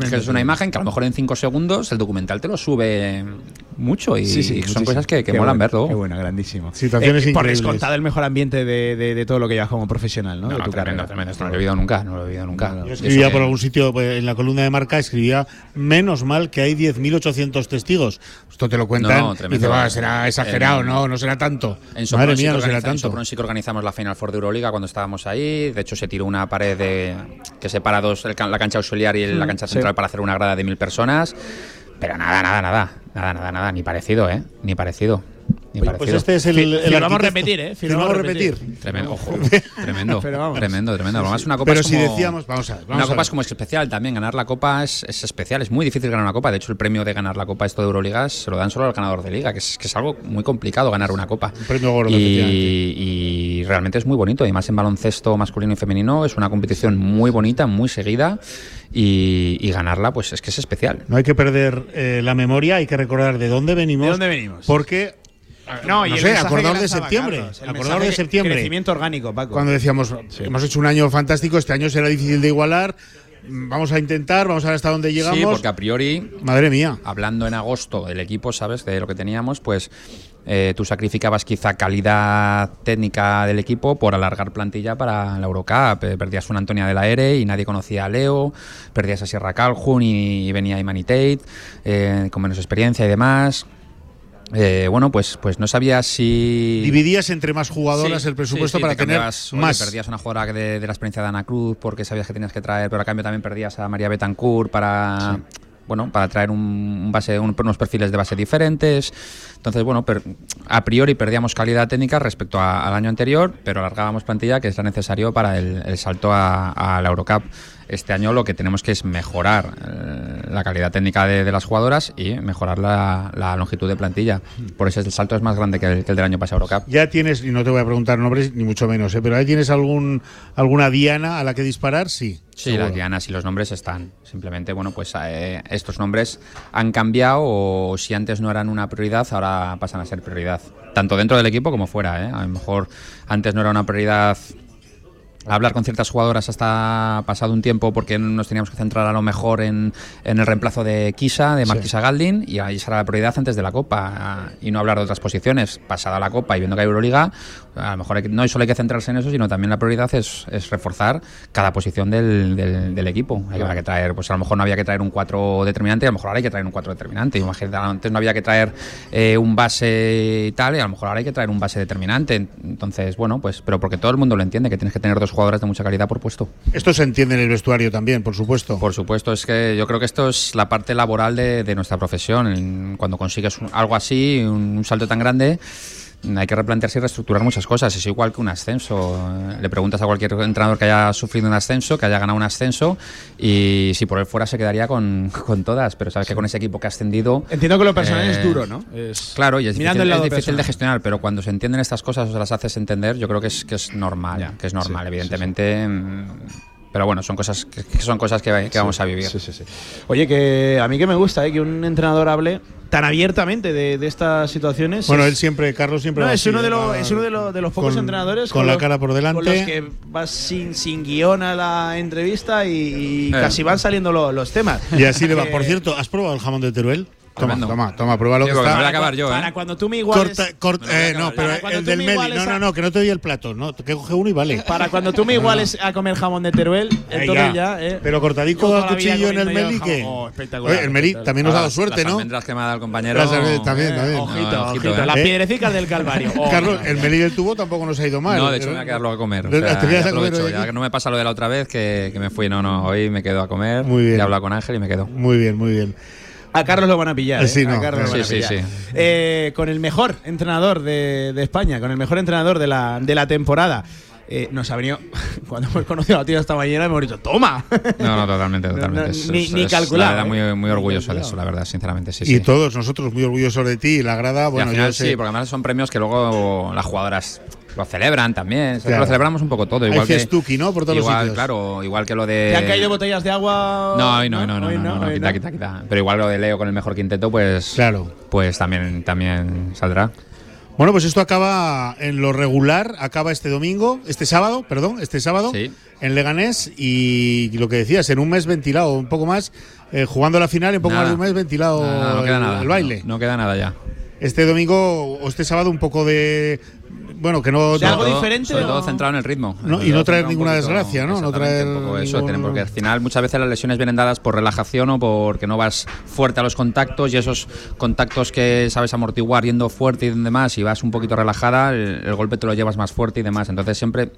Es que es una imagen que a lo mejor en 5 segundos el documental te lo sube mucho y Sí, sí, son cosas que, que molan bueno, verlo. Qué bueno, grandísimo. Situaciones Eh, Por descontado el mejor ambiente de, de- de todo lo que llevas como profesional, ¿no? No, de tu tremendo, carrera. tremendo. Esto no lo he vivido nunca, no lo he vivido nunca. Yo escribía eso por algún sitio pues, en la columna de marca, escribía menos mal que hay 10.800 testigos. Esto te lo cuentan No, no, y tremendo. dice, "Va, será exagerado, En- no, no será tanto. En Madre mía, que no será en tanto. Sopron sí que organizamos la Final Four de Euroliga cuando estábamos ahí. De hecho, se tiró una pared de, que separa dos, el can- la cancha auxiliar y la Mm, cancha sí. central para hacer una grada de mil personas. Pero nada, nada, nada. Nada, nada, nada. Ni parecido, ¿eh? Ni parecido. Oye, pues este es el, el Firmamos arquitecto. repetir, ¿eh? Firmamos repetir. Tremendo, ojo, tremendo, Pero vamos. tremendo, tremendo. Además, una copa Pero es si como- decíamos, vamos a ver, vamos una a copa ver. es como es especial también. Ganar la copa es, es especial, es muy difícil ganar una copa. De hecho, el premio de ganar la copa, esto de Euroliga, se lo dan solo al ganador de liga, que es, que es algo muy complicado ganar una copa. Un premio gordo, y, y realmente es muy bonito. Además, en baloncesto masculino y femenino es una competición muy bonita, muy seguida. Y, y ganarla, pues es que es especial. No hay que perder eh, la memoria, hay que recordar de dónde venimos. ¿De dónde venimos? Porque, No, y no el sé, de septiembre. Carlos, el de septiembre. Crecimiento orgánico, Paco. Cuando decíamos, hemos hecho un año fantástico, este año será difícil de igualar, vamos a intentar, vamos a ver hasta dónde llegamos. Sí, porque a priori Madre mía. hablando en agosto del equipo, ¿sabes? De lo que teníamos, pues eh, tú sacrificabas quizá calidad técnica del equipo por alargar plantilla para la Eurocup. Eh, perdías una Antonia de la Ere y nadie conocía a Leo, perdías a Sierra Calhoun y, venía Imani Tate, eh, con menos experiencia y demás. Eh, bueno, pues, pues no sabía si. Dividías entre más jugadoras Sí, el presupuesto sí, sí, para te tener cambiabas, oye, más. Perdías una jugadora de, de la experiencia de Ana Cruz porque sabías que tenías que traer, pero a cambio también perdías a María Betancourt para. Bueno, para traer un, base, un- unos perfiles de base diferentes. Entonces, bueno, per- a priori perdíamos calidad técnica respecto a- al año anterior, pero alargábamos plantilla, que es lo necesario para el, el salto a, a la Eurocup. Este año lo que tenemos que es mejorar eh, la calidad técnica de, de las jugadoras y mejorar la, la longitud de plantilla. Por eso el salto es más grande que el, que el del año pasado Eurocup. Ya tienes, y no te voy a preguntar nombres, ni mucho menos, ¿eh? pero ahí tienes algún alguna diana a la que disparar, sí. Sí, seguro. las dianas y los nombres están. Simplemente, bueno, pues eh, estos nombres han cambiado o si antes no eran una prioridad, ahora pasan a ser prioridad. Tanto dentro del equipo como fuera. ¿eh? A lo mejor antes no era una prioridad hablar con ciertas jugadoras hasta pasado un tiempo porque nos teníamos que centrar a lo mejor en, en el reemplazo de Kisa, de Marquisa Galdin, y ahí será la prioridad antes de la Copa y no hablar de otras posiciones. Pasada la Copa y viendo que hay Euroliga, a lo mejor hay que- no solo hay que centrarse en eso, sino también la prioridad es, es reforzar cada posición del, del- del equipo. Hay que- que traer, pues a lo mejor no había que traer un 4 determinante, y a lo mejor ahora hay que traer un 4 determinante. Imagínate, antes no había que traer eh, un base y tal, y a lo mejor ahora hay que traer un base determinante. Entonces, bueno, pues, pero porque todo el mundo lo entiende, que tienes que tener dos jugadoras de mucha calidad por puesto. Esto se entiende en el vestuario también, por supuesto. Por supuesto, es que yo creo que esto es la parte laboral de, de nuestra profesión. Cuando consigues un- algo así, un, un salto tan grande, hay que replantearse y reestructurar muchas cosas. Es igual que un ascenso. Le preguntas a cualquier entrenador que haya sufrido un ascenso, que haya ganado un ascenso, y si por él fuera se quedaría con, con todas. Pero sabes que con ese equipo que ha ascendido. Entiendo que lo personal es eh, duro, ¿no? Es- Claro, y es difícil, es difícil de gestionar, pero cuando se entienden estas cosas o se las haces entender, yo creo que es, que es normal. que es normal, evidentemente. mm, Pero bueno, son cosas que, que son cosas que, que vamos a vivir. Sí, sí, sí. Oye, que a mí que me gusta ¿eh? que un entrenador hable tan abiertamente de, de estas situaciones. Bueno, Es- él siempre, Carlos siempre No, va es así, uno de, los, va- es uno de, los, de los pocos con- entrenadores con la los- cara por delante. Con los que vas sin, sin guion a la entrevista y, y Eh. casi van saliendo lo- los temas. Y así le va. Eh, Por cierto, ¿has probado el jamón de Teruel? Toma, toma, toma, pruébalo que Digo, que está. me voy a acabar yo, ¿eh? Para cuando tú me iguales. Corta, corta- eh, no, pero Para cuando el tú del me Meli. iguales No, a- no, no, que no te doy el plato. No, que coge uno y vale. Para cuando tú me iguales a comer jamón de Teruel, entonces ya. eh. Pero cortadico a cuchillo en el Meli que. Oh, espectacular, Oye, el Meli también nos ha dado suerte, ¿no? almendras que me ha dado el compañero. También, Eh, también. Ojito, ojito. ¿eh? Las Eh. piedrecicas del Calvario. Oh, Carlos, el. Meli del tubo tampoco nos ha ido mal. No, de hecho me voy a quedar luego a comer. No me pasa lo de la otra vez que, que me fui. No, no, hoy me quedo a comer. Muy bien. He hablado con Ángel y me quedo. Muy bien, muy bien. A Carlos lo van a pillar. ¿eh? Sí, A no. Carlos lo van a Sí, sí, pillar. sí. Eh, con el mejor entrenador de, de España, con el mejor entrenador de la, de la temporada. Eh, nos ha venido, cuando hemos conocido a la tía esta mañana, hemos dicho, ¡toma! No, no, totalmente, totalmente. no, Es- ni- ni La verdad, ¿eh? muy, muy orgulloso de eso, la verdad, sinceramente, sí. y sí. todos nosotros muy orgullosos de ti y la grada, Y bueno, al final yo sé. sí, porque además son premios que luego las jugadoras lo celebran también. Claro. Lo celebramos un poco todo. Hay Igual que, festuki, ¿no? Por todos los igual, sitios. Claro, igual que lo de. ¿Te han caído botellas de agua? No, hoy no, no, no, Hoy no, no, no, hoy quita, quita, quita. Pero igual lo de Leo con el mejor quinteto, pues. Claro. Pues también, también saldrá. Bueno, pues esto acaba en lo regular, acaba este domingo, este sábado, perdón, este sábado, Sí. en Leganés y lo que decías, en un mes ventilado, un poco más, eh, jugando la final, en poco Nada. más de un mes ventilado no queda el, nada. el baile. No, no queda nada ya. Este domingo o este sábado un poco de... Bueno, que no... ¿De algo no- diferente Sobre o- todo centrado en el ritmo. No, y no todo traer ninguna poquito- desgracia, ¿no? No traer eso, porque al final muchas veces las lesiones vienen dadas por relajación o porque no vas fuerte a los contactos y esos contactos que sabes amortiguar yendo fuerte y demás y vas un poquito relajada, el, el golpe te lo llevas más fuerte y demás. Entonces siempre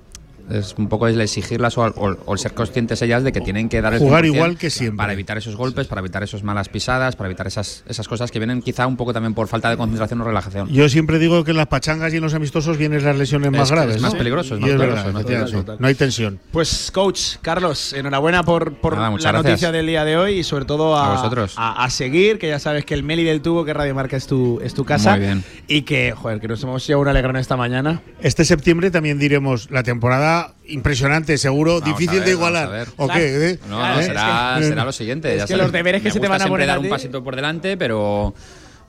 es un poco el exigirlas o, o- o el ser conscientes ellas de que tienen que dar el Jugar 100% igual que siempre. Para evitar esos golpes, para evitar esas malas pisadas, para evitar esas, esas cosas que vienen quizá un poco también por falta de concentración o relajación. Yo siempre digo que en las pachangas y en los amistosos vienen las lesiones más Es- graves. es más ¿no? peligroso, es más es peligroso, verdad. No hay tensión. Pues, coach Carlos, enhorabuena por, por Nada, la gracias. noticia del día de hoy y sobre todo a, A vosotros. a- a seguir, que ya sabes que el Meli del Tubo, que Radio Marca es tu, es tu casa. Muy bien. Y que, joder, que nos hemos llevado un alegrón esta mañana. Este septiembre también diremos la temporada impresionante, seguro, Vamos difícil ver, de igualar. ¿O qué? ¿Eh? No, no, será, será lo siguiente. es ya que sabes. los deberes que se te van a poner dar un pasito por delante, pero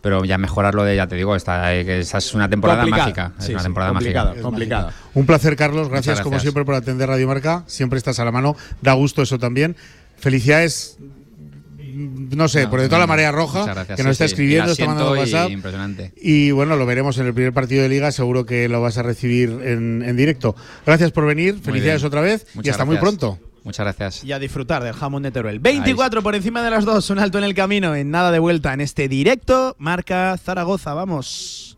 pero ya mejorarlo de, ya te digo, esta, eh, es una temporada mágica. Es Sí, una sí, temporada complicado, mágica. complicado. Un placer, Carlos. Gracias, Muchas como gracias. siempre por atender Radio Marca. Siempre estás a la mano. Da gusto eso también. Felicidades. No sé, No, por de toda la marea roja gracias, que sí, nos está escribiendo, está mandando siento y WhatsApp. impresionante. Y bueno, lo veremos en el primer partido de liga, seguro que lo vas a recibir en, en directo. Gracias por venir, Muy felicidades bien. otra vez y hasta muy pronto. Muchas gracias. Y a disfrutar del jamón de Teruel. 24 por encima de las dos, un alto en el camino, en nada de vuelta en este directo. Marca Zaragoza, vamos.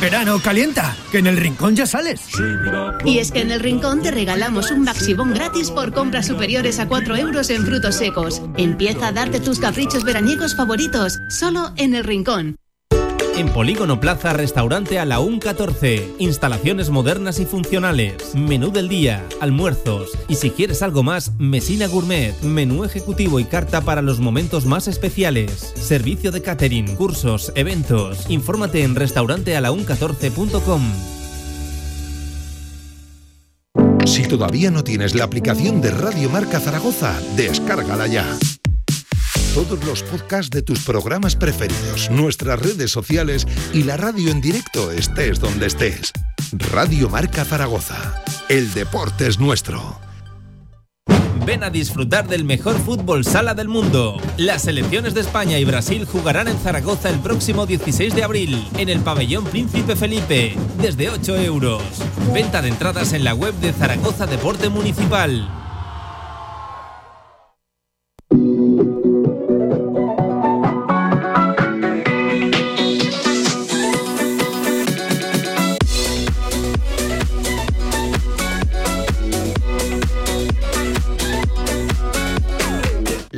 Verano calienta, que en el rincón ya sales. Y es que en el Rincón te regalamos un Maxibón gratis por compras superiores a 4 euros en frutos secos. Empieza a darte tus caprichos veraniegos favoritos, solo en el Rincón. En Polígono Plaza, restaurante a la UN 14. Instalaciones modernas y funcionales. Menú del día, almuerzos. Y si quieres algo más, Mesina Gourmet. Menú ejecutivo y carta para los momentos más especiales. Servicio de catering, cursos, eventos. Infórmate en restaurantealaun14.com. Si todavía no tienes la aplicación de Radio Marca Zaragoza, descárgala ya. Todos los podcasts de tus programas preferidos, nuestras redes sociales y la radio en directo estés donde estés. Radio Marca Zaragoza. El deporte es nuestro. Ven a disfrutar del mejor fútbol sala del mundo. Las selecciones de España y Brasil jugarán en Zaragoza el próximo 16 de abril, en el pabellón Príncipe Felipe, desde 8 euros. Venta de entradas en la web de Zaragoza Deporte Municipal.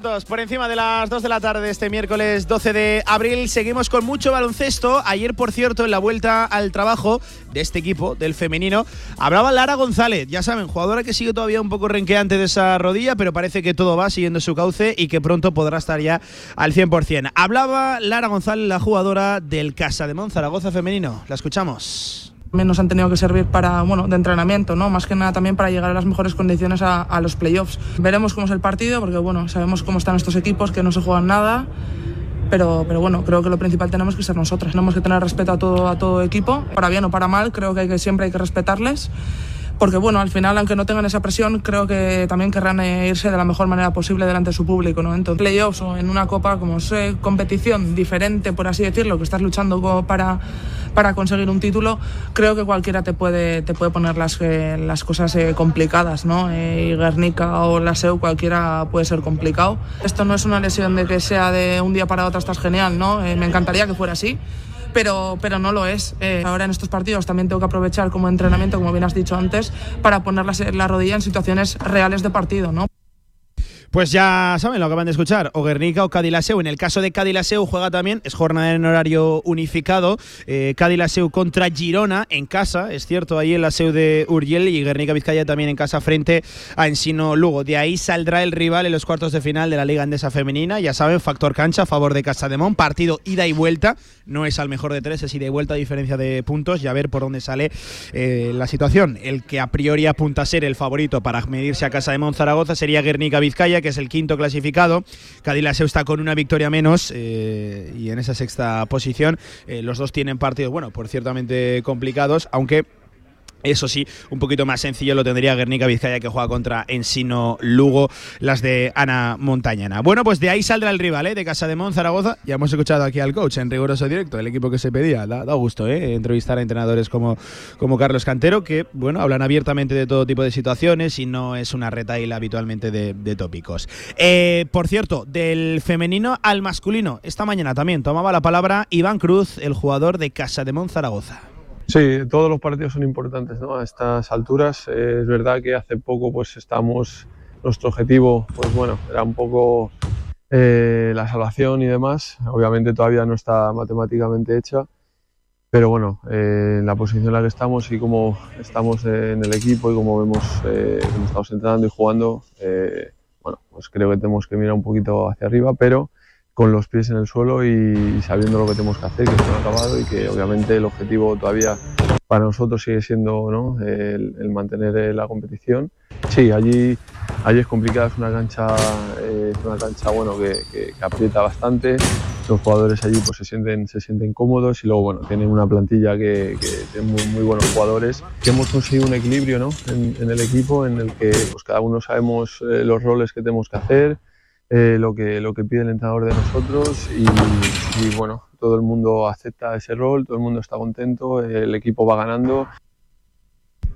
Por encima de las 2 de la tarde este miércoles 12 de abril. Seguimos con mucho baloncesto. Ayer, por cierto, en la vuelta al trabajo de este equipo, del femenino, hablaba Lara González. Ya saben, jugadora que sigue todavía un poco renqueante de esa rodilla, pero parece que todo va siguiendo su cauce y que pronto podrá estar ya al 100%. Hablaba Lara González, la jugadora del Casa de Zaragoza femenino. La escuchamos. También nos han tenido que servir para, bueno, de entrenamiento, ¿no? Más que nada también para llegar a las mejores condiciones a, los playoffs. Veremos cómo es el partido, porque bueno, sabemos cómo están estos equipos, que no se juegan nada. Pero, pero bueno, creo que lo principal tenemos que ser nosotras. Tenemos que tener respeto a todo, a todo equipo, para bien o para mal, creo que siempre hay que respetarles porque bueno, al final, aunque no tengan esa presión, creo que también querrán eh, irse de la mejor manera posible delante de su público, ¿no? Entonces, playoffs o en una copa, como sé, competición diferente, por así decirlo, que estás luchando para, para conseguir un título, creo que cualquiera te puede, te puede poner las, eh, las cosas eh, complicadas, ¿no? Eh, y Guernica o la SEU, cualquiera puede ser complicado. Esto no es una lesión de que sea de un día para otro estás genial, ¿no? Me encantaría que fuera así pero, pero no lo es. Eh, ahora en estos partidos también tengo que aprovechar como entrenamiento, como bien has dicho antes, para poner la, la rodilla en situaciones reales de partido, ¿no? Pues ya saben, lo acaban de escuchar, o Guernica o Cadilaseu. En el caso de Cadilaseu juega también, es jornada en horario unificado, eh, Cadilaseu contra Girona en casa, es cierto, ahí en la SEU de Urgel y Guernica Vizcaya también en casa frente a Ensino Lugo. De ahí saldrá el rival en los cuartos de final de la Liga Andesa Femenina, ya saben, factor cancha a favor de Casa de Mon, partido ida y vuelta, no es al mejor de tres, es ida y vuelta a diferencia de puntos y a ver por dónde sale eh, la situación. El que a priori apunta a ser el favorito para medirse a Casa de Zaragoza sería Guernica Vizcaya, que es el quinto clasificado. Cadilaseu está con una victoria menos eh, y en esa sexta posición. Eh, los dos tienen partidos, bueno, por ciertamente complicados, aunque eso sí, un poquito más sencillo lo tendría Guernica Vizcaya que juega contra Ensino Lugo, las de Ana Montañana. Bueno, pues de ahí saldrá el rival, ¿eh? de Casa de Mon, Zaragoza. Ya hemos escuchado aquí al coach en riguroso directo, el equipo que se pedía. Da, da gusto ¿eh? entrevistar a entrenadores como, como Carlos Cantero, que bueno, hablan abiertamente de todo tipo de situaciones y no es una retaila habitualmente de, de tópicos. Eh, por cierto, del femenino al masculino, esta mañana también tomaba la palabra Iván Cruz, el jugador de Casa de Mon, Zaragoza. Sí, todos los partidos son importantes ¿no? a estas alturas. Eh, es verdad que hace poco pues estamos, nuestro objetivo pues bueno, era un poco eh, la salvación y demás. Obviamente todavía no está matemáticamente hecha, pero bueno, eh, en la posición en la que estamos y como estamos en el equipo y como vemos eh, estamos entrenando y jugando, eh, bueno, pues creo que tenemos que mirar un poquito hacia arriba, pero con los pies en el suelo y, sabiendo lo que tenemos que hacer, que esto no ha acabado y que obviamente el objetivo todavía para nosotros sigue siendo ¿no? el, el mantener eh, la competición. Sí, allí, allí es complicado, es una cancha, eh, es una cancha bueno, que, que- que aprieta bastante, los jugadores allí pues, se, sienten, se sienten cómodos y luego bueno, tienen una plantilla que, que tiene muy, muy buenos jugadores, que hemos conseguido un equilibrio ¿no? en, en el equipo en el que pues, cada uno sabemos eh, los roles que tenemos que hacer, eh, lo, que, lo que pide el entrenador de nosotros y, bueno, todo el mundo acepta ese rol, todo el mundo está contento, el equipo va ganando.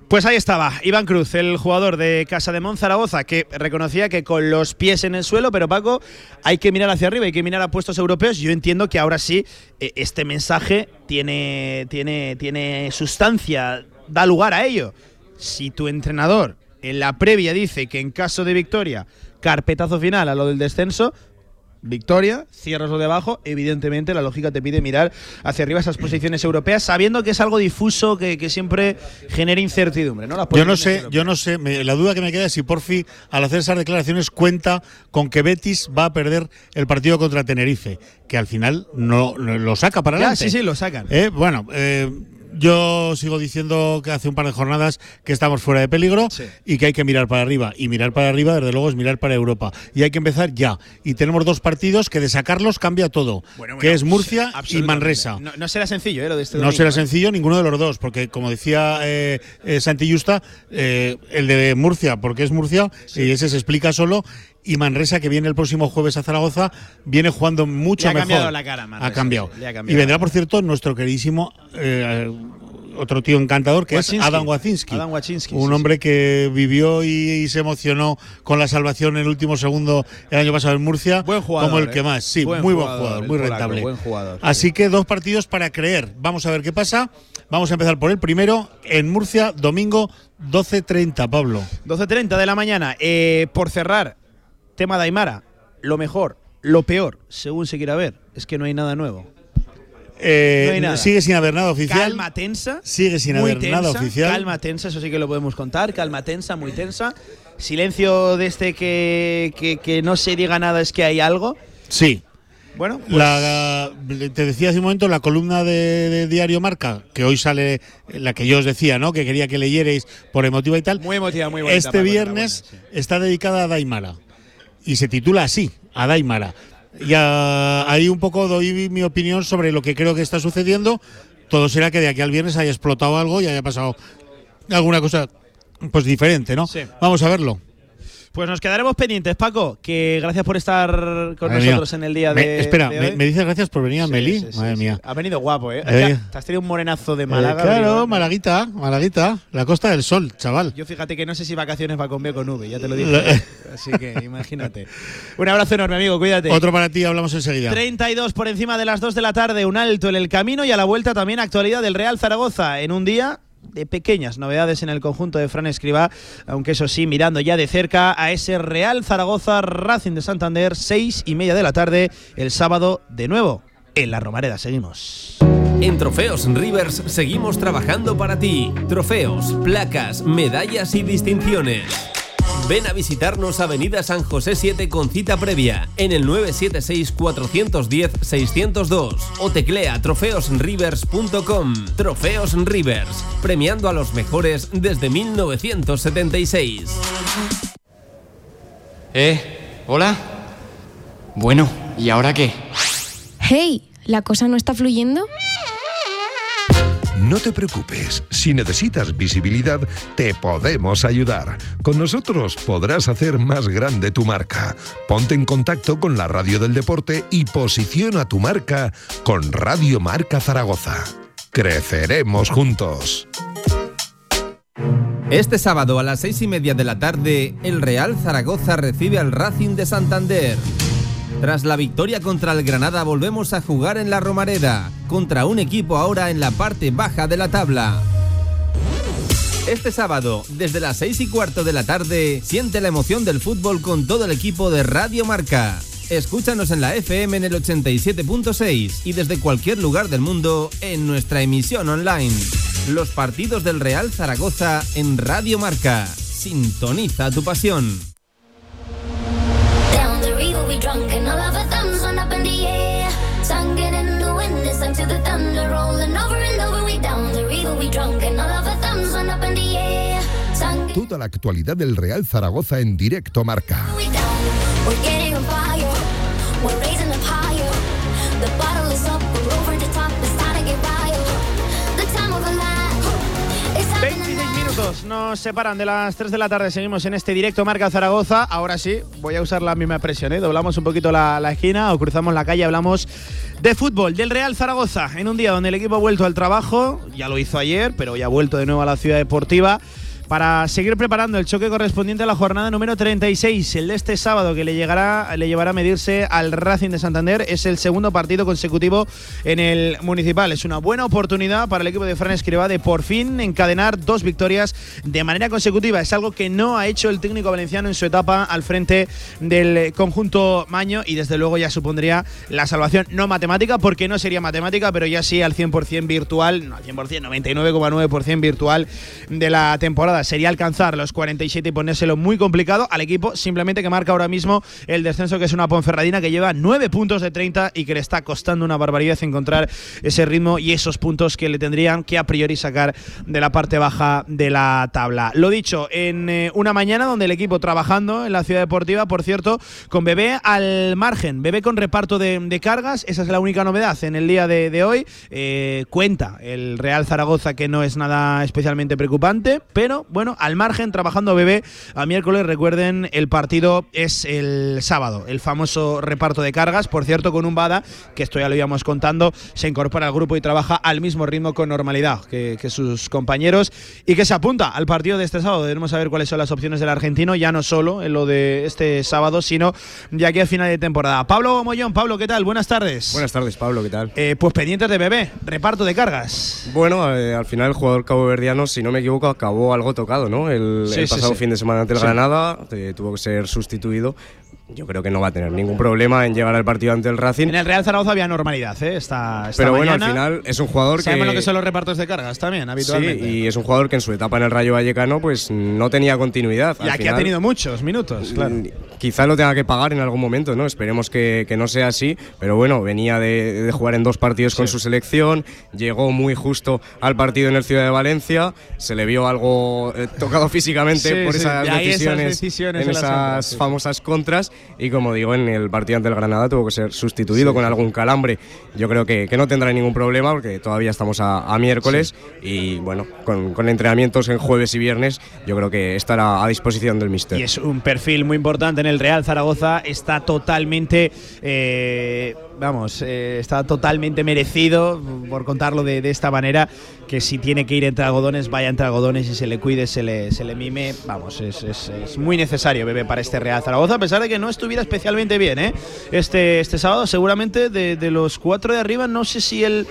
Pues ahí estaba, Iván Cruz, el jugador de Casa de Mon Zaragoza, que reconocía que con los pies en el suelo, pero Paco, hay que mirar hacia arriba, hay que mirar a puestos europeos. Yo entiendo que ahora sí, eh, este mensaje tiene, tiene, tiene sustancia, da lugar a ello. Si tu entrenador en la previa dice que en caso de victoria, carpetazo final a lo del descenso, victoria, cierras lo de abajo, evidentemente la lógica te pide mirar hacia arriba esas posiciones europeas, sabiendo que es algo difuso que, que siempre genera incertidumbre. ¿no? Yo no sé, europeas. yo no sé, me- la duda que me queda es si Porfi al hacer esas declaraciones cuenta con que Betis va a perder el partido contra Tenerife, que al final no, no- lo saca para Ya, adelante. sí, sí, lo sacan. Eh, bueno, eh, yo sigo diciendo que hace un par de jornadas que estamos fuera de peligro y que hay que mirar para arriba. Y mirar para arriba, desde luego, es mirar para Europa. Y hay que empezar ya. Y tenemos dos partidos que de sacarlos cambia todo, Bueno, que es Murcia y. Manresa. No, no será sencillo, ¿eh? Lo de este No domingo, será ¿eh? sencillo ninguno de los dos, porque como decía eh, eh, Santi Justa, eh, el de Murcia, porque es Murcia, y ese se explica solo, y Manresa, que viene el próximo jueves a Zaragoza, viene jugando mucho Le ha mejor. cambiado la cara, Manresa, Ha cambiado. sí, le ha cambiado. Y vendrá, por cierto, nuestro queridísimo eh, otro tío encantador, que es Adam Wacinski. Adam un sí, hombre que vivió y, y se emocionó con la salvación en el último segundo el año pasado en Murcia, jugador, como el ¿eh? que más. Sí, Buen muy buen jugador, muy polaco, rentable. buen jugador, Así que dos partidos para creer. Vamos a ver qué pasa. Vamos a empezar por el primero en Murcia, domingo 12.30, Pablo. 12.30 de la mañana. Eh, por cerrar, tema de Aymara. Lo mejor, lo peor, según se quiera ver, es que no hay nada nuevo. Eh, No hay nada. Sigue sin haber nada oficial. Calma tensa. Sigue sin haber nada tensa, oficial. Calma tensa, eso sí que lo podemos contar. Calma tensa, muy tensa. Silencio de este que, que, que no se diga nada es que hay algo. Sí. Bueno, pues- La- te decía hace un momento la columna de, de Diario Marca, que hoy sale, la que yo os decía, ¿no? Que quería que leyerais por emotiva y tal. Muy emotiva, muy bonita, Este viernes está dedicada a Daimara. Y se titula así, a Daimara. Y ah, ahí un poco doy mi opinión sobre lo que creo que está sucediendo. Todo será que de aquí al viernes haya explotado algo y haya pasado alguna cosa pues diferente, ¿no? Sí. Vamos a verlo. Pues nos quedaremos pendientes, Paco, que gracias por estar con Madre mía. nosotros en el día Me- de. espera, de me, hoy. me dices gracias por venir a Sí, Meli. sí, sí, Madre mía. Ha venido guapo, ¿eh? Eh. Te has tenido un morenazo de Eh, Málaga. claro. Malaguita, Malaguita, la costa del sol, chaval. Yo fíjate que no sé si vacaciones va con B o con V, ya te lo dije. Así que imagínate. Un abrazo enorme, amigo, cuídate. Otro para ti, hablamos enseguida. 32 por encima de las 2 de la tarde, un alto en el camino y a la vuelta también actualidad del Real Zaragoza en un día de pequeñas novedades en el conjunto de Fran Escribá, aunque eso sí, mirando ya de cerca a ese Real Zaragoza Racing de Santander, 6 y media de la tarde, el sábado de nuevo en la Romareda. Seguimos. En Trofeos Rivers seguimos trabajando para ti. Trofeos, placas, medallas y distinciones. Ven a visitarnos Avenida San José 7 con cita previa en el 976-410-602 o teclea trofeosrivers.com. Trofeos Rivers, premiando a los mejores desde 1976. ¿Eh? ¿Hola? Bueno, ¿y ahora qué? Hey, ¿la cosa no está fluyendo? No te preocupes, si necesitas visibilidad, te podemos ayudar. Con nosotros podrás hacer más grande tu marca. Ponte en contacto con la Radio del Deporte y posiciona tu marca con Radio Marca Zaragoza. Creceremos juntos. Este sábado a las seis y media de la tarde, el Real Zaragoza recibe al Racing de Santander. Tras la victoria contra el Granada volvemos a jugar en la Romareda, contra un equipo ahora en la parte baja de la tabla. Este sábado, desde las seis y cuarto de la tarde, siente la emoción del fútbol con todo el equipo de Radio Marca. Escúchanos en la FM en el 87.6 y desde cualquier lugar del mundo en nuestra emisión online. Los partidos del Real Zaragoza en Radio Marca. Sintoniza tu pasión. We drunk and all of our thumbs went up in the air. In the wind, it's time to the thunder rolling over and over. We down the river we drunk and all of our thumbs went up in the air. Toda la actualidad del Real Zaragoza en directo marca. Nos separan de las 3 de la tarde. Seguimos en este directo Marca Zaragoza. Ahora sí, voy a usar la misma expresión. ¿eh? Doblamos un poquito la, la esquina o cruzamos la calle. Hablamos de fútbol, del Real Zaragoza. En un día donde el equipo ha vuelto al trabajo. Ya lo hizo ayer, pero ya ha vuelto de nuevo a la ciudad deportiva. Para seguir preparando el choque correspondiente a la jornada número 36, el de este sábado que le llegará, le llevará a medirse al Racing de Santander, es el segundo partido consecutivo en el municipal. Es una buena oportunidad para el equipo de Fran Escribá de por fin encadenar dos victorias de manera consecutiva. Es algo que no ha hecho el técnico valenciano en su etapa al frente del conjunto Maño y desde luego ya supondría la salvación no matemática, porque no sería matemática, pero ya sí al 100% virtual, no al 100%, 99,9% virtual de la temporada. Sería alcanzar los 47 y ponérselo muy complicado al equipo, simplemente que marca ahora mismo el descenso, que es una Ponferradina que lleva 9 puntos de 30 y que le está costando una barbaridad encontrar ese ritmo y esos puntos que le tendrían que a priori sacar de la parte baja de la tabla. Lo dicho, en eh, una mañana donde el equipo trabajando en la ciudad deportiva, por cierto, con Bebé al margen, Bebé con reparto de, cargas, esa es la única novedad en el día de, de hoy. Eh, cuenta el Real Zaragoza que no es nada especialmente preocupante, pero bueno, al margen, trabajando Bebé a miércoles, recuerden, el partido es el sábado, el famoso reparto de cargas, por cierto, con un Bada, que esto ya lo íbamos contando, se incorpora al grupo y trabaja al mismo ritmo con normalidad que, que sus compañeros y que se apunta al partido de este sábado. Debemos saber cuáles son las opciones del argentino, ya no solo en lo de este sábado, sino ya aquí a final de temporada. Pablo Mollón, Pablo, ¿qué tal? Buenas tardes. Buenas tardes, Pablo, ¿qué tal? Eh, pues pendientes de Bebé, reparto de cargas. Bueno, eh, al final el jugador caboverdiano, si no me equivoco, acabó algo tocado, ¿no? El, Sí, el sí, pasado sí. fin de semana ante el. Granada eh, tuvo que ser sustituido. Yo creo que no va a tener ningún problema en llegar al partido ante el Racing. En el Real Zaragoza había normalidad, ¿eh? Esta, esta Pero bueno, al final es un jugador Sabemos que- lo que son los repartos de cargas también, habitualmente. Sí, y es un jugador que en su etapa en el Rayo Vallecano pues no tenía continuidad. y Al aquí ha final, tenido muchos minutos, claro. Mm, Quizá lo tenga que pagar en algún momento, ¿no? Esperemos que, que no sea así, pero bueno, venía de, de jugar en dos partidos con su selección, llegó muy justo al partido en el Ciudad de Valencia, se le vio algo eh, tocado físicamente Sí, por sí, esas de ahí esas decisiones, decisiones en esas sí. famosas contras, y como digo, en el partido ante el Granada tuvo que ser sustituido con algún calambre. Yo creo que, que no tendrá ningún problema porque todavía estamos a, a miércoles y bueno, con, con entrenamientos en jueves y viernes, yo creo que estará a disposición del míster. Y es un perfil muy importante en el Real Zaragoza. Está totalmente, eh, vamos, eh, está totalmente merecido, por contarlo de, de esta manera, que si tiene que ir entre algodones, vaya entre algodones y se le cuide, se le, se le mime. Vamos, es, es- es muy necesario, bebé, para este Real Zaragoza, a pesar de que no estuviera especialmente bien, ¿eh? Este, este sábado, seguramente de, de los cuatro de arriba, no sé si el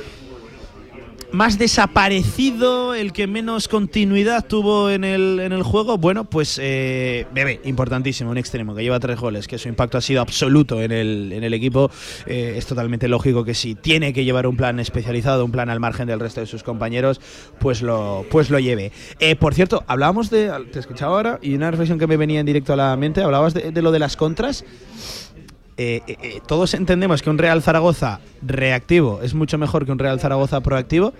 más desaparecido, el que menos continuidad tuvo en el, en el juego, bueno, pues eh, Bebé, importantísimo, un extremo que lleva tres goles, que su impacto ha sido absoluto en el, en el equipo. Eh, es totalmente lógico que si tiene que llevar un plan especializado, un plan al margen del resto de sus compañeros, pues lo, pues lo lleve. Eh, por cierto, hablábamos de, te escuchaba ahora, y una reflexión que me venía en directo a la mente, hablabas de, de lo de las contras. Eh, eh, eh, todos entendemos que un Real Zaragoza reactivo es mucho mejor que un Real Zaragoza proactivo.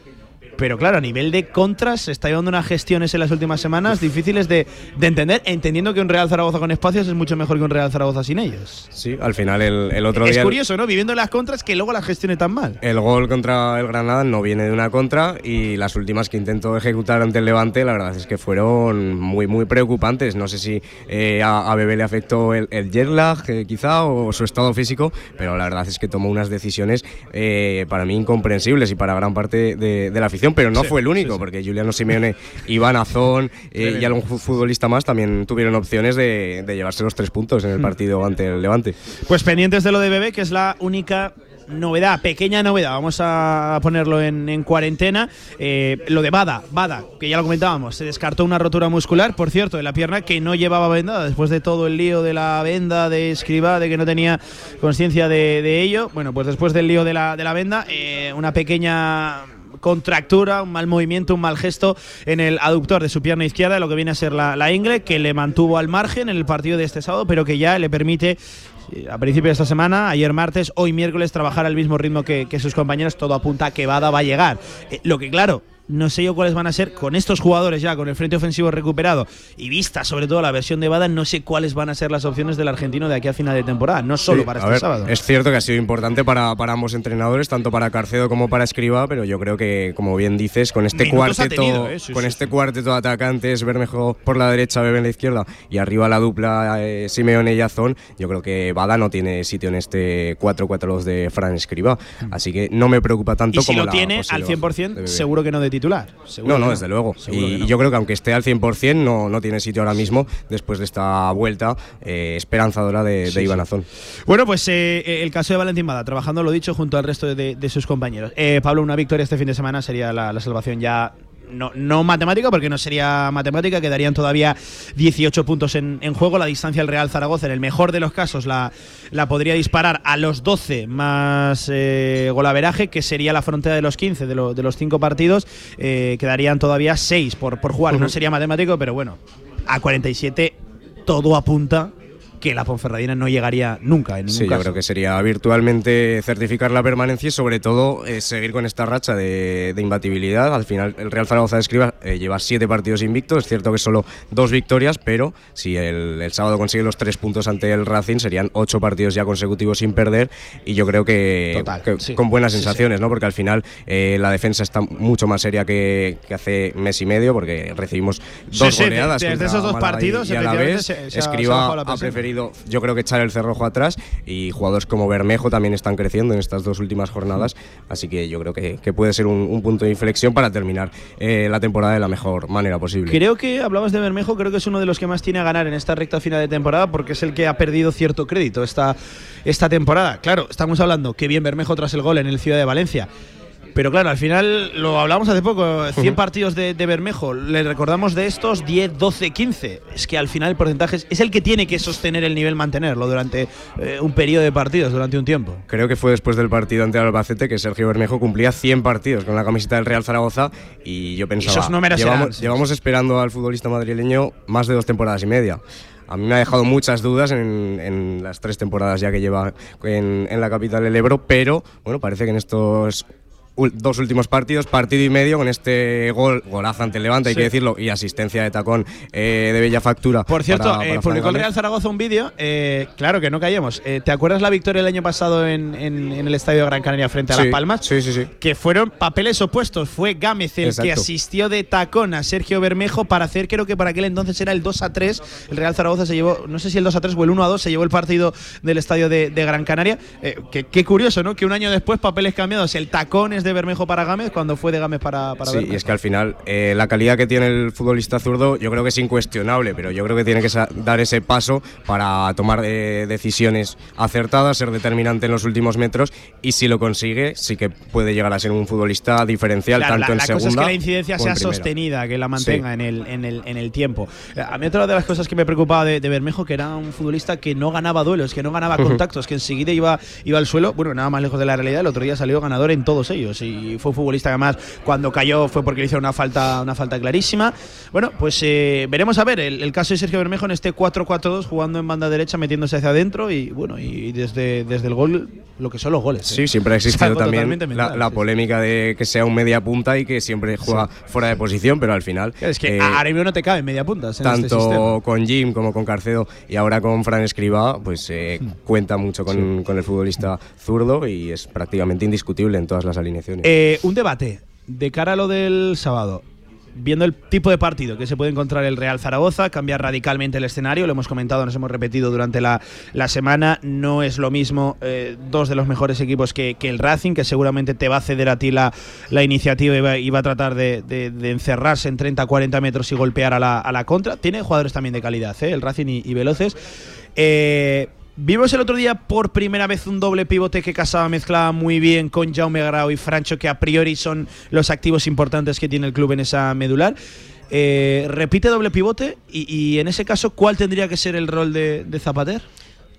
Pero claro, a nivel de contras se está llevando unas gestiones en las últimas semanas difíciles de, de entender, entendiendo que un Real Zaragoza con espacios es mucho mejor que un Real Zaragoza sin ellos. Sí, al final el, el otro es día... curioso, ¿no? Viviendo las contras que luego las gestione tan mal. El gol contra el Granada no viene de una contra y las últimas que intentó ejecutar ante el Levante, la verdad es que fueron muy, muy preocupantes. No sé si eh, a, a Bebé le afectó el, el jet lag, eh, quizá, o su estado físico, pero la verdad es que tomó unas decisiones eh, para mí incomprensibles y para gran parte de, de la afición, pero no Sí, fue el único, sí, sí. porque Juliano Simeone, Iván Azón eh, y algún fu- futbolista más también tuvieron opciones de, de llevarse los tres puntos en el Hmm. partido ante el Levante. Pues pendientes de lo de Bebé, que es la única novedad, pequeña novedad, vamos a ponerlo en, en cuarentena. Eh, lo de Bada, Bada, que ya lo comentábamos, se descartó una rotura muscular, por cierto, de la pierna que no llevaba vendada después de todo el lío de la venda, de escriba, de que no tenía conciencia de, de ello. Bueno, pues después del lío de la, de la venda, eh, una pequeña contractura, un mal movimiento, un mal gesto en el aductor de su pierna izquierda, lo que viene a ser la, la ingle, que le mantuvo al margen en el partido de este sábado, pero que ya le permite eh, a principio de esta semana, ayer martes, hoy miércoles, trabajar al mismo ritmo que, que sus compañeros. Todo apunta a que Bada va a llegar. Eh, lo que, claro, no sé yo cuáles van a ser con estos jugadores ya, con el frente ofensivo recuperado y vista sobre todo la versión de Bada, no sé cuáles van a ser las opciones del argentino de aquí a final de temporada, no solo Sí, para este ver, sábado. Es cierto que ha sido importante para, para ambos entrenadores, tanto para Carcedo como para Escriba, pero yo creo que, como bien dices, con este Minutos cuarteto, tenido, ¿eh? Sí, con sí, este cuarteto de atacantes, Bermejo por la derecha, Bebe en la izquierda y arriba la dupla eh, Simeone y Azón, yo creo que Bada no tiene sitio en este 4-4-2 de Fran Escriba, así que no me preocupa tanto Mm. y si como lo la tiene al baja de 100%, Bebe. seguro que no de titular. Seguro No, no, desde luego. Y no. yo creo que aunque esté al 100%, no, no tiene sitio ahora mismo después de esta vuelta eh, esperanzadora de, de Sí, Iván sí. Azón. Bueno, pues eh, eh, el caso de Valentín Bada, trabajando lo dicho junto al resto de, de sus compañeros. Eh, Pablo, una victoria este fin de semana sería la, la salvación ya. No, no matemática, porque no sería matemática, quedarían todavía 18 puntos en, en juego. La distancia del Real Zaragoza, en el mejor de los casos, la, la podría disparar a los 12 más eh, golaveraje, que sería la frontera de los 15 de, lo- de los 5 partidos. Eh, quedarían todavía 6 por, por jugar. No sería matemático, pero bueno, a 47 todo apunta que la Ponferradina no llegaría nunca en ningún Sí, yo creo que sería virtualmente certificar la permanencia y sobre todo eh, seguir con esta racha de, de imbatibilidad. Al final el Real Zaragoza de Escriba eh, lleva siete partidos invictos, es cierto que solo dos victorias, pero si el, el sábado consigue los tres puntos ante el Racing serían ocho partidos ya consecutivos sin perder y yo creo que, Total, que sí. con buenas sí. sensaciones, ¿no? porque al final eh, la defensa está mucho más seria que, que hace mes y medio porque recibimos dos goleadas. desde esos dos Málaga y- partidos, y a la efectivamente, vez se- se ha- se ha Escriba ha presión. Yo creo que echar el cerrojo atrás y jugadores como Bermejo también están creciendo en estas dos últimas jornadas, así que yo creo que, que puede ser un, un punto de inflexión para terminar eh, la temporada de la mejor manera posible. Creo que hablabas de Bermejo, creo que es uno de los que más tiene a ganar en esta recta final de temporada porque es el que ha perdido cierto crédito esta, esta temporada. Claro, estamos hablando que bien Bermejo tras el gol en el Ciudad de Valencia. Pero claro, al final lo hablábamos hace poco, 100 partidos de, de Bermejo, le recordamos de estos 10, 12, 15. Es que al final el porcentaje es, es el que tiene que sostener el nivel, mantenerlo durante eh, un periodo de partidos, durante un tiempo. Creo que fue después del partido ante el Albacete que Sergio Bermejo cumplía 100 partidos con la camiseta del Real Zaragoza y yo pensaba, Esos números llevamos, sí, llevamos esperando al futbolista madrileño más de dos temporadas y media. A mí me ha dejado muchas dudas en, en las tres temporadas ya que lleva en, en la capital del Ebro, pero bueno, parece que en estos dos últimos partidos, partido y medio, con este gol, golazo ante el Levante, hay que decirlo, y asistencia de tacón eh, de bella factura. Por cierto, para- eh, para publicó el Real Zaragoza un vídeo. eh, claro que no callemos. Eh, ¿Te acuerdas la victoria el año pasado en, en- en el estadio de Gran Canaria frente a Sí, Las Palmas? Sí, sí, sí. Que fueron papeles opuestos. Fue Gámez el que asistió de tacón a Sergio Bermejo para hacer, creo que para aquel entonces era el 2 a 3. El Real Zaragoza se llevó, no sé si el 2 a 3 o el 1 a 2, se llevó el partido del estadio de, de Gran Canaria. Qué curioso, ¿no? Que un año después, papeles cambiados. El tacón es de Bermejo para Gámez cuando fue de Gámez para, para Sí, Bermejo. y es que al final eh, la calidad que tiene el futbolista zurdo yo creo que es incuestionable, pero yo creo que tiene que dar ese paso para tomar eh, decisiones acertadas, ser determinante en los últimos metros y si lo consigue sí que puede llegar a ser un futbolista diferencial Claro, tanto la, en la segunda cosa es que la incidencia sea primera. sostenida, que la mantenga en, el, en, el, en el tiempo. A mí otra de las cosas que me preocupaba de, de Bermejo, que era un futbolista que no ganaba duelos, que no ganaba contactos, que enseguida iba, iba al suelo, bueno, nada más lejos de la realidad, el otro día salió ganador en todos ellos y fue un futbolista que además cuando cayó fue porque le hicieron una falta, una falta clarísima. Bueno, pues eh, veremos a ver el, el caso de Sergio Bermejo en este 4-4-2 jugando en banda derecha, metiéndose hacia adentro y bueno, y desde, desde el gol lo que son los goles. ¿eh? Sí, siempre ha existido también totalmente la, mental, la sí, sí. polémica de que sea un media punta y que siempre juega fuera de posición, pero al final Es que eh, ahora mismo no te cabe media punta este tanto con Jim como con Carcedo y ahora con Fran Escribá, pues eh, Hmm. cuenta mucho con, con el futbolista zurdo y es prácticamente indiscutible en todas las alineaciones. Eh, un debate de cara a lo del sábado. Viendo el tipo de partido que se puede encontrar el Real Zaragoza, cambia radicalmente el escenario, lo hemos comentado, nos hemos repetido durante la, la semana, no es lo mismo eh, dos de los mejores equipos que, que el Racing, que seguramente te va a ceder a ti la, la iniciativa y va, a tratar de, de- encerrarse en 30-40 metros y golpear a la, a la contra. Tiene jugadores también de calidad, ¿eh? el Racing y, Veloces. Vimos el otro día por primera vez un doble pivote que casaba, mezclaba muy bien con Jaume Grau y Francho, que a priori son los activos importantes que tiene el club en esa medular. Eh, repite doble pivote y, y en ese caso, ¿cuál tendría que ser el rol de, de Zapater?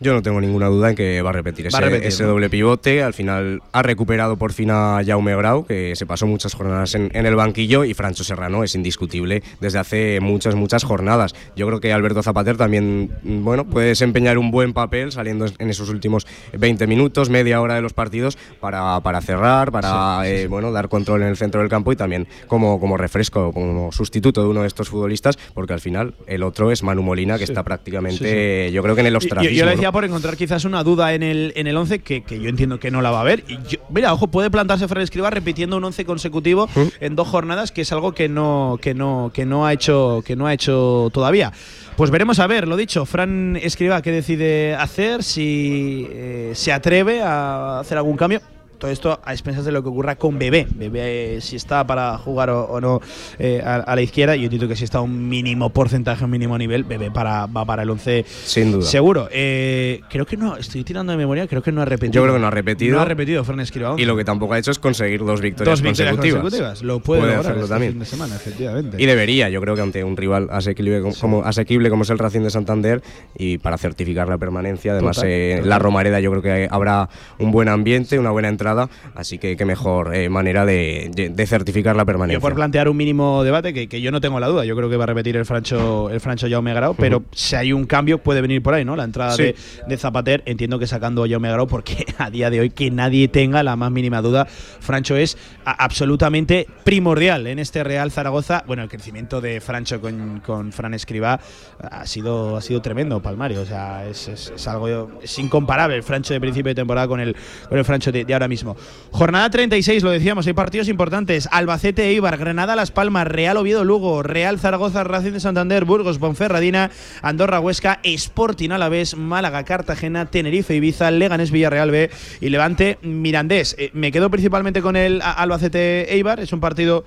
Yo no tengo ninguna duda en que va a repetir ese, Va a repetir, ese ¿no? doble pivote. Al final ha recuperado por fin a Jaume Grau, que se pasó muchas jornadas en, en el banquillo, y Francho Serrano es indiscutible desde hace muchas, muchas jornadas. Yo creo que Alberto Zapater también mm, bueno, puede desempeñar un buen papel saliendo en esos últimos 20 minutos, media hora de los partidos, para, para cerrar, para eh, Bueno, dar control en el centro del campo y también como, como refresco, como sustituto de uno de estos futbolistas, porque al final el otro es Manu Molina, que está prácticamente, yo creo que en el ostracismo. yo por encontrar quizás una duda en el, en el 11 que, que yo entiendo que no la va a haber. Y yo- mira, ojo, puede plantarse Fran Escriba repitiendo un 11 consecutivo en dos jornadas, que es algo que no, que no, que no ha hecho, que no ha hecho todavía. Pues veremos a ver, lo dicho, Fran Escriba qué decide hacer, si eh, se atreve a hacer algún cambio. Todo esto a expensas de lo que ocurra con Bebé. Bebé, eh, si está para jugar o, o no eh, a, a la izquierda. Yo entiendo que si está a un mínimo porcentaje, un mínimo nivel, Bebé para, va para el 11 Sin duda. Seguro. Eh, creo que no, estoy tirando de memoria, creo que no ha repetido. Yo creo que no ha repetido. No ha repetido Fran Escribá. Y lo que tampoco ha hecho es conseguir dos victorias, Dos victorias consecutivas. consecutivas. Lo puede, lograr hacerlo este también. fin de semana, efectivamente. Y debería, yo creo que ante un rival asequible como, como- asequible como es el Racing de Santander y para certificar la permanencia. Además, total. la Romareda yo creo que habrá un buen ambiente, una buena entrada, así que qué mejor eh, manera de, de certificar la Yo permanencia. por plantear un mínimo debate, que, que yo no tengo la duda, yo creo que va a repetir el Francho, el Francho Jaume Grau, pero si hay un cambio puede venir por ahí, ¿no? La entrada Sí. de, de Zapater, entiendo que sacando a Jaume Grau, porque a día de hoy que nadie tenga la más mínima duda, Francho es absolutamente primordial en este Real Zaragoza. Bueno, el crecimiento de Francho con, con Fran Escribá ha sido, ha sido tremendo, Palmario, o sea, es, es- es algo es incomparable el Francho de principio de temporada con el, con el Francho de, de ahora mismo. Jornada 36, lo decíamos, hay partidos importantes. Albacete, Eibar, Granada, Las Palmas, Real Oviedo, Lugo, Real Zaragoza, Racing de Santander, Burgos, Ponferradina, Andorra, Huesca, Sporting Alavés, Málaga, Cartagena, Tenerife, Ibiza, Leganés, Villarreal B y Levante, Mirandés. Eh, me quedo principalmente con el Albacete, Eibar, es un partido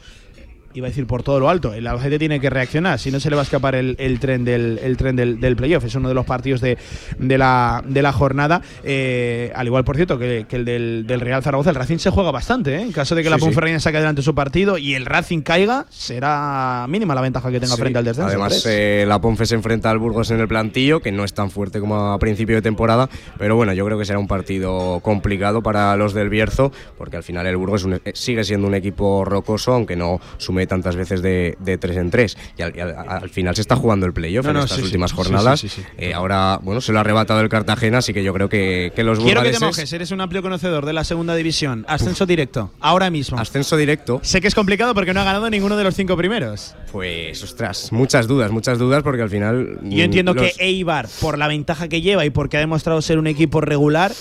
iba a decir por todo lo alto. El Albacete tiene que reaccionar, si no se le va a escapar el, el tren del el tren del, del playoff. Es uno de los partidos de, de la, de la jornada. Eh, al igual, por cierto, que, que el del, del Real Zaragoza. El Racing se juega bastante, ¿eh? En caso de que la Sí, sí. Ponferradina saque adelante su partido y el Racing caiga, será mínima la ventaja que tenga Sí, frente al descenso. Además, eh, la Ponfe se enfrenta al Burgos en el plantillo, que no es tan fuerte como a principio de temporada, pero bueno, yo creo que será un partido complicado para los del Bierzo, porque al final el Burgos un- eh, sigue siendo un equipo rocoso, aunque no sume tantas veces de, de tres en tres. Y al, y al- al final se está jugando el playoff No, en no, estas sí, últimas Sí, jornadas. sí. Eh, ahora, bueno, se lo ha arrebatado el Cartagena, así que yo creo que, que los Quiero que te mojes, eres un amplio conocedor de la segunda división. Ascenso directo, ahora mismo. Ascenso directo. Sé que es complicado porque no ha ganado ninguno de los cinco primeros. Pues, ostras, muchas dudas, muchas dudas, porque al final. Yo entiendo mm, los- que Eibar, por la ventaja que lleva y porque ha demostrado ser un equipo regular,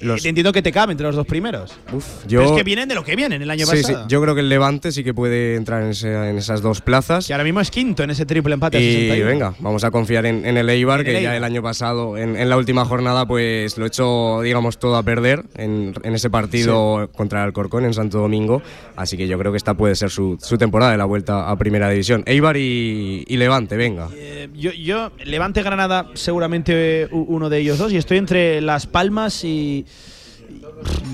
eh, entiendo que te cabe entre los dos primeros. yo- Pero es que vienen de lo que vienen el año Sí, sí, pasado. yo creo que el Levante sí que puede entrar en, ese- en esas dos plazas. Y ahora mismo es quinto en ese triple empate. Y 61. venga, vamos a confiar en, en el Eibar, En el que Eibar. ya el año pasado, en, la última jornada, pues lo hecho, digamos, todo a perder en, ese partido contra el Alcorcón en Santo Domingo. Así que yo creo que esta puede ser su, su temporada de la vuelta a Primera División. Eibar y, y Levante, venga. Eh, yo, yo, Levante Granada, seguramente uno de ellos dos. Y estoy entre Las Palmas y.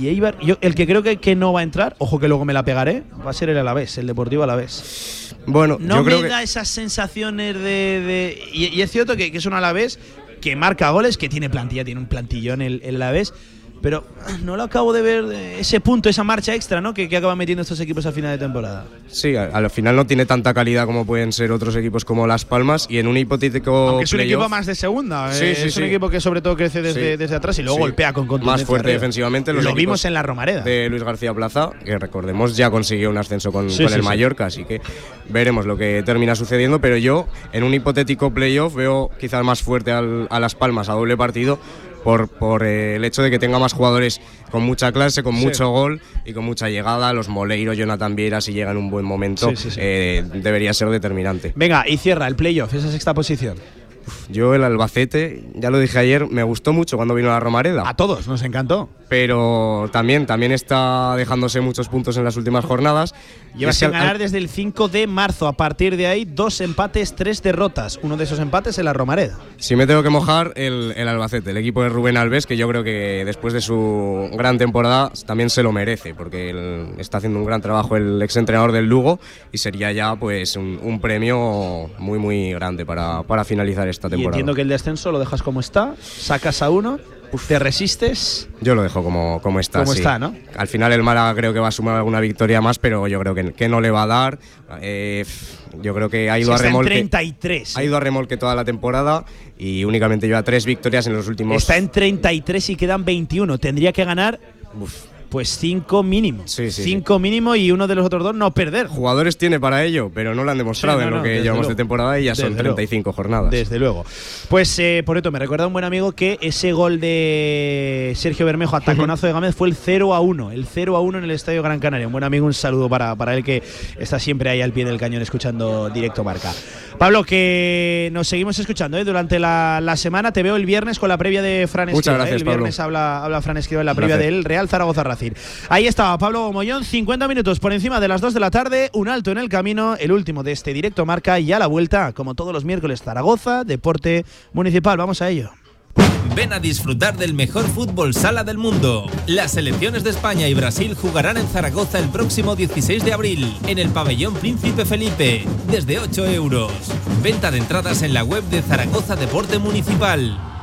Y Eibar. Yo, el que creo que, que no va a entrar, ojo que luego me la pegaré, va a ser el Alavés, el Deportivo Alavés. Bueno, No yo me creo que. da esas sensaciones de. de- y, y es cierto que, que es un Alavés que marca goles, que tiene plantilla, tiene un plantillón el, el Alavés. Pero no lo acabo de ver eh, ese punto, esa marcha extra, ¿no? Que, que acaban metiendo estos equipos a final de temporada. Sí, al final no tiene tanta calidad como pueden ser otros equipos como Las Palmas. Y en un hipotético. Aunque es un equipo más de segunda. Sí, eh, sí, es un sí. equipo que sobre todo crece desde, Sí. desde atrás y luego Sí. golpea con contundencia. Más fuerte arriba. defensivamente. Los Lo vimos en la Romareda. De Luis García Plaza, que recordemos ya consiguió un ascenso con, Sí, con sí, el sí. Mallorca, así que veremos lo que termina sucediendo. Pero yo, en un hipotético playoff, veo quizás más fuerte al- a Las Palmas a doble partido. Por, por eh, el hecho de que tenga más jugadores con mucha clase, con Sí. mucho gol y con mucha llegada. Los Moleiro, Jonathan Viera, si llega en un buen momento, Sí, sí, sí. eh, debería ser determinante. Venga, y cierra el playoff, esa sexta posición. Yo el Albacete, ya lo dije ayer, me gustó mucho cuando vino la Romareda. A todos, nos encantó. Pero también, también está dejándose muchos puntos en las últimas jornadas. Lleva sin al- ganar desde el 5 de marzo. A partir de ahí, dos empates, tres derrotas. Uno de esos empates en la Romareda. Si me tengo que mojar, el, el Albacete, el equipo de Rubén Alves, que yo creo que después de su gran temporada también se lo merece, porque él está haciendo un gran trabajo el exentrenador del Lugo y sería ya pues un, un premio muy muy grande para, para finalizar esta Y entiendo que el descenso lo dejas como está, sacas a uno, te resistes. Yo lo dejo como, como está. Como sí. está, ¿no? Al final el Málaga creo que va a sumar alguna victoria más, pero yo creo que, que no le va a dar. Eh, yo creo que ha ido a está en remolque. 33. Ha ido a remolque toda la temporada y únicamente lleva tres victorias en los últimos. Está en 33 y quedan 21. Tendría que ganar pues 5 mínimo. sí, 5 mínimo y uno de los otros dos no perder. Jugadores tiene para ello, pero no lo han demostrado Sí, no, en lo no, que llevamos luego. de temporada y ya son Desde luego. 35 jornadas. Desde luego. Pues eh, por esto me recuerda un buen amigo que ese gol de Sergio Bermejo a taconazo de Gámez fue el 0 a 1. El 0 a 1 en el Estadio Gran Canaria. Un buen amigo, un saludo para, para él que está siempre ahí al pie del cañón escuchando directo marca. Pablo, que nos seguimos escuchando ¿eh? durante la, la semana. Te veo el viernes con la previa de Fran Muchas Escriba, ¿eh? gracias, El Pablo. viernes habla, habla Fran Escriba en la previa del Real Zaragoza Racing. Ahí estaba Pablo Mollón, 50 minutos por encima de las 2 de la tarde, un alto en el camino, el último de este directo marca y a la vuelta, como todos los miércoles, Zaragoza, Deporte Municipal. Vamos a ello. Ven a disfrutar del mejor fútbol sala del mundo. Las selecciones de España y Brasil jugarán en Zaragoza el próximo 16 de abril, en el pabellón Príncipe Felipe, desde 8 euros. Venta de entradas en la web de Zaragoza Deporte Municipal.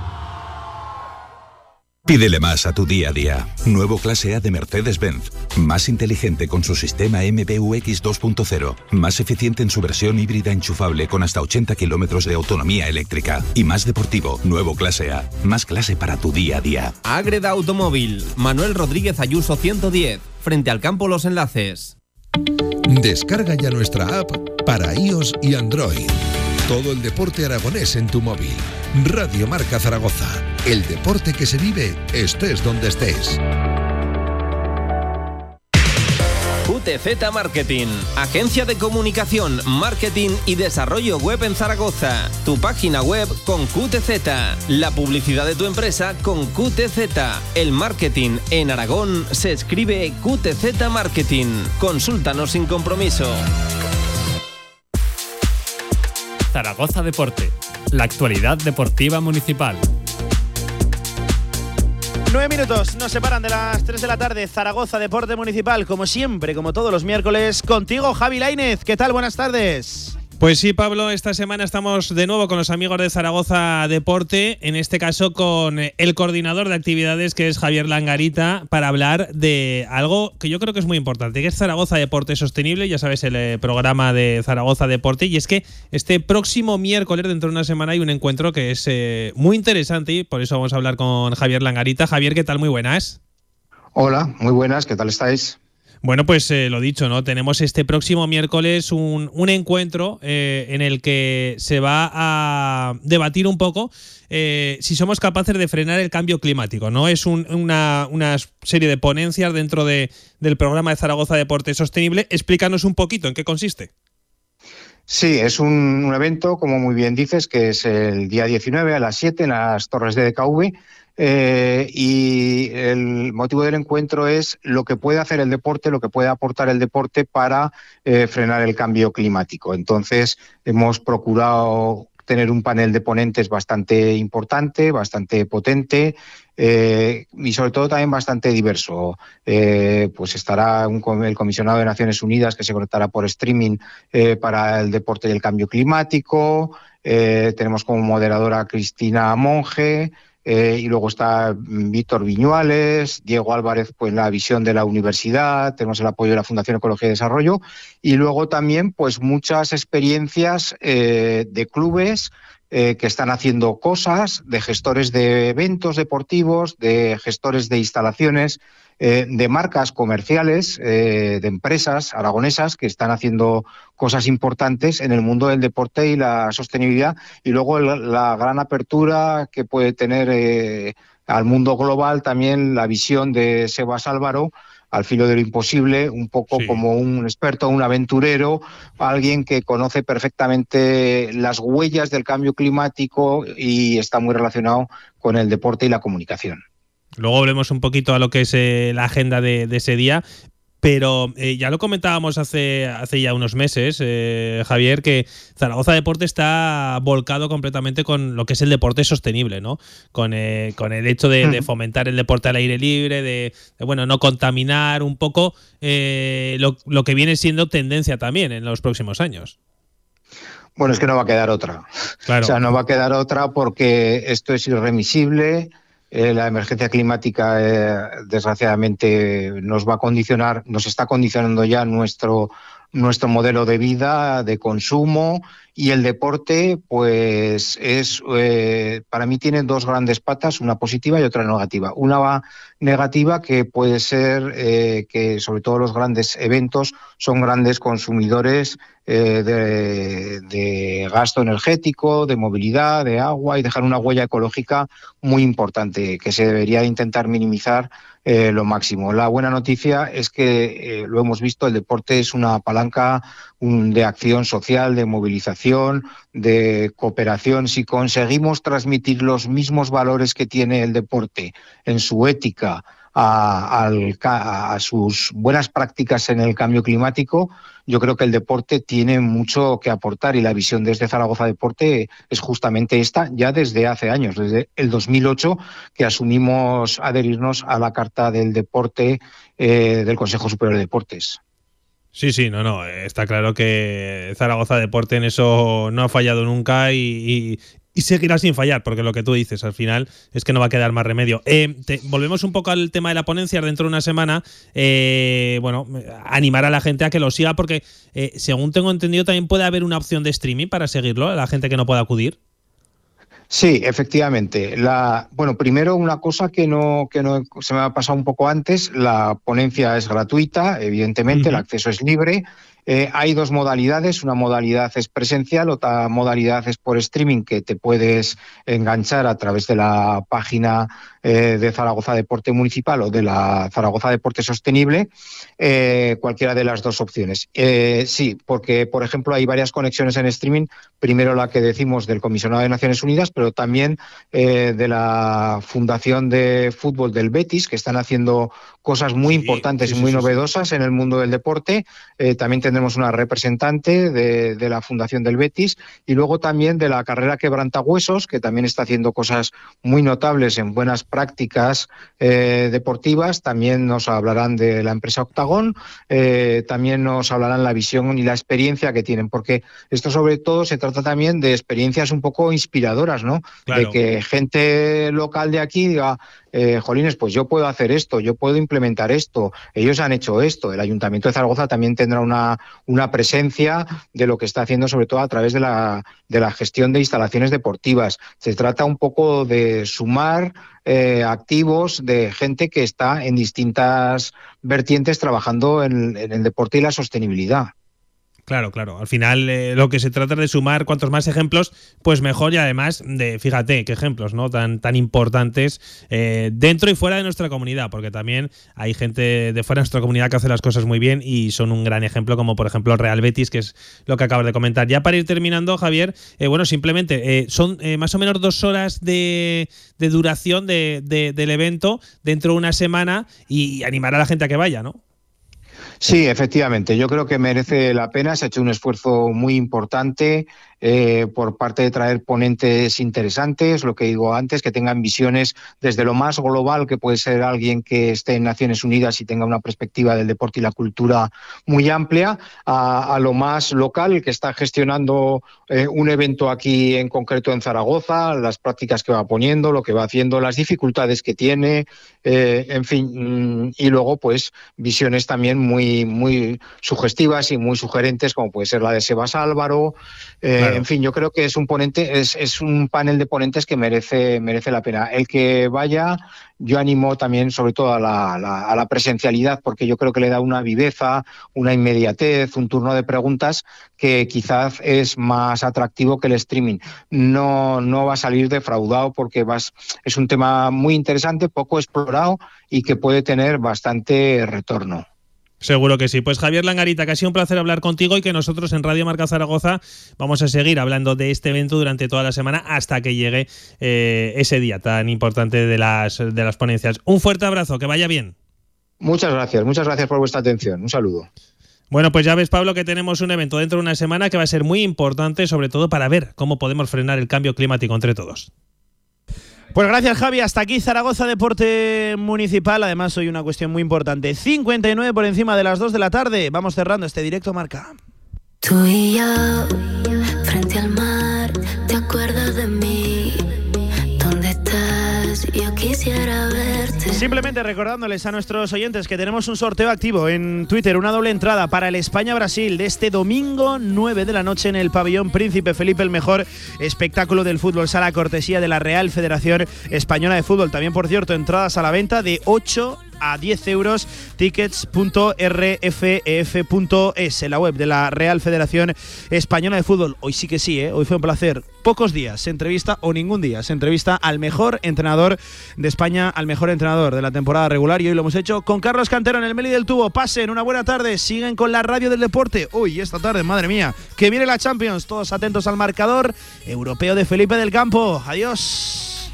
Pídele más a tu día a día. Nuevo clase A de Mercedes-Benz. Más inteligente con su sistema MBUX 2.0. Más eficiente en su versión híbrida enchufable con hasta 80 kilómetros de autonomía eléctrica. Y más deportivo. Nuevo clase A. Más clase para tu día a día. Agreda Automóvil, Manuel Rodríguez Ayuso 110, frente al campo Los Enlaces. Descarga ya nuestra app para iOS y Android. Todo el deporte aragonés en tu móvil. Radio Marca Zaragoza. El deporte que se vive estés donde estés. QTZ Marketing, agencia de comunicación, marketing y desarrollo web en Zaragoza. Tu página web con QTZ, la publicidad de tu empresa con QTZ. El marketing en Aragón se escribe QTZ Marketing. Consúltanos sin compromiso. Zaragoza Deporte, la actualidad deportiva municipal. Nueve minutos nos separan de las 3 de la tarde. Zaragoza Deporte Municipal, como siempre, como todos los miércoles. Contigo, Javi Lainez. ¿Qué tal? Buenas tardes. Pues sí, Pablo, esta semana estamos de nuevo con los amigos de Zaragoza Deporte, en este caso con el coordinador de actividades que es Javier Langarita, para hablar de algo que yo creo que es muy importante, que es Zaragoza Deporte Sostenible, ya sabes, el eh, programa de Zaragoza Deporte, y es que este próximo miércoles, dentro de una semana, hay un encuentro que es eh, muy interesante y por eso vamos a hablar con Javier Langarita. Javier, ¿qué tal? Muy buenas. Hola, muy buenas, ¿qué tal estáis? Bueno, pues eh, lo dicho, ¿no? Tenemos este próximo miércoles un, encuentro eh, en el que se va a debatir un poco eh, si somos capaces de frenar el cambio climático, ¿no? Es un- una, una serie de ponencias dentro de- del programa de Zaragoza Deporte Sostenible. Explícanos un poquito en qué consiste. Sí, es un, un evento, como muy bien dices, que es el día 19 a las 7 en las torres de DKV. Eh, y el motivo del encuentro es lo que puede hacer el deporte, lo que puede aportar el deporte para eh, frenar el cambio climático. Entonces, hemos procurado tener un panel de ponentes bastante importante, bastante potente eh, y sobre todo también bastante diverso. Pues estará el comisionado de Naciones Unidas que se conectará por streaming para el deporte y el cambio climático. Tenemos como moderadora a Cristina Monge. Eh, y luego está mm, Víctor Viñuales, Diego Álvarez, pues la visión de la universidad, tenemos el apoyo de la Fundación Ecología y Desarrollo, y luego también, pues muchas experiencias eh, de clubes eh, que están haciendo cosas, de gestores de eventos deportivos, de gestores de instalaciones, eh, de marcas comerciales, eh, de empresas aragonesas que están haciendo cosas importantes en el mundo del deporte y la sostenibilidad. Y luego el- la gran apertura que puede tener eh, al mundo global también la visión de Sebas Álvaro al filo de lo imposible, un poco como un experto, un aventurero, alguien que conoce perfectamente las huellas del cambio climático y está muy relacionado con el deporte y la comunicación. Luego volvemos un poquito a lo que es eh, la agenda de, de ese día. Pero eh, ya lo comentábamos hace, hace ya unos meses, eh, Javier, que Zaragoza Deporte está volcado completamente con lo que es el deporte sostenible, ¿no? Con, eh, con el hecho de, fomentar el deporte al aire libre, de, de, bueno, no contaminar un poco eh, lo, lo que viene siendo tendencia también en los próximos años. Bueno, es que no va a quedar otra. Claro. O sea, no va a quedar otra porque esto es irremisible. Eh, la emergencia climática, eh, desgraciadamente, nos va a condicionar, nos está condicionando ya nuestro, nuestro modelo de vida, de consumo y el deporte, pues es, eh, para mí tiene dos grandes patas, una positiva y otra negativa. Una va negativa que puede ser eh, que sobre todo los grandes eventos son grandes consumidores eh, de, de gasto energético, de movilidad, de agua y dejar una huella ecológica muy importante que se debería intentar minimizar eh, lo máximo. La buena noticia es que eh, lo hemos visto, el deporte es una palanca de acción social, de movilización, de cooperación. Si conseguimos transmitir los mismos valores que tiene el deporte en su ética, a, a sus buenas prácticas en el cambio climático, yo creo que el deporte tiene mucho que aportar y la visión desde Zaragoza Deporte es justamente esta ya desde hace años, desde el 2008 que asumimos adherirnos a la Carta del Deporte eh, del Consejo Superior de Deportes. Sí, sí, no, no. Está claro que Zaragoza Deporte en eso no ha fallado nunca y- y seguirá sin fallar, porque lo que tú dices al final es que no va a quedar más remedio. Eh, te- volvemos un poco al tema de la ponencia dentro de una semana. Eh, bueno, animar a la gente a que lo siga, porque eh, según tengo entendido también puede haber una opción de streaming para seguirlo, a la gente que no pueda acudir. Sí, efectivamente. La, bueno, primero una cosa que no, que no se me ha pasado un poco antes, la ponencia es gratuita, evidentemente, el acceso es libre. Eh, hay dos modalidades, una modalidad es presencial, otra modalidad es por streaming que te puedes enganchar a través de la página eh, de Zaragoza Deporte Municipal o de la Zaragoza Deporte Sostenible, eh, cualquiera de las dos opciones. Eh, sí, porque, por ejemplo, hay varias conexiones en streaming. Primero la que decimos del Comisionado de Naciones Unidas, pero también de la Fundación de Fútbol del Betis, que están haciendo cosas muy importantes y muy novedosas en el mundo del deporte. También tendremos una representante de, de la Fundación del Betis y luego también de la carrera Quebrantahuesos, que también está haciendo cosas muy notables en buenas prácticas eh, deportivas. También nos hablarán de la empresa Octagón, eh, también nos hablarán la visión y la experiencia que tienen, porque esto sobre todo se trata también de experiencias un poco inspiradoras, ¿no? Claro. De que gente local de aquí diga, eh, Jolines, pues yo puedo hacer esto, yo puedo implementar esto, ellos han hecho esto. El Ayuntamiento de Zaragoza también tendrá una, una presencia de lo que está haciendo, sobre todo a través de la, de la gestión de instalaciones deportivas. Se trata un poco de sumar eh, activos de gente que está en distintas vertientes trabajando en, en el deporte y la sostenibilidad. Claro, claro. Al final eh, lo que se trata es de sumar cuantos más ejemplos, pues mejor y además de, fíjate, qué ejemplos, ¿no? Tan, tan importantes eh, dentro y fuera de nuestra comunidad, porque también hay gente de fuera de nuestra comunidad que hace las cosas muy bien y son un gran ejemplo, como por ejemplo Real Betis, que es lo que acabas de comentar. Ya para ir terminando, Javier, eh, bueno, simplemente eh, son más o menos dos horas de, de duración de- de- del evento dentro de una semana y animar a la gente a que vaya, ¿no? Sí, efectivamente. Yo creo que merece la pena. Se ha hecho un esfuerzo muy importante eh, por parte de traer ponentes interesantes, lo que digo antes, que tengan visiones desde lo más global, que puede ser alguien que esté en Naciones Unidas y tenga una perspectiva del deporte y la cultura muy amplia, a, lo más local, que está gestionando eh, un evento aquí en concreto en Zaragoza, las prácticas que va poniendo, lo que va haciendo, las dificultades que tiene, eh, en fin, mm, y luego pues visiones también muy, muy sugestivas y muy sugerentes, como puede ser la de Sebas Álvaro. Eh, Claro. En fin, yo creo que es un ponente, es, es un panel de ponentes que merece, merece la pena. El que vaya, yo animo también sobre todo a la, la- a la presencialidad, porque yo creo que le da una viveza, una inmediatez, un turno de preguntas que quizás es más atractivo que el streaming. No, no va a salir defraudado porque vas, es un tema muy interesante, poco explorado y que puede tener bastante retorno. Seguro que sí. Pues Javier Langarita, que ha sido un placer hablar contigo y que nosotros en Radio Marca Zaragoza vamos a seguir hablando de este evento durante toda la semana hasta que llegue eh, ese día tan importante de las, de las ponencias. Un fuerte abrazo, que vaya bien. Muchas gracias, muchas gracias por vuestra atención. Un saludo. Bueno, pues ya ves, Pablo, que tenemos un evento dentro de una semana que va a ser muy importante, sobre todo para ver cómo podemos frenar el cambio climático entre todos. Pues gracias, Javi. Hasta aquí Zaragoza Deporte Municipal. Además, hoy una cuestión muy importante. 59 por encima de las 2 de la tarde. Vamos cerrando este directo marca. Tú y yo, frente al mar, ¿te acuerdas de mí? Yo quisiera verte. Simplemente recordándoles a nuestros oyentes que tenemos un sorteo activo en Twitter, una doble entrada para el España-Brasil de este domingo 9 de la noche en el pabellón Príncipe Felipe, el mejor espectáculo del fútbol, sala cortesía de la Real Federación Española de Fútbol. También, por cierto, entradas a la venta de 8 a 10 euros tickets.rff.es en la web de la Real Federación Española de Fútbol. Hoy sí que sí, ¿eh? hoy fue un placer. Pocos días se entrevista o ningún día se entrevista al mejor entrenador de España, al mejor entrenador de la temporada regular y hoy lo hemos hecho con Carlos Cantero en el Meli del Tubo. Pasen una buena tarde, siguen con la radio del deporte. Uy, esta tarde, madre mía, que viene la Champions. Todos atentos al marcador europeo de Felipe del Campo. Adiós.